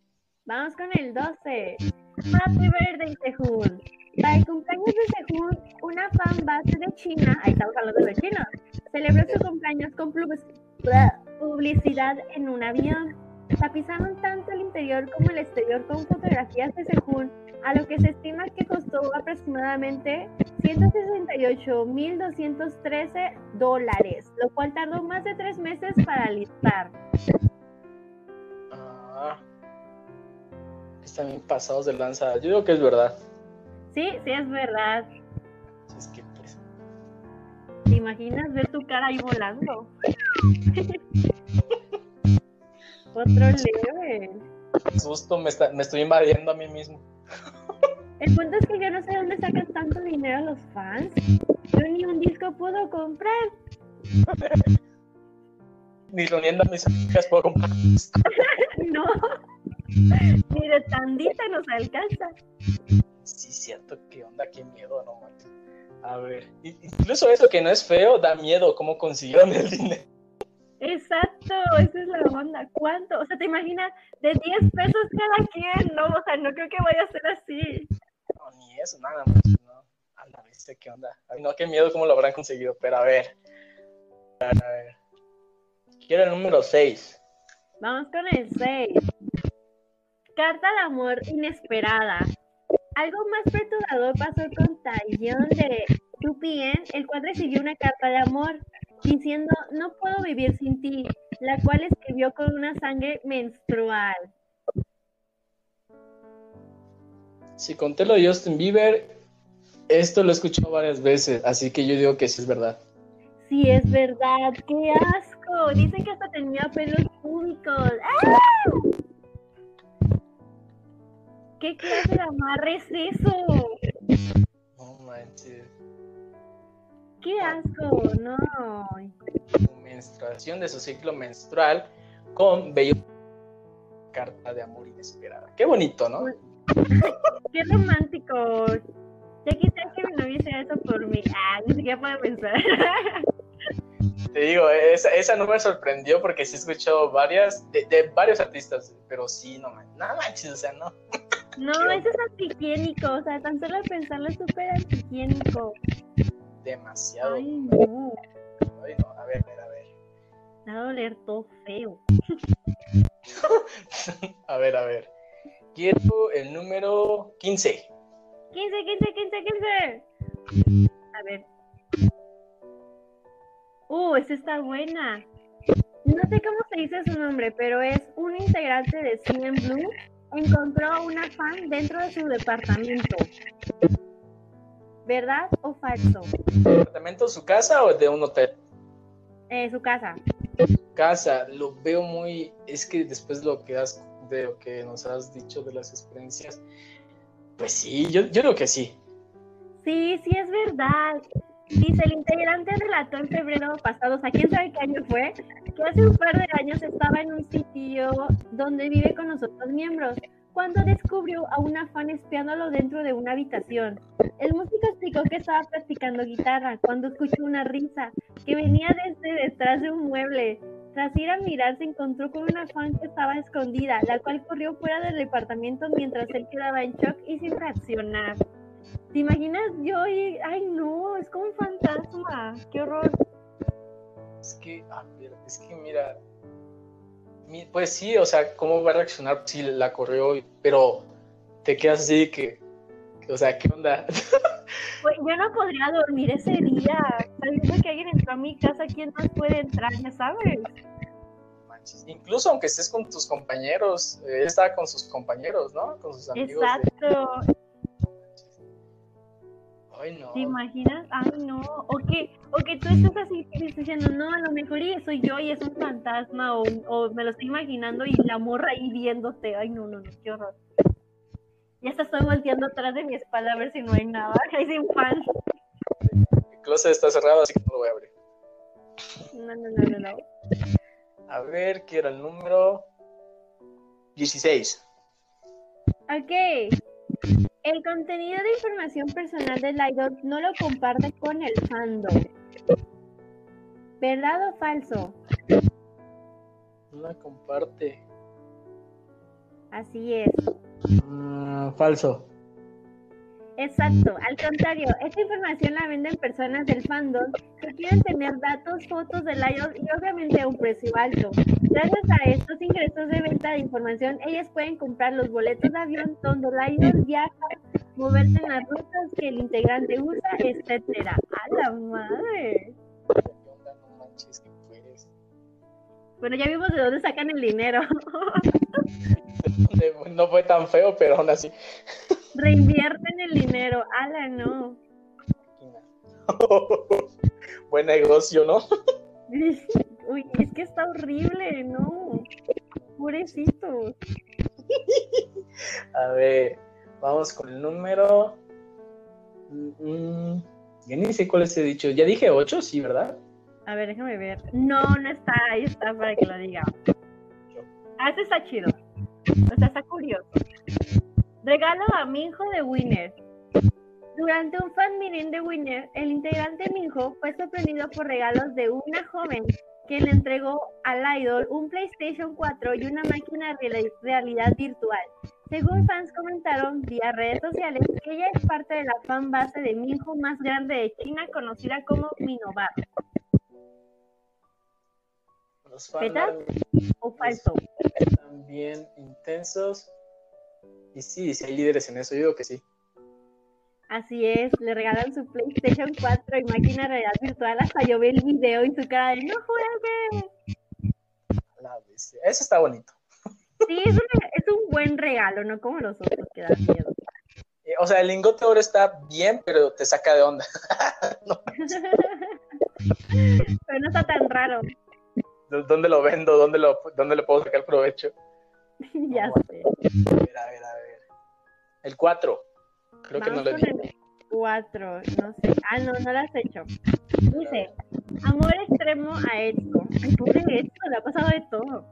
Vamos con el 12. Happy birthday, Sehun. Para el cumpleaños de Sehun, una fan base de China, ahí estamos hablando de China, celebró su cumpleaños con publicidad en un avión. Tapizaron tanto el interior como el exterior con fotografías de Sehun, a lo que se estima que costó aproximadamente 168.213 dólares, lo cual tardó más de tres meses para listar. Ah, están pasados de lanza. Yo digo que es verdad. Sí, sí es verdad. Es que, pues, ¿Te imaginas ver tu cara ahí volando? Otro level. susto, me, está- me estoy invadiendo a mí mismo. El punto es que yo no sé dónde sacan tanto dinero los fans. Yo ni un disco puedo comprar. Ni reuniendo a mis amigas puedo comprar. No. Ni de tandita nos alcanza. Sí, cierto, qué onda, qué miedo, no manches. A ver, incluso eso que no es feo, da miedo cómo consiguieron el dinero. Exacto, esa es la onda. ¿Cuánto? O sea, ¿te imaginas? De 10 pesos cada quien, ¿no? O sea, no creo que vaya a ser así. No, ni eso, nada más, no. A la vista, ¿qué onda? Ay, no, qué miedo cómo lo habrán conseguido, pero a ver. A ver. Quiero el número 6. Vamos con el 6. Carta de amor inesperada. Algo más perturbador pasó con Taillon de Tupien, el cual recibió una carta de amor diciendo no puedo vivir sin ti, la cual escribió con una sangre menstrual. Si conté lo de Justin Bieber, esto lo he escuchado varias veces, así que yo digo que sí es verdad. Sí, es verdad, qué asco. Dicen que hasta tenía pelos públicos. ¡Ah! ¿Qué clase de amarre es eso? No manches. ¡Qué asco! No. Menstruación de su ciclo menstrual con bello carta de amor inesperada. Qué bonito, ¿no? Qué romántico. Ya quisiera que mi novio hiciera eso por mí. Ah, ni siquiera puedo pensar. Te digo, esa, esa no me sorprendió porque sí he escuchado varias, de, de varios artistas, pero sí, no manches, no manches, o sea, no. No, eso es antihigiénico, o sea, tan solo pensarlo es súper antihigiénico. Demasiado. Ay, no. Ay, no, a ver, a ver, a ver. Me va a doler todo feo. a ver, a ver. Quiero el número 15. 15, 15, 15, 15. A ver. Uh, esta está buena. No sé cómo se dice su nombre, pero es un integrante de Cine Blue. Encontró a una fan dentro de su departamento. ¿Verdad o falso? ¿Departamento, su casa o de un hotel? Eh, su casa. Casa, lo veo muy. Es que después lo que has, de lo que nos has dicho de las experiencias, pues sí, yo, yo creo que sí. Sí, sí es verdad. Dice, el integrante relató en febrero pasado, o sea, quién sabe qué año fue, que hace un par de años estaba en un sitio donde vive con los otros miembros, cuando descubrió a una fan espiándolo dentro de una habitación. El músico explicó que estaba practicando guitarra cuando escuchó una risa que venía desde detrás de un mueble. Tras ir a mirar, se encontró con una fan que estaba escondida, la cual corrió fuera del departamento mientras él quedaba en shock y sin reaccionar. ¿Te imaginas yo y, ay no, es como un fantasma, qué horror. Es que, a ver, es que mira, mi- pues sí, o sea, ¿cómo va a reaccionar si la corrió? Pero te quedas así que, o sea, ¿qué onda? Pues, yo no podría dormir ese día, sabiendo que alguien entró a mi casa, ¿quién más puede entrar? Ya sabes. Incluso aunque estés con tus compañeros, eh, él estaba con sus compañeros, ¿no? Con sus amigos. de- Exacto. Ay, no. ¿Te imaginas? Ay, no. O que, o que tú estás así diciendo, no, a lo mejor soy yo y es un fantasma, o, o me lo estoy imaginando y la morra ahí viéndote. Ay, no, no, no, qué horror. Ya hasta estoy volteando atrás de mi espalda a ver si no hay nada. Ay, sin fan. El closet está cerrado, así que no lo voy a abrir. No, no, no, no, no. A ver, ¿qué era el número? 16. Ok. El contenido de información personal del idol no lo comparte con el fandom. ¿Verdad o falso? No la comparte. Así es. Mm, falso. Exacto, al contrario, esta información la venden personas del fandom que quieren tener datos, fotos del idol y obviamente a un precio alto. Gracias a estos ingresos de venta de información, ellas pueden comprar los boletos de avión donde el viaja, moverse en las rutas que el integrante usa, etcétera. ¡A la madre! Bueno, ya vimos de dónde sacan el dinero. No fue tan feo, pero aún así. Reinvierten el dinero. ¡Hala, no! Buen negocio, ¿no? Uy, es que está horrible, no. Pobrecito. A ver, vamos con el número. Mm, ya ni sé cuál es he dicho. Ya dije 8, sí, ¿verdad? A ver, déjame ver. No, no está, ahí está para que lo diga. Ah, este está chido. O sea, está curioso. Regalo a Minjo de Winner. Durante un fan meeting de Winner, el integrante Minjo fue sorprendido por regalos de una joven que le entregó al idol un PlayStation 4 y una máquina de realidad virtual. Según fans comentaron vía redes sociales, ella es parte de la fan base de Minho más grande de China, conocida como Minobar. ¿Verdad o falso? También intensos. Y sí, si hay líderes en eso, yo digo que sí. Así es, le regalan su PlayStation 4 y máquina de realidad virtual. Hasta yo vi el video y su cara de no juegue. Eso está bonito. Sí, es un, es un buen regalo, no como los otros que dan miedo. Eh, o sea, el lingote oro está bien, pero te saca de onda. pero no está tan raro. ¿Dónde lo vendo? ¿Dónde, lo, dónde le puedo sacar provecho? ya sé. A ver, a ver, a ver. El 4. Creo que no lo visto. Cuatro, no sé. Ah, no, no lo has hecho. Dice, amor extremo a Ezco. Ay, pobre Ezco, le ha pasado de todo.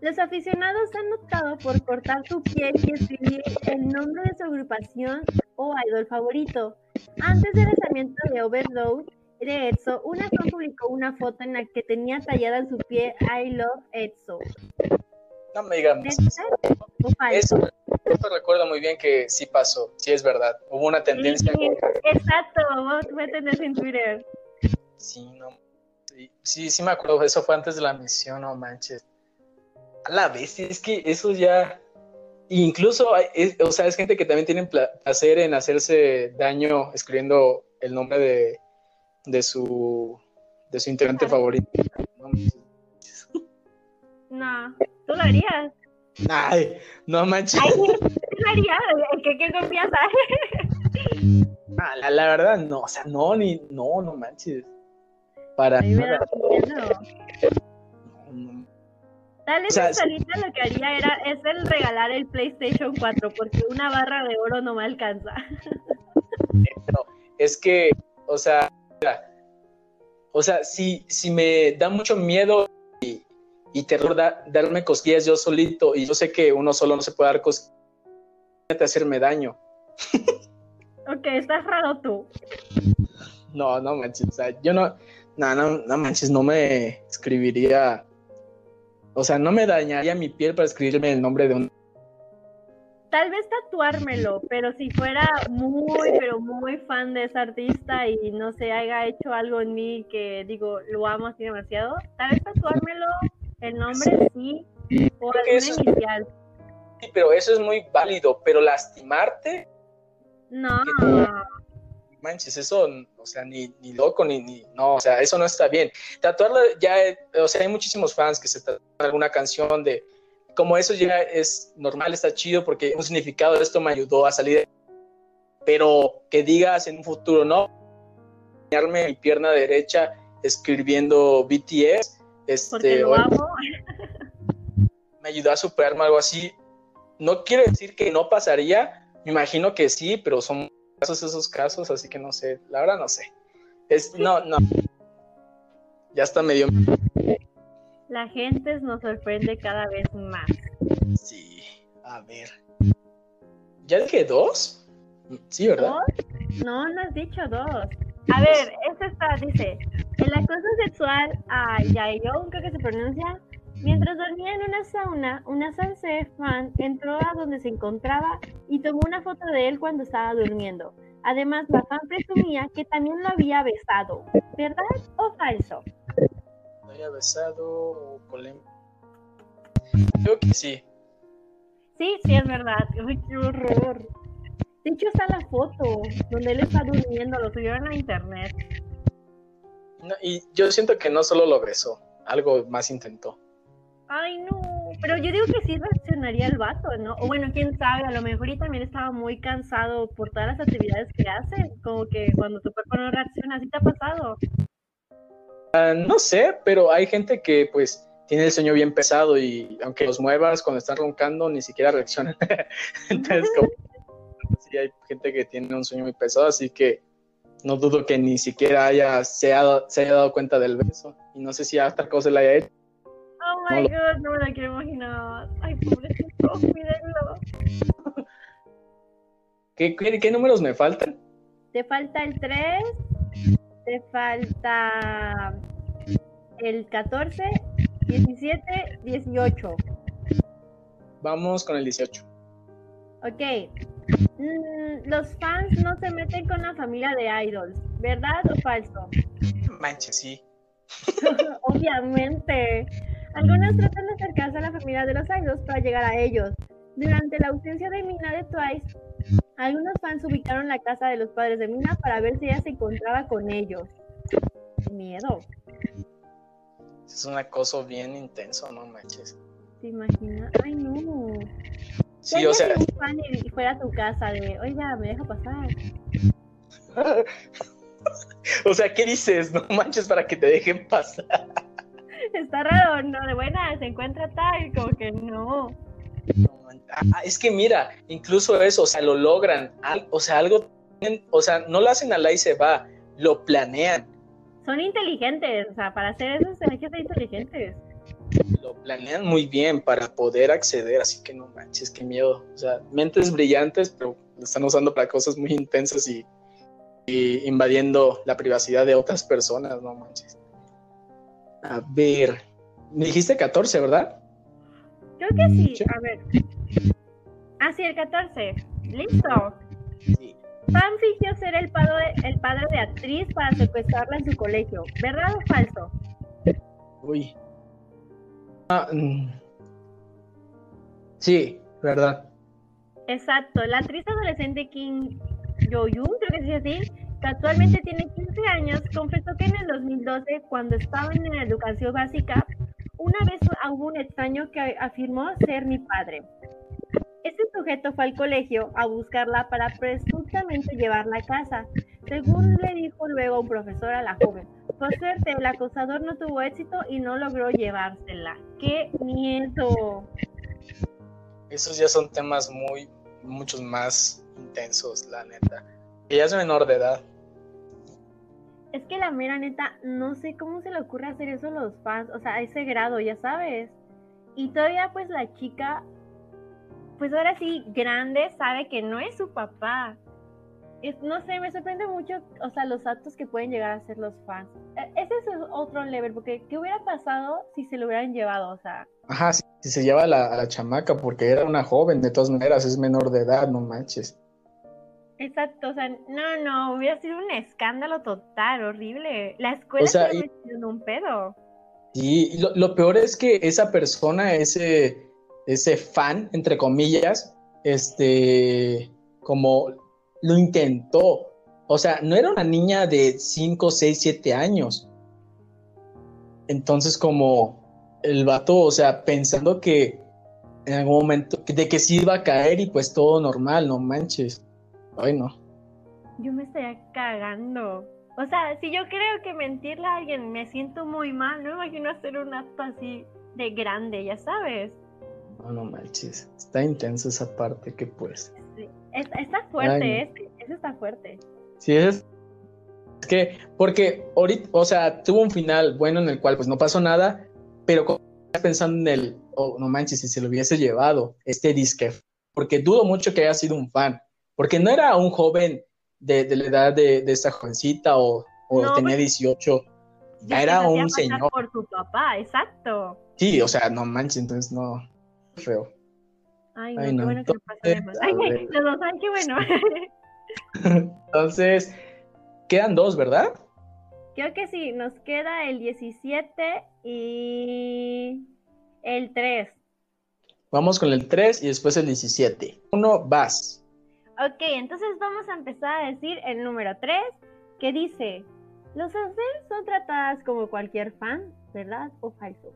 Los aficionados han optado por cortar su piel y escribir el nombre de su agrupación o idol favorito. Antes del lanzamiento de Overload de una fan publicó una foto en la que tenía tallada en su pie I love Etso. No me digan Eso, eso recuerdo muy bien que sí pasó, sí es verdad. Hubo una tendencia. exacto, fue tendencia en Twitter. Sí, no. Sí, sí, me acuerdo, eso fue antes de la misión, no manches. A la vez, es que eso ya. Incluso, o sea, es gente que también tiene placer en hacerse daño escribiendo el nombre de, de su de su integrante favorito. No, ¿tú lo harías? Ay, no manches. Ay, ¿tú lo harías? ¿Qué, qué confianza? ah, la, la, verdad, no, o sea, no, ni, no, no manches. Para nada. Tal vez o sea, solita lo que haría era es el regalar el PlayStation 4 porque una barra de oro no me alcanza. No, es que, o sea, o sea, si, si me da mucho miedo y, y terror darme cosquillas yo solito y yo sé que uno solo no se puede dar cosquillas hacerme daño. ok, estás raro tú. No, no manches, o sea, yo no, no, no, no manches, no me escribiría o sea, no me dañaría mi piel para escribirme el nombre de un... Tal vez tatuármelo, pero si fuera muy, pero muy fan de ese artista y no sé, haya hecho algo en mí que digo, lo amo así demasiado, tal vez tatuármelo, el nombre sí, o alguna inicial. Sí, pero eso es muy válido, pero lastimarte... No manches, eso, o sea, ni, ni loco, ni, ni, no, o sea, eso no está bien. Tatuarlo ya, o sea, hay muchísimos fans que se tatuan alguna canción de, como eso ya es normal, está chido, porque un significado de esto me ayudó a salir, pero que digas en un futuro, no, mi pierna derecha escribiendo BTS, este, me ayudó a superarme algo así. No quiere decir que no pasaría, me imagino que sí, pero son casos esos casos, así que no sé, la verdad no sé. Es, no, no. Ya está medio. La gente nos sorprende cada vez más. Sí, a ver. ¿Ya dije dos? Sí, ¿verdad? No, no has dicho dos. A ver, esto está, dice, el acoso sexual a Yayo, creo que se pronuncia, Mientras dormía en una sauna, una salsa fan entró a donde se encontraba y tomó una foto de él cuando estaba durmiendo. Además, la fan presumía que también lo había besado. ¿Verdad o falso? Había besado o Creo que sí. Sí, sí, es verdad. Uy, qué horror. De hecho, está la foto donde él está durmiendo, lo subieron a internet. y yo siento que no solo lo besó, algo más intentó. Ay, no, pero yo digo que sí reaccionaría el vato, ¿no? O bueno, quién sabe, a lo mejor y también estaba muy cansado por todas las actividades que hace, como que cuando tu cuerpo no reacciona, ¿así te ha pasado? Ah, no sé, pero hay gente que pues tiene el sueño bien pesado y aunque los muevas cuando están roncando ni siquiera reaccionan. Entonces, como, sí hay gente que tiene un sueño muy pesado, así que no dudo que ni siquiera haya, se, se haya dado cuenta del beso. Y no sé si hasta cosa le haya hecho my god, no me lo quiero imaginar. Ay, pobrecito. ¿Qué, qué, qué números me faltan? Te falta el 3, te falta el 14, 17, 18. Vamos con el 18. Ok. Mm, los fans no se meten con la familia de idols, ¿verdad o falso? Manches, sí. Obviamente. Algunos tratan de acercarse a la familia de los idols para llegar a ellos. Durante la ausencia de Mina de Twice, algunos fans ubicaron la casa de los padres de Mina para ver si ella se encontraba con ellos. Miedo. Es un acoso bien intenso, no manches. ¿Te imaginas? Ay, no. Sí, o sea. Si un fan y fuera a tu casa de, oiga, me deja pasar. o sea, ¿qué dices? No manches para que te dejen pasar. Está raro, ¿no? De buena, se encuentra tal, como que no. Ah, es que mira, incluso eso, o sea, lo logran, o sea, algo, o sea, no lo hacen a la y se va, lo planean. Son inteligentes, o sea, para hacer eso se ser inteligentes. Lo planean muy bien para poder acceder, así que no manches, qué miedo. O sea, mentes brillantes, pero lo están usando para cosas muy intensas y, y invadiendo la privacidad de otras personas, no manches. A ver, me dijiste 14, ¿verdad? Creo que sí. A ver. Ah, sí, el 14. ¿Listo? Sí. Pan fingió ser el padre, el padre de actriz para secuestrarla en su colegio. ¿Verdad o falso? Uy. Ah, mm. Sí, verdad. Exacto. La actriz adolescente Kim Yo-yoon, creo que dice así, que actualmente tiene 15 años, confesó que en el 2012, cuando estaba en la educación básica, una vez hubo un extraño que afirmó ser mi padre. Este sujeto fue al colegio a buscarla para presuntamente llevarla a casa, según le dijo luego un profesor a la joven. Por suerte, el acosador no tuvo éxito y no logró llevársela. ¡Qué miedo! Esos ya son temas muy, muchos más intensos, la neta. Ella es menor de edad. Es que la mera neta, no sé cómo se le ocurre hacer eso a los fans, o sea, a ese grado, ya sabes. Y todavía pues la chica, pues ahora sí, grande, sabe que no es su papá. Es, no sé, me sorprende mucho, o sea, los actos que pueden llegar a ser los fans. E, ese es otro level, porque ¿qué hubiera pasado si se lo hubieran llevado? O sea... Ajá, si, se lleva a la, la chamaca, porque era una joven, de todas maneras, es menor de edad, no manches. Exacto, o sea, no, no, hubiera sido un escándalo total, horrible. La escuela se y... en un pedo. Sí, lo, lo, peor es que esa persona, ese, ese fan, entre comillas, este, como lo intentó. O sea, no era una niña de 5, 6, 7 años. Entonces, como el vato, o sea, pensando que en algún momento, de que sí iba a caer y pues todo normal, no manches. Ay, no. Yo me estaría cagando. O sea, si yo creo que mentirle a alguien me siento muy mal, no me imagino hacer un acto así de grande, ya sabes. No, no manches. Está intensa esa parte que pues. Sí. Está, fuerte, ese, ese está fuerte. Sí, es, es que, porque ahorita, o sea, tuvo un final bueno en el cual pues no pasó nada, pero pensando en el, oh, no manches, si se lo hubiese llevado este disque, porque dudo mucho que haya sido un fan, porque no era un joven de, de la edad de, de, esta jovencita o, o no, tenía 18, pues, ya era un señor. Por su papá, exacto. Sí, o sea, no manches, entonces no, feo. Ay, no, ay, no. qué bueno que no Ay, los dos, ay, qué bueno. entonces, quedan dos, ¿verdad? Creo que sí, nos queda el 17 y el 3. Vamos con el 3 y después el 17. Uno, vas. Ok, entonces vamos a empezar a decir el número 3, que dice, los fans son tratadas como cualquier fan, ¿verdad? ¿O falso?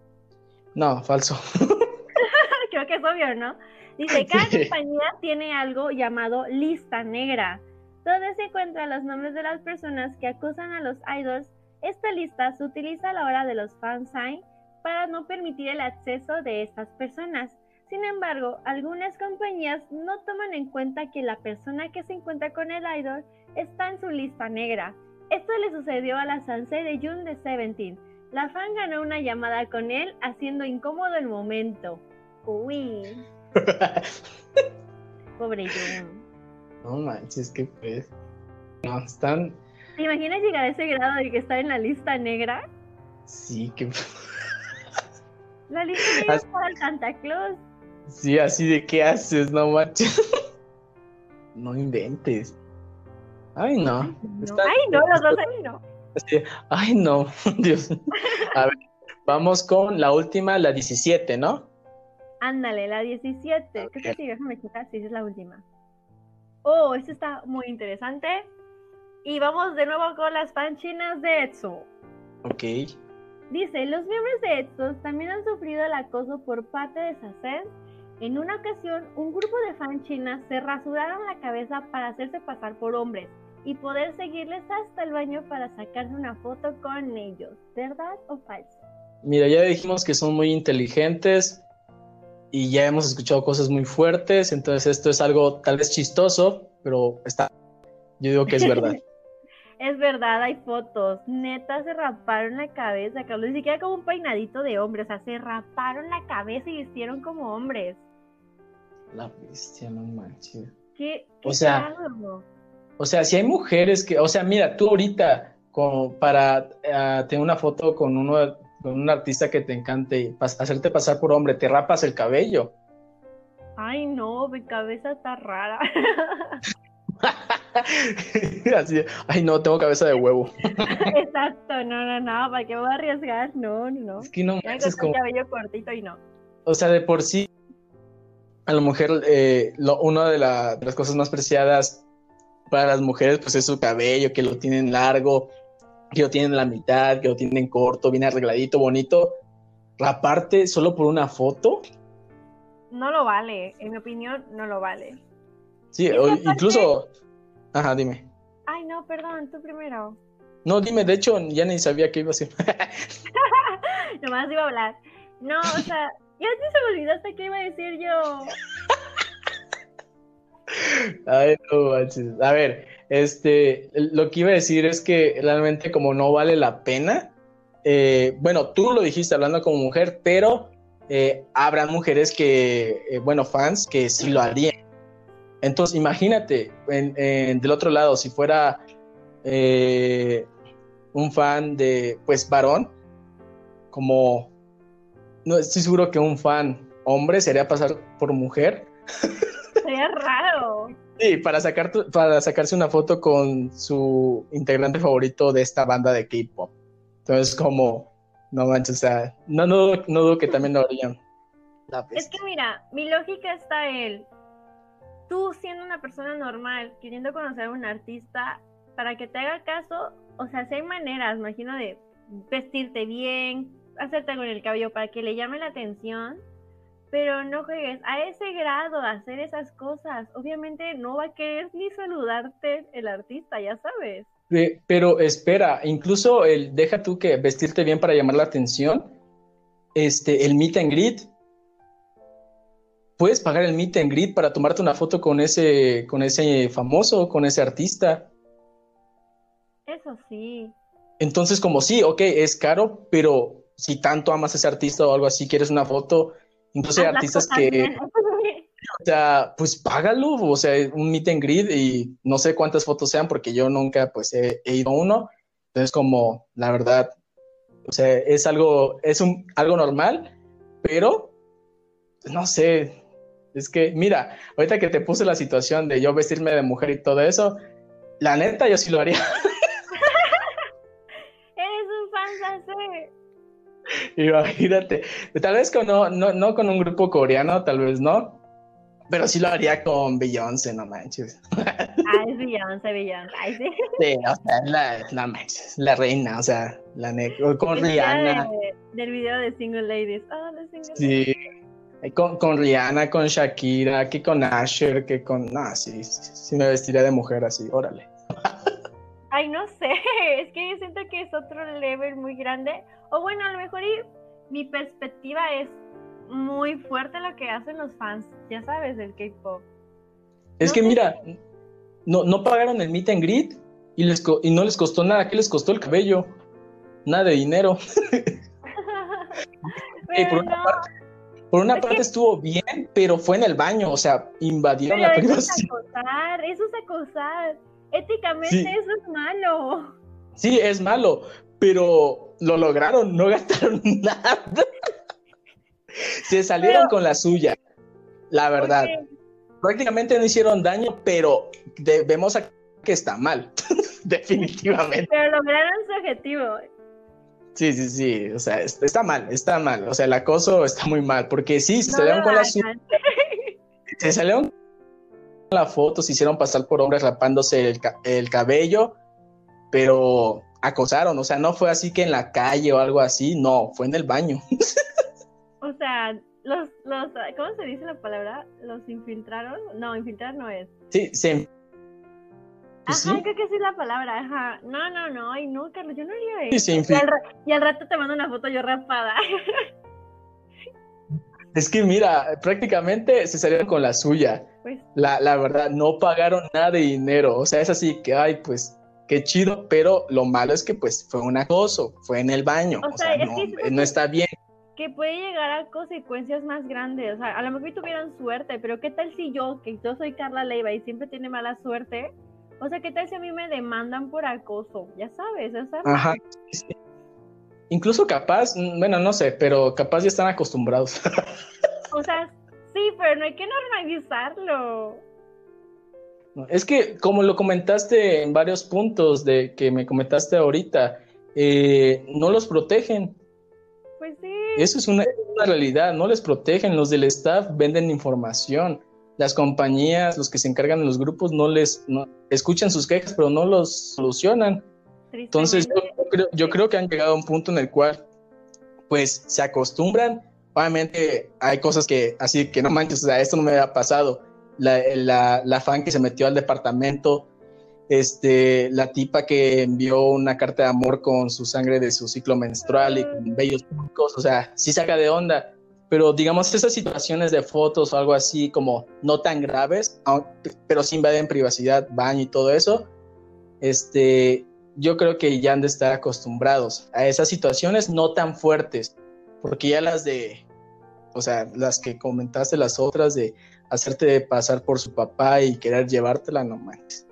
No, falso. Creo que es obvio, ¿no? Dice, cada sí. compañía tiene algo llamado lista negra, donde se encuentran los nombres de las personas que acusan a los idols. Esta lista se utiliza a la hora de los fansign para no permitir el acceso de estas personas. Sin embargo, algunas compañías no toman en cuenta que la persona que se encuentra con el idol está en su lista negra. Esto le sucedió a la Sansei de June de Seventeen, La fan ganó una llamada con él, haciendo incómodo el momento. Uy. Pobre Jung. No manches, qué pues. No, están. ¿Te imaginas llegar a ese grado de que está en la lista negra? Sí, que. La lista negra es para Santa Claus. Sí, así de qué haces, no manches. No inventes. Ay, no. Ay, no, ay, no los dos, ay, no. Ay, no, Dios. A ver, vamos con la última, la 17, ¿no? Ándale, la 17. ¿Qué que sí? Déjame quitar si es la última. Oh, esto está muy interesante. Y vamos de nuevo con las fanchinas de Etsu. Ok. Dice, los miembros de EXO también han sufrido el acoso por parte de Sasen. En una ocasión, un grupo de fan chinas se rasuraron la cabeza para hacerse pasar por hombres y poder seguirles hasta el baño para sacarse una foto con ellos. ¿Verdad o falso? Mira, ya dijimos que son muy inteligentes y ya hemos escuchado cosas muy fuertes, entonces esto es algo tal vez chistoso, pero está, yo digo que es verdad. es verdad, hay fotos. Neta, se raparon la cabeza, Carlos. Ni siquiera como un peinadito de hombre. O sea, se raparon la cabeza y hicieron como hombres. La bestia, no manches. ¿Qué, o sea, o sea, si hay mujeres que, o sea, mira, tú ahorita, como para uh, tener una foto con uno, con un artista que te encante y hacerte pasar por hombre, te rapas el cabello. Ay, no, mi cabeza está rara. Así, ay, no, tengo cabeza de huevo. Exacto, no, no, no, ¿para qué voy a arriesgar? No, no, no. Es que no es como... cabello cortito y no. O sea, de por sí, a la mujer, eh, lo, una de, la, de las cosas más preciadas para las mujeres, pues es su cabello, que lo tienen largo, que lo tienen la mitad, que lo tienen corto, bien arregladito, bonito. Raparte solo por una foto. No lo vale, en mi opinión, no lo vale. Sí, o, incluso. Ajá, dime. Ay, no, perdón, tú primero. No, dime, de hecho, ya ni sabía qué iba a decir. Nomás iba a hablar. No, o sea, ya se me olvidaste qué iba a decir yo. Ay, no manches. A ver, este, lo que iba a decir es que realmente como no vale la pena, eh, bueno, tú lo dijiste hablando como mujer, pero eh, habrá mujeres que, eh, bueno, fans que sí lo harían. Entonces, imagínate, del otro lado, si fuera un fan de, pues, varón, como, no estoy seguro que un fan hombre sería pasar por mujer. Sería raro. Sí, para, sacar para sacarse una foto con su integrante favorito de esta banda de K-pop. Entonces, como, no manches, o sea, no, no, no dudo que también lo harían. Es que mira, mi lógica está él. Tú siendo una persona normal, queriendo conocer a un artista, para que te haga caso, o sea, si hay maneras, imagino, de vestirte bien, hacerte con el cabello para que le llame la atención pero no juegues a ese grado a hacer esas cosas. Obviamente no va a querer ni saludarte el artista, ya sabes. pero espera, incluso el deja tú que vestirte bien para llamar la atención, este, el meet and greet. Puedes pagar el meet and greet para tomarte una foto con ese, con ese famoso, con ese artista. Eso sí. Entonces, como sí, ok, es caro, pero si tanto amas a ese artista o algo así, quieres una foto, Incluso hay artistas que, o sea, pues págalo, o sea, un meet and greet y no sé cuántas fotos sean porque yo nunca pues he, ido a uno. Entonces como, la verdad, o sea, es algo, es un, algo normal, pero no sé, es que, mira, ahorita que te puse la situación de yo vestirme de mujer y todo eso, la neta yo sí lo haría. Imagínate. Tal vez con, no, no, con un grupo coreano, tal vez no. Pero sí lo haría con Beyoncé, no manches. Ah, es Beyoncé, Beyoncé. sí. sí, o sea, la, la, la reina, o sea, la con Rihanna. del video de Single Ladies. Oh, single sí. Con, con, Rihanna, con Shakira, que con Asher, que con. No, sí, sí, me vestiría de mujer así, órale. Ay, no sé, es que yo siento que es otro level muy grande. O bueno, a lo mejor mi perspectiva es muy fuerte lo que hacen los fans, ya sabes, del K-pop. Es que mira, no, no pagaron el meet and greet y, les y no les costó nada. ¿Qué les costó el cabello? nada de dinero. por una parte, por una parte estuvo bien, pero fue en el baño, o sea, invadieron la privacidad. Eso es acosar, eso es acosar. Éticamente eso es malo. Sí, es malo, pero lo lograron, no gastaron nada. Se salieron con la suya, la verdad. Prácticamente no hicieron daño, pero vemos que está mal, definitivamente. Pero lograron su objetivo. Sí, sí, sí, o sea, está mal, está mal, o sea, el acoso está muy mal, porque sí, se salieron con la suya. Se salieron con la foto, se hicieron pasar por hombres rapándose el, el cabello, pero acosaron, o sea, no fue así que en la calle o algo así, no, fue en el baño. o sea, los, los, ¿cómo se dice la palabra? ¿Los infiltraron? No, infiltrar no es. Sí, se... Pues ajá, creo que sí es la palabra, ajá. No, no, no, ay, no, Carlos, yo no haría eso. Sí, y, al y al rato te mando una foto yo rapada. Es que mira, prácticamente se salieron con la suya. Pues, la, la, verdad, no pagaron nada de dinero. O sea, es así que, ay, pues qué chido, pero lo malo es que pues fue un acoso, fue en el baño, o, sea, no, está bien. Que puede llegar a consecuencias más grandes, o sea, a lo mejor tuvieran suerte, pero qué tal si yo, que yo soy Carla Leiva y siempre tiene mala suerte, o sea, qué tal si a mí me demandan por acoso, ya sabes, o sea, Ajá. Incluso capaz, bueno, no sé, pero capaz ya están acostumbrados. o sea, sí, pero no hay que normalizarlo. Es que como lo comentaste en varios puntos de que me comentaste ahorita, eh, no los protegen. Pues sí. Eso es una, realidad, no les protegen. Los del staff venden información. Las compañías, los que se encargan de los grupos, no les escuchan sus quejas, pero no los solucionan. Entonces, yo creo, yo creo que han llegado a un punto en el cual, pues, se acostumbran. Obviamente, hay cosas que, así que no manches, o sea, esto no me había pasado la, la, fan que se metió al departamento, este, la tipa que envió una carta de amor con su sangre de su ciclo menstrual y con bellos públicos, o sea, sí saca de onda, pero digamos esas situaciones de fotos o algo así como no tan graves, pero sí invaden privacidad, baño y todo eso, este, yo creo que ya han de estar acostumbrados a esas situaciones no tan fuertes, porque ya las de, o sea, las que comentaste, las otras de hacerte pasar por su papá y querer llevártela, no manches.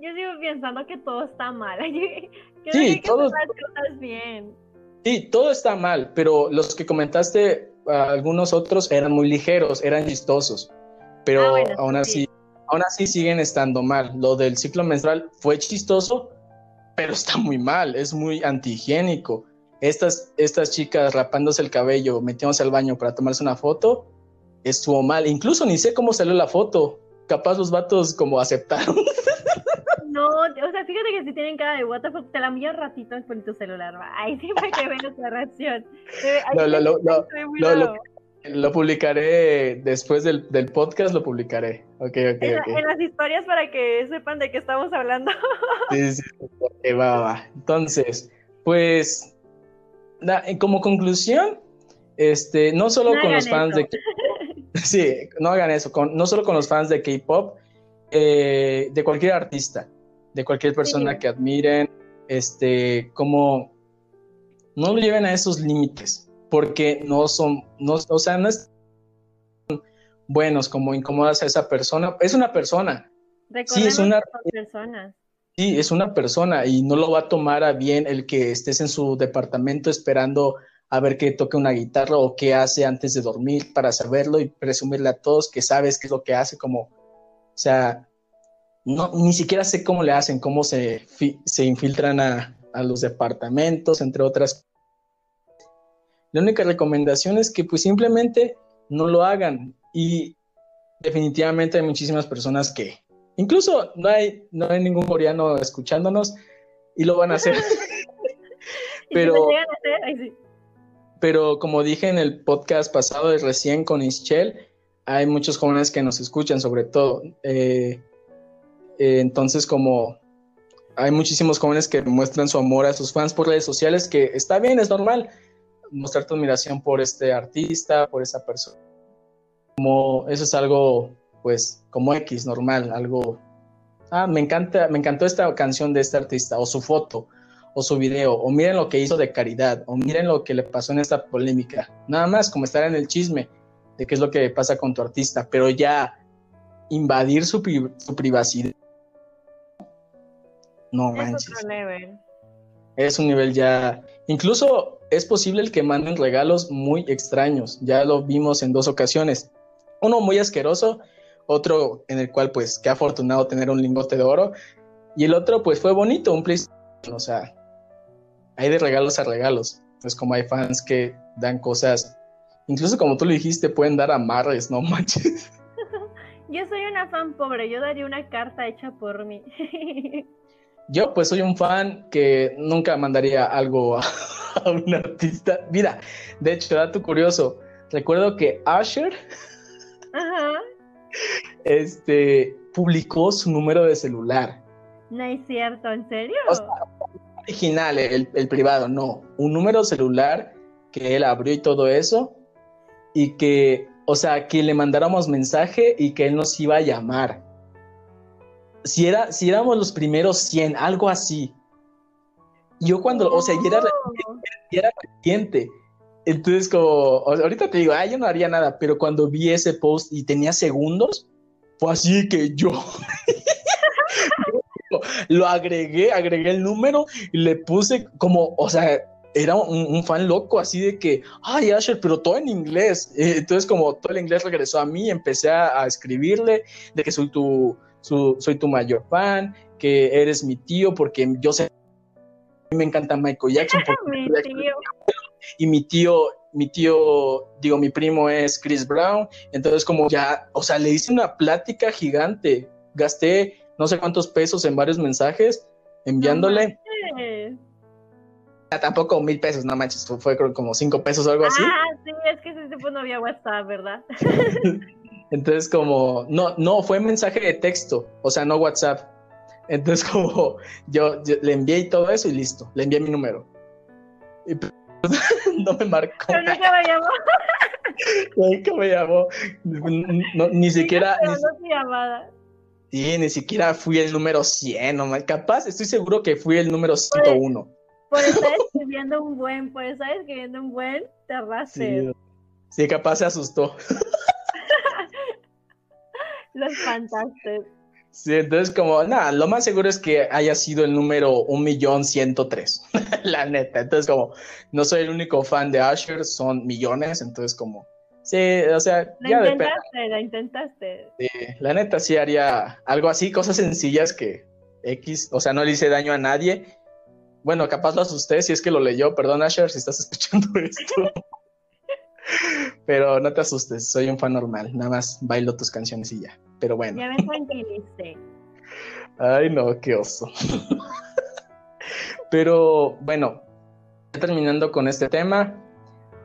Yo sigo pensando que todo está mal. sí, todo, bien. Sí, todo está mal, pero los que comentaste, algunos otros eran muy ligeros, eran chistosos, pero ah, aún así, aún así siguen estando mal. Lo del ciclo menstrual fue chistoso, pero está muy mal, es muy antihigiénico. Estas, estas chicas rapándose el cabello, metiéndose al baño para tomarse una foto, estuvo mal. Incluso ni sé cómo salió la foto. Capaz los vatos como aceptaron. No, o sea, fíjate que si tienen cara de WTF, te la envío ratito por tu celular. Ay, siempre que veo la reacción. lo, lo, lo, lo, publicaré después del, del, podcast, lo publicaré. Ok, ok, en, en, las historias para que sepan de qué estamos hablando. Sí, sí, va, va. Entonces, pues, como conclusión, este, no solo con los fans de Sí, no hagan eso, no solo con los fans de K-pop, eh, de cualquier artista, de cualquier persona que admiren, este, como no lo lleven a esos límites, porque no son, no, o sea, no es buenos como incomodas a esa persona, es una persona. sí, es una persona. Sí, es una persona y no lo va a tomar a bien el que estés en su departamento esperando a ver qué toca una guitarra o qué hace antes de dormir para saberlo y presumirle a todos que sabes qué es lo que hace, como, o sea, no, ni siquiera sé cómo le hacen, cómo se, se infiltran a, a los departamentos, entre otras. La única recomendación es que pues simplemente no lo hagan y definitivamente hay muchísimas personas que, incluso no hay, no hay ningún coreano escuchándonos y lo van a hacer. Pero... Pero como dije en el podcast pasado de recién con Ischel, hay muchos jóvenes que nos escuchan sobre todo. Eh, eh, entonces como hay muchísimos jóvenes que muestran su amor a sus fans por redes sociales, que está bien, es normal mostrar tu admiración por este artista, por esa persona. Como eso es algo, pues, como X, normal, algo. Ah, me encanta, me encantó esta canción de este artista, o su foto, o su video, o miren lo que hizo de caridad, o miren lo que le pasó en esta polémica. Nada más como estar en el chisme de qué es lo que pasa con tu artista, pero ya invadir su, privacidad. No manches. Es un nivel ya. Incluso es posible el que manden regalos muy extraños. Ya lo vimos en dos ocasiones. Uno muy asqueroso, otro en el cual, pues, qué afortunado tener un lingote de oro. Y el otro, pues, fue bonito, un PlayStation. O sea, hay de regalos a regalos. Pues como hay fans que dan cosas, incluso como tú le dijiste, pueden dar amarres, no manches. Yo soy una fan pobre, yo daría una carta hecha por mí. Yo pues soy un fan que nunca mandaría algo a, un artista. Mira, de hecho, dato curioso, recuerdo que Asher este, publicó su número de celular. No es cierto, ¿en serio? Original, el, el privado, no. Un número celular que él abrió y todo eso. Y que, o sea, que le mandáramos mensaje y que él nos iba a llamar si, era, si éramos los primeros 100, algo así. Yo cuando, o sea, ya era, era reciente. Entonces, como, ahorita te digo, ah, yo no haría nada, pero cuando vi ese post y tenía segundos, fue así que yo lo agregué, agregué el número y le puse como, o sea, era un, fan loco, así de que, ay, Asher, pero todo en inglés. Entonces, como todo el inglés regresó a mí, empecé a escribirle de que soy tu, soy tu mayor fan, que eres mi tío, porque yo sé, me encanta Michael Jackson. Y mi tío, mi tío, digo, mi primo es Chris Brown, entonces como ya, o sea, le hice una plática gigante, gasté no sé cuántos pesos en varios mensajes enviándole. tampoco mil pesos, no manches, fue como cinco pesos o algo así. Ah, sí, es que ese tiempo no había WhatsApp, ¿verdad? Entonces como, no, no, fue mensaje de texto, o sea, no WhatsApp. Entonces como yo, le envié todo eso y listo, le envié mi número. Y pues, no me marcó. Pero nunca me llamó. nunca me llamó. ni siquiera... Ni, no llamada. Sí, ni siquiera fui el número 100, no, capaz, estoy seguro que fui el número 101. Por, estar escribiendo un buen, por estar escribiendo un buen, te sí, sí, capaz se asustó. Los espantaste. Sí, entonces como, nada, lo más seguro es que haya sido el número un millón ciento tres, la neta. Entonces como, no soy el único fan de Asher, son millones, entonces como, sí, o sea, la ya intentaste, la intentaste. Sí, la neta sí haría algo así, cosas sencillas que X, o sea, no le hice daño a nadie. Bueno, capaz lo asusté si es que lo leyó, perdón Asher si estás escuchando esto. Pero no te asustes, soy un fan normal, nada más bailo tus canciones y ya. Pero bueno. Ya me tranquilice. Ay, no, qué oso. Pero bueno, terminando con este tema,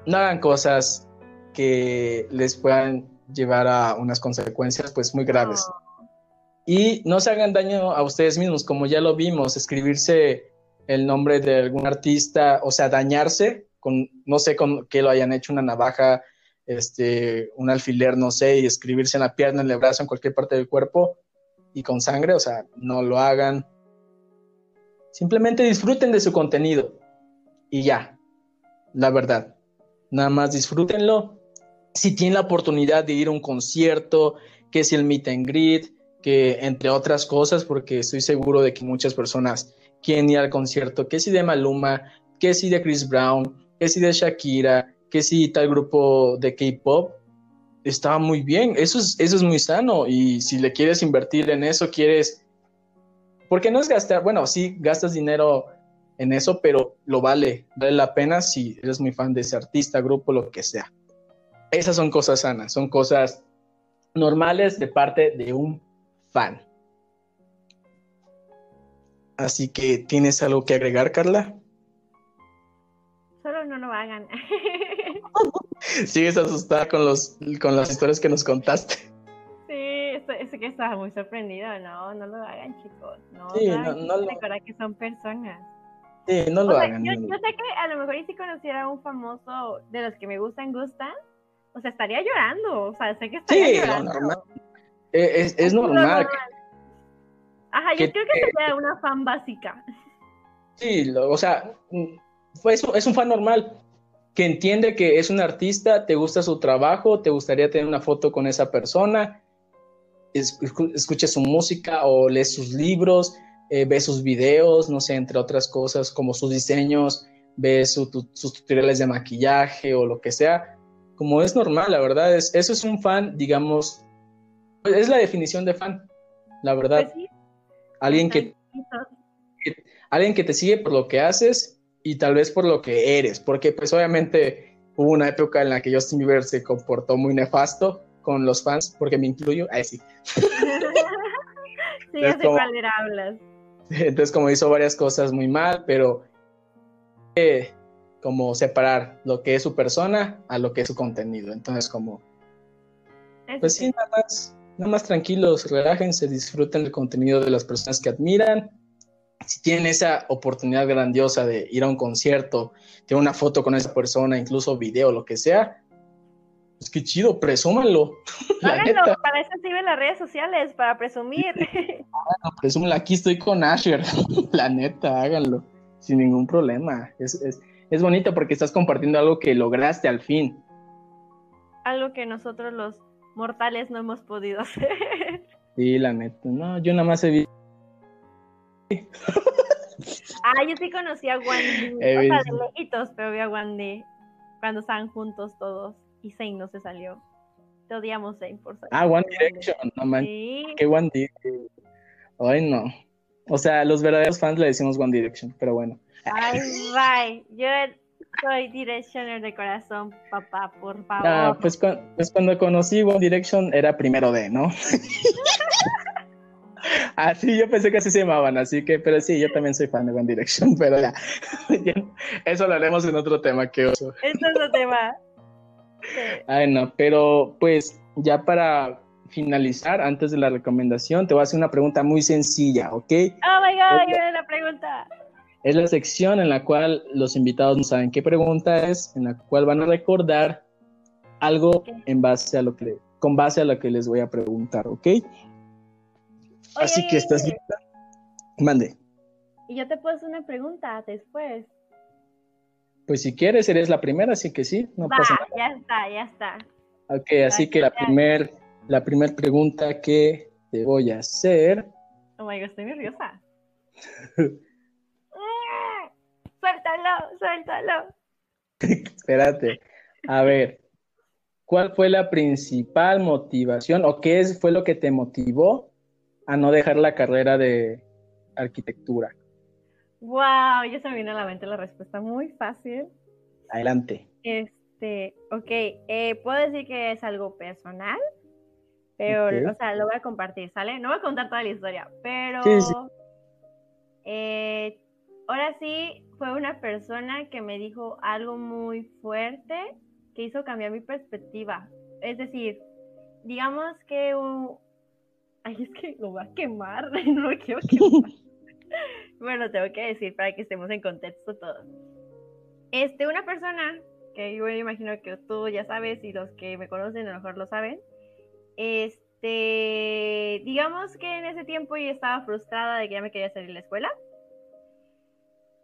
no hagan cosas que les puedan llevar a unas consecuencias pues muy graves. Y no se hagan daño a ustedes mismos, como ya lo vimos, escribirse el nombre de algún artista, o sea, dañarse con, no sé con qué lo hayan hecho, una navaja, este, un alfiler, no sé, y escribirse en la pierna, en el brazo, en cualquier parte del cuerpo y con sangre, o sea, no lo hagan. Simplemente disfruten de su contenido y ya, la verdad. Nada más disfrútenlo. Si tienen la oportunidad de ir a un concierto, que si el meet and greet, que entre otras cosas, porque estoy seguro de que muchas personas quieren ir al concierto, que si de Maluma, que si de Chris Brown, que si de Shakira, que si tal grupo de K-pop, está muy bien. Eso es, eso es muy sano. Y si le quieres invertir en eso, quieres. Porque no es gastar, bueno, sí, gastas dinero en eso, pero lo vale, vale la pena si eres muy fan de ese artista, grupo, lo que sea. Esas son cosas sanas, son cosas normales de parte de un fan. Así que, ¿tienes algo que agregar, Carla? Solo no lo hagan. Sigues asustada con, los, con las historias que nos contaste. Sí, es que estaba muy sorprendido. No, no lo hagan, chicos. No, sí, no, no, lo... que son personas. Sí, no lo hagan. Yo, yo, sé que a lo mejor si conociera a un famoso de los que me gustan, gustan, o sea, estaría llorando. O sea, sé que estaría sí, llorando. Normal. Es, es, normal. Ajá, yo creo que sería una fan básica. Sí, o sea, pues, es un fan normal que entiende que es un artista, te gusta su trabajo, te gustaría tener una foto con esa persona, escucha su música o lees sus libros, eh, ve sus videos, no sé, entre otras cosas, como sus diseños, ve sus tutoriales de maquillaje o lo que sea. Como es normal, la verdad, es, eso es un fan, digamos, es la definición de fan, la verdad. Pues alguien que, alguien que te sigue por lo que haces y tal vez por lo que eres, porque pues obviamente hubo una época en la que Justin Bieber se comportó muy nefasto con los fans, porque me incluyo, ahí sí. sí, ya sé cuál era hablas. Entonces como hizo varias cosas muy mal, pero eh, como separar lo que es su persona a lo que es su contenido. Entonces como, pues sí, nada más, nada más tranquilos, relájense, disfruten el contenido de las personas que admiran si tienen esa oportunidad grandiosa de ir a un concierto, tener una foto con esa persona, incluso video, lo que sea, pues qué chido, presúmanlo. Háganlo, para eso sirven las redes sociales, para presumir. Háganlo, presúmanlo, aquí estoy con Asher, la neta, háganlo, sin ningún problema. Es, es, es bonito porque estás compartiendo algo que lograste al fin. Algo que nosotros los mortales no hemos podido hacer. Sí, la neta, no, yo nada más he visto ah, yo sí conocí a Wendy. o sea, de lejitos, pero vi a Wendy cuando estaban juntos todos y Zayn no se salió. Te odiamos, Zayn, por salir. Ah, One Direction, no man. Qué One Direction. Ay, no. O sea, los verdaderos fans le decimos One Direction, pero bueno. Ay, bye. Yo soy Directioner de corazón, papá, por favor. Ah, pues, pues cuando conocí One Direction era primero de, ¿no? Así yo pensé que así se llamaban, así que, pero sí, yo también soy fan de One Direction, pero ya, eso lo haremos en otro tema, que oso. Es otro tema. Ay, no, pero pues ya para finalizar, antes de la recomendación, te voy a hacer una pregunta muy sencilla, ¿ok? Oh my god, la, la pregunta. Es la sección en la cual los invitados no saben qué pregunta es, en la cual van a recordar algo en base a lo que, con base a lo que les voy a preguntar, ¿ok? Así que estás lista. Mande. Y yo te puedo hacer una pregunta después. Pues si quieres, eres la primera, así que sí, no pasa nada. Ya está, ya está. Ok, así que la primera la primer pregunta que te voy a hacer. Oh my god, estoy nerviosa. suéltalo, suéltalo. Espérate. A ver, ¿cuál fue la principal motivación o qué fue lo que te motivó a no dejar la carrera de arquitectura? Wow, ya se me viene a la mente la respuesta muy fácil. Adelante. Este, ok, eh, puedo decir que es algo personal, pero, o sea, lo voy a compartir, ¿sale? No voy a contar toda la historia, pero eh, ahora sí fue una persona que me dijo algo muy fuerte que hizo cambiar mi perspectiva. Es decir, digamos que un, Ay, es que lo va a quemar, no lo quiero quemar. bueno, tengo que decir para que estemos en contexto todos. Este, una persona, que yo imagino que tú ya sabes y los que me conocen a lo mejor lo saben, este, digamos que en ese tiempo yo estaba frustrada de que ya me quería salir de la escuela.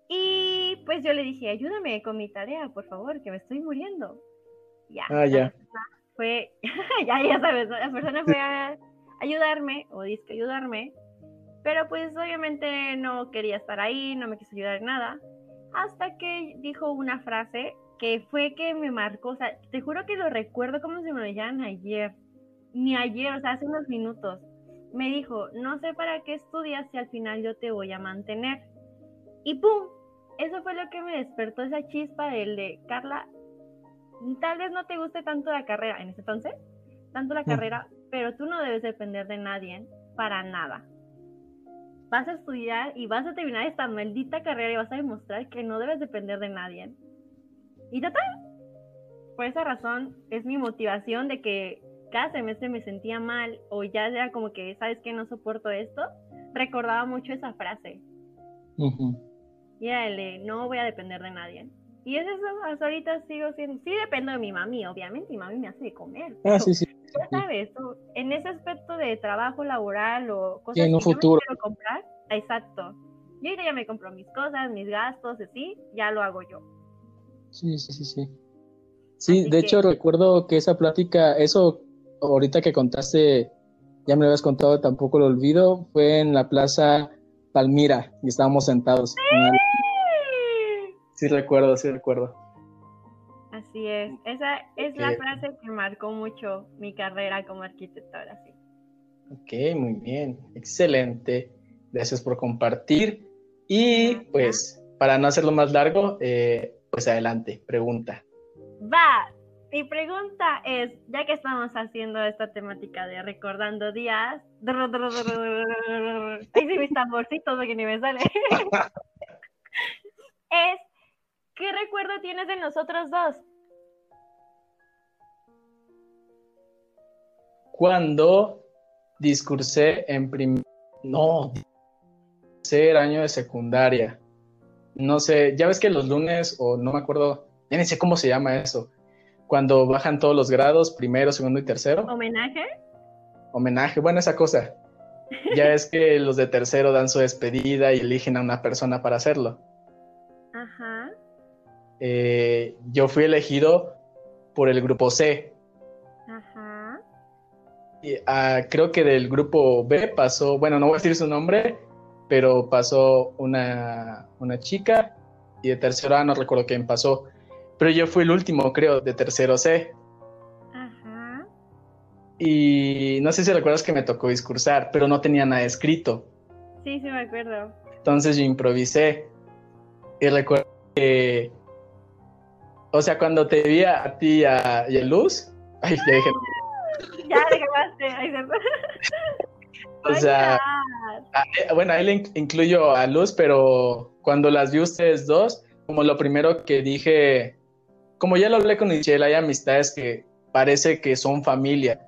Y pues yo le dije, ayúdame con mi tarea, por favor, que me estoy muriendo. Ya. Ah, ya. Fue, ya, ya sabes, la persona fue a ayudarme o disque ayudarme, pero pues obviamente no quería estar ahí, no me quiso ayudar en nada, hasta que dijo una frase que fue que me marcó, o sea, te juro que lo recuerdo como si me lo dijeran ayer, ni ayer, o sea, hace unos minutos. Me dijo, no sé para qué estudias si al final yo te voy a mantener. Y ¡pum! Eso fue lo que me despertó esa chispa del de, Carla, tal vez no te guste tanto la carrera en ese entonces, tanto la carrera, pero tú no debes depender de nadie para nada. Vas a estudiar y vas a terminar esta maldita carrera y vas a demostrar que no debes depender de nadie. Y total, por esa razón es mi motivación de que cada semestre me sentía mal o ya era como que, ¿sabes que No soporto esto. Recordaba mucho esa frase. Y era el de, no voy a depender de nadie. Y es eso, hasta ahorita sigo siendo, sí dependo de mi mami, obviamente, mi mami me hace de comer. Ah, sí, sí. Ya sabes, en ese aspecto de trabajo laboral o cosas que no quiero comprar, exacto. Yo ya me compro mis cosas, mis gastos, así, ya lo hago yo. Sí, sí, sí, sí. Sí, de hecho recuerdo que esa plática, eso ahorita que contaste, ya me lo habías contado, tampoco lo olvido, fue en la plaza Palmira y estábamos sentados. ¡Sí! Sí recuerdo, sí recuerdo. Así es, esa es la frase que marcó mucho mi carrera como arquitectora, sí. Ok, muy bien, excelente. Gracias por compartir. Y pues, para no hacerlo más largo, eh, pues adelante, pregunta. Va, mi pregunta es, ya que estamos haciendo esta temática de recordando días, ahí sí mis tamborcitos que ni me sale, es, ¿qué recuerdo tienes de nosotros dos? Cuando discursé en primer, no, tercer año de secundaria. No sé, ya ves que los lunes, o no me acuerdo, ya ni sé cómo se llama eso, cuando bajan todos los grados, primero, segundo y tercero. ¿Homenaje? Homenaje, bueno, esa cosa. Ya es que los de tercero dan su despedida y eligen a una persona para hacerlo. Eh, yo fui elegido por el grupo C. Ajá. Y, ah, creo que del grupo B pasó, bueno, no voy a decir su nombre, pero pasó una, una chica y de tercero A no recuerdo quién pasó. Pero yo fui el último, creo, de tercero C. Ajá. Y no sé si recuerdas que me tocó discursar, pero no tenía nada escrito. Sí, sí me acuerdo. Entonces yo improvisé. Y recuerdo que. O sea, cuando te vi a, ti y a, Luz. Ay, ya dije. ya. Ay, o sea. Eh, bueno, ahí le incluyo a Luz, pero cuando las vi ustedes dos, como lo primero que dije como ya lo hablé con Michelle, hay amistades que parece que son familia.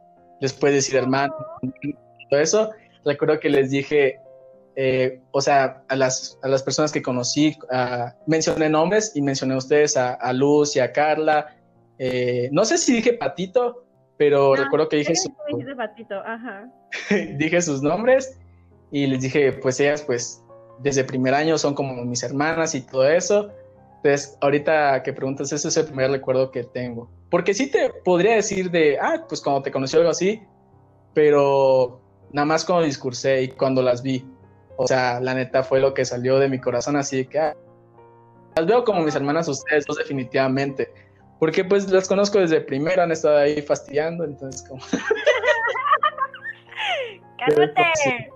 Les puedes decir hermano, todo eso. Recuerdo que les dije, eh, o sea, a las, a las personas que conocí, mencioné nombres y mencioné a ustedes a, Luz y a Carla. Eh, no sé si dije Patito, pero recuerdo que dije, dije sus nombres y les dije, pues ellas, pues desde primer año son como mis hermanas y todo eso. Entonces, ahorita que preguntas, ese es el primer recuerdo que tengo. Porque sí te podría decir de, ah, pues cuando te conocí algo así, pero nada más cuando discursé y cuando las vi. O sea, la neta fue lo que salió de mi corazón, así que ah, las veo como mis hermanas ustedes dos definitivamente. Porque pues las conozco desde primero, han estado ahí fastidiando, entonces como... ¡Cálmate!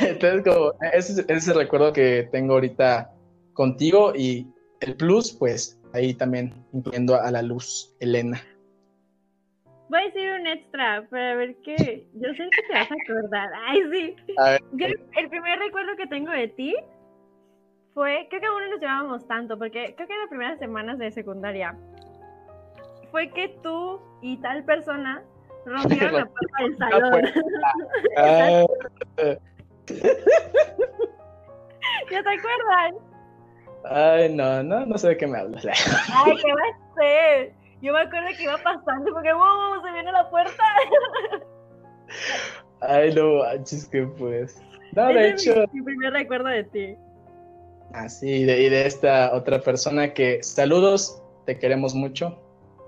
Entonces como, ese es el recuerdo que tengo ahorita contigo y el plus, pues ahí también incluyendo a la luz, Elena. Voy a decir un extra para ver qué. Yo sé que te vas a acordar. Ay, sí. el primer recuerdo que tengo de ti fue, creo que aún no nos llevábamos tanto, porque creo que en las primeras semanas de secundaria fue que tú y tal persona rompieron la puerta del salón. Ah. ¿Ya te acuerdan? Ay, no, no, no sé de qué me hablas. Ay, ¿qué va a ser? Yo me acuerdo que iba pasando porque wow, se viene la puerta. Ay, no manches, que pues. No, de hecho. mi, primer recuerdo de ti. Ah, sí, y de, esta otra persona que. Saludos, te queremos mucho.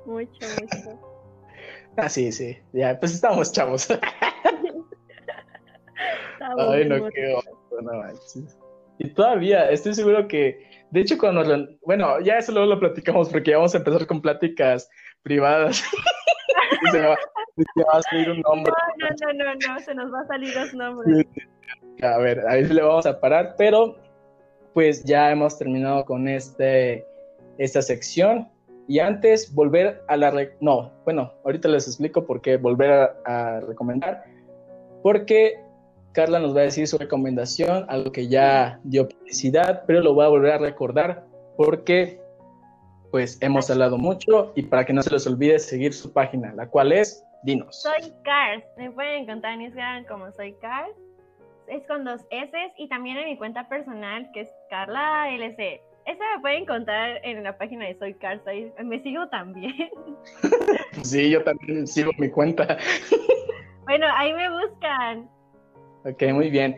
Mucho, mucho. ah, sí, sí. Ya, pues estamos chavos. Ay, no, qué no manches. Y todavía, estoy seguro que de hecho, cuando, bueno, ya eso luego lo platicamos porque ya vamos a empezar con pláticas privadas. se, va, a salir un nombre. No, no, no, no, se nos va a salir los nombres. A ver, ahí le vamos a parar, pero pues ya hemos terminado con este, esta sección. Y antes, volver a la... no, bueno, ahorita les explico por qué volver a, a recomendar. Porque Carla nos va a decir su recomendación, algo que ya dio publicidad, pero lo voy a volver a recordar porque pues hemos hablado mucho y para que no se les olvide seguir su página, la cual es Dinos. Soy Cars, me pueden encontrar en Instagram como Soy Cars, es con dos S y también en mi cuenta personal que es Carla LC. Esa me pueden encontrar en la página de Soy Cars, ahí me sigo también. sí, yo también sigo mi cuenta. bueno, ahí me buscan. Ok, muy bien.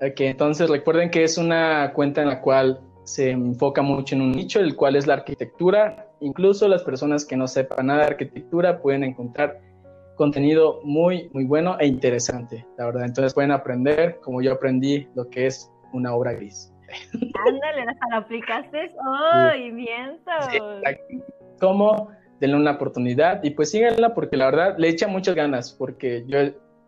Ok, entonces recuerden que es una cuenta en la cual se enfoca mucho en un nicho, el cual es la arquitectura. Incluso las personas que no sepan nada de arquitectura pueden encontrar contenido muy, muy bueno e interesante, la verdad. Entonces pueden aprender, como yo aprendí, lo que es una obra gris. Ándale, hasta lo aplicaste hoy, oh, miento. ¿Cómo? Denle una oportunidad y pues síganla porque la verdad le echa muchas ganas, porque yo,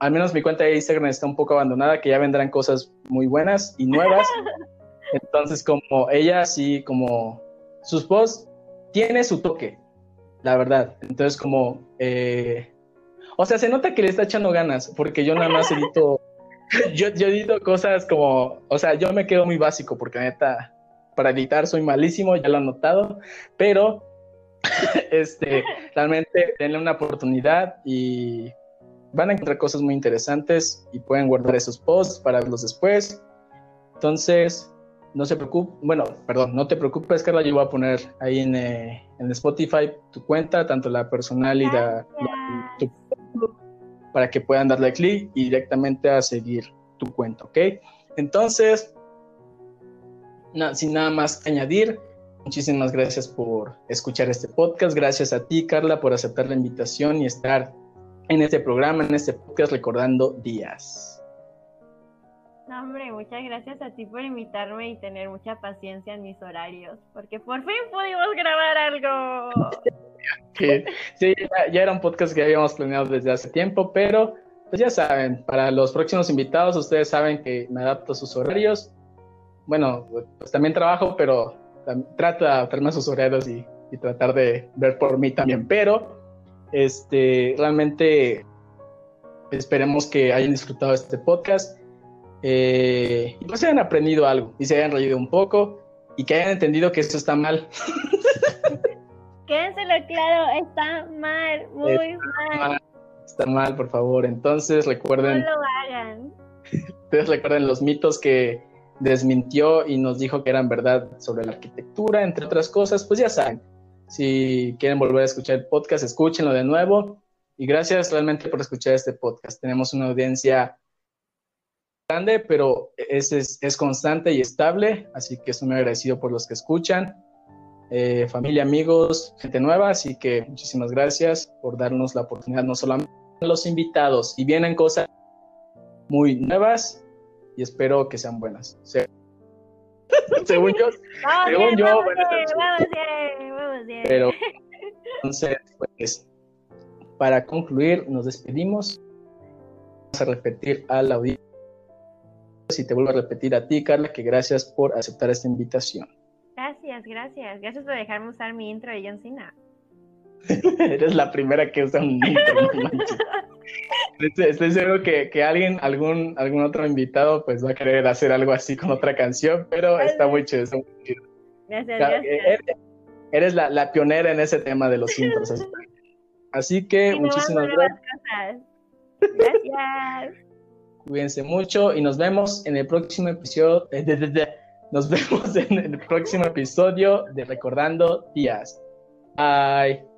al menos mi cuenta de Instagram está un poco abandonada, que ya vendrán cosas muy buenas y nuevas. Entonces, como ella sí, como sus posts, tiene su toque, la verdad. Entonces, como, eh, o sea, se nota que le está echando ganas, porque yo nada más edito, yo, yo edito cosas como, o sea, yo me quedo muy básico, porque neta, para editar soy malísimo, ya lo han notado, pero, este, realmente denle una oportunidad y van a encontrar cosas muy interesantes y pueden guardar esos posts para verlos después. Entonces, no se preocupe, bueno, perdón, no te preocupes, Carla, yo voy a poner ahí en, eh, en Spotify tu cuenta, tanto la personal y la, tu, para que puedan darle clic y directamente a seguir tu cuenta, ¿ok? Entonces, sin nada más que añadir, muchísimas gracias por escuchar este podcast, gracias a ti, Carla, por aceptar la invitación y estar en este programa, en este podcast, recordando días. No, hombre, muchas gracias a ti por invitarme y tener mucha paciencia en mis horarios, porque por fin pudimos grabar algo. sí, ya, era un podcast que habíamos planeado desde hace tiempo, pero pues ya saben, para los próximos invitados, ustedes saben que me adapto a sus horarios. Bueno, pues también trabajo, pero trato de adaptarme a sus horarios y, y tratar de ver por mí también, pero este, realmente esperemos que hayan disfrutado este podcast eh, y pues hayan aprendido algo y se hayan reído un poco y que hayan entendido que esto está mal. Quédenselo claro, está mal, muy mal. Está mal, por favor. Entonces recuerden. No lo hagan. Ustedes recuerden los mitos que desmintió y nos dijo que eran verdad sobre la arquitectura, entre otras cosas, pues ya saben. Si quieren volver a escuchar el podcast, escúchenlo de nuevo. Y gracias realmente por escuchar este podcast. Tenemos una audiencia grande, pero es, es, constante y estable, así que estoy muy agradecido por los que escuchan. Eh, familia, amigos, gente nueva, así que muchísimas gracias por darnos la oportunidad, no solamente a los invitados, y vienen cosas muy nuevas y espero que sean buenas. según yo, según yo, pero entonces, pues, para concluir, nos despedimos. Vamos a repetir a la audiencia y te vuelvo a repetir a ti, Carla, que gracias por aceptar esta invitación. Gracias, gracias. Gracias por dejarme usar mi intro de John Cena. Eres la primera que usa un intro. estoy, seguro que, alguien, algún, algún otro invitado, pues va a querer hacer algo así con otra canción, pero está muy chido. Gracias, gracias. Eres, la, pionera en ese tema de los intros. Así que muchísimas gracias. Gracias. Cuídense mucho y nos vemos en el próximo episodio. nos vemos en el próximo episodio de Recordando Días. Bye.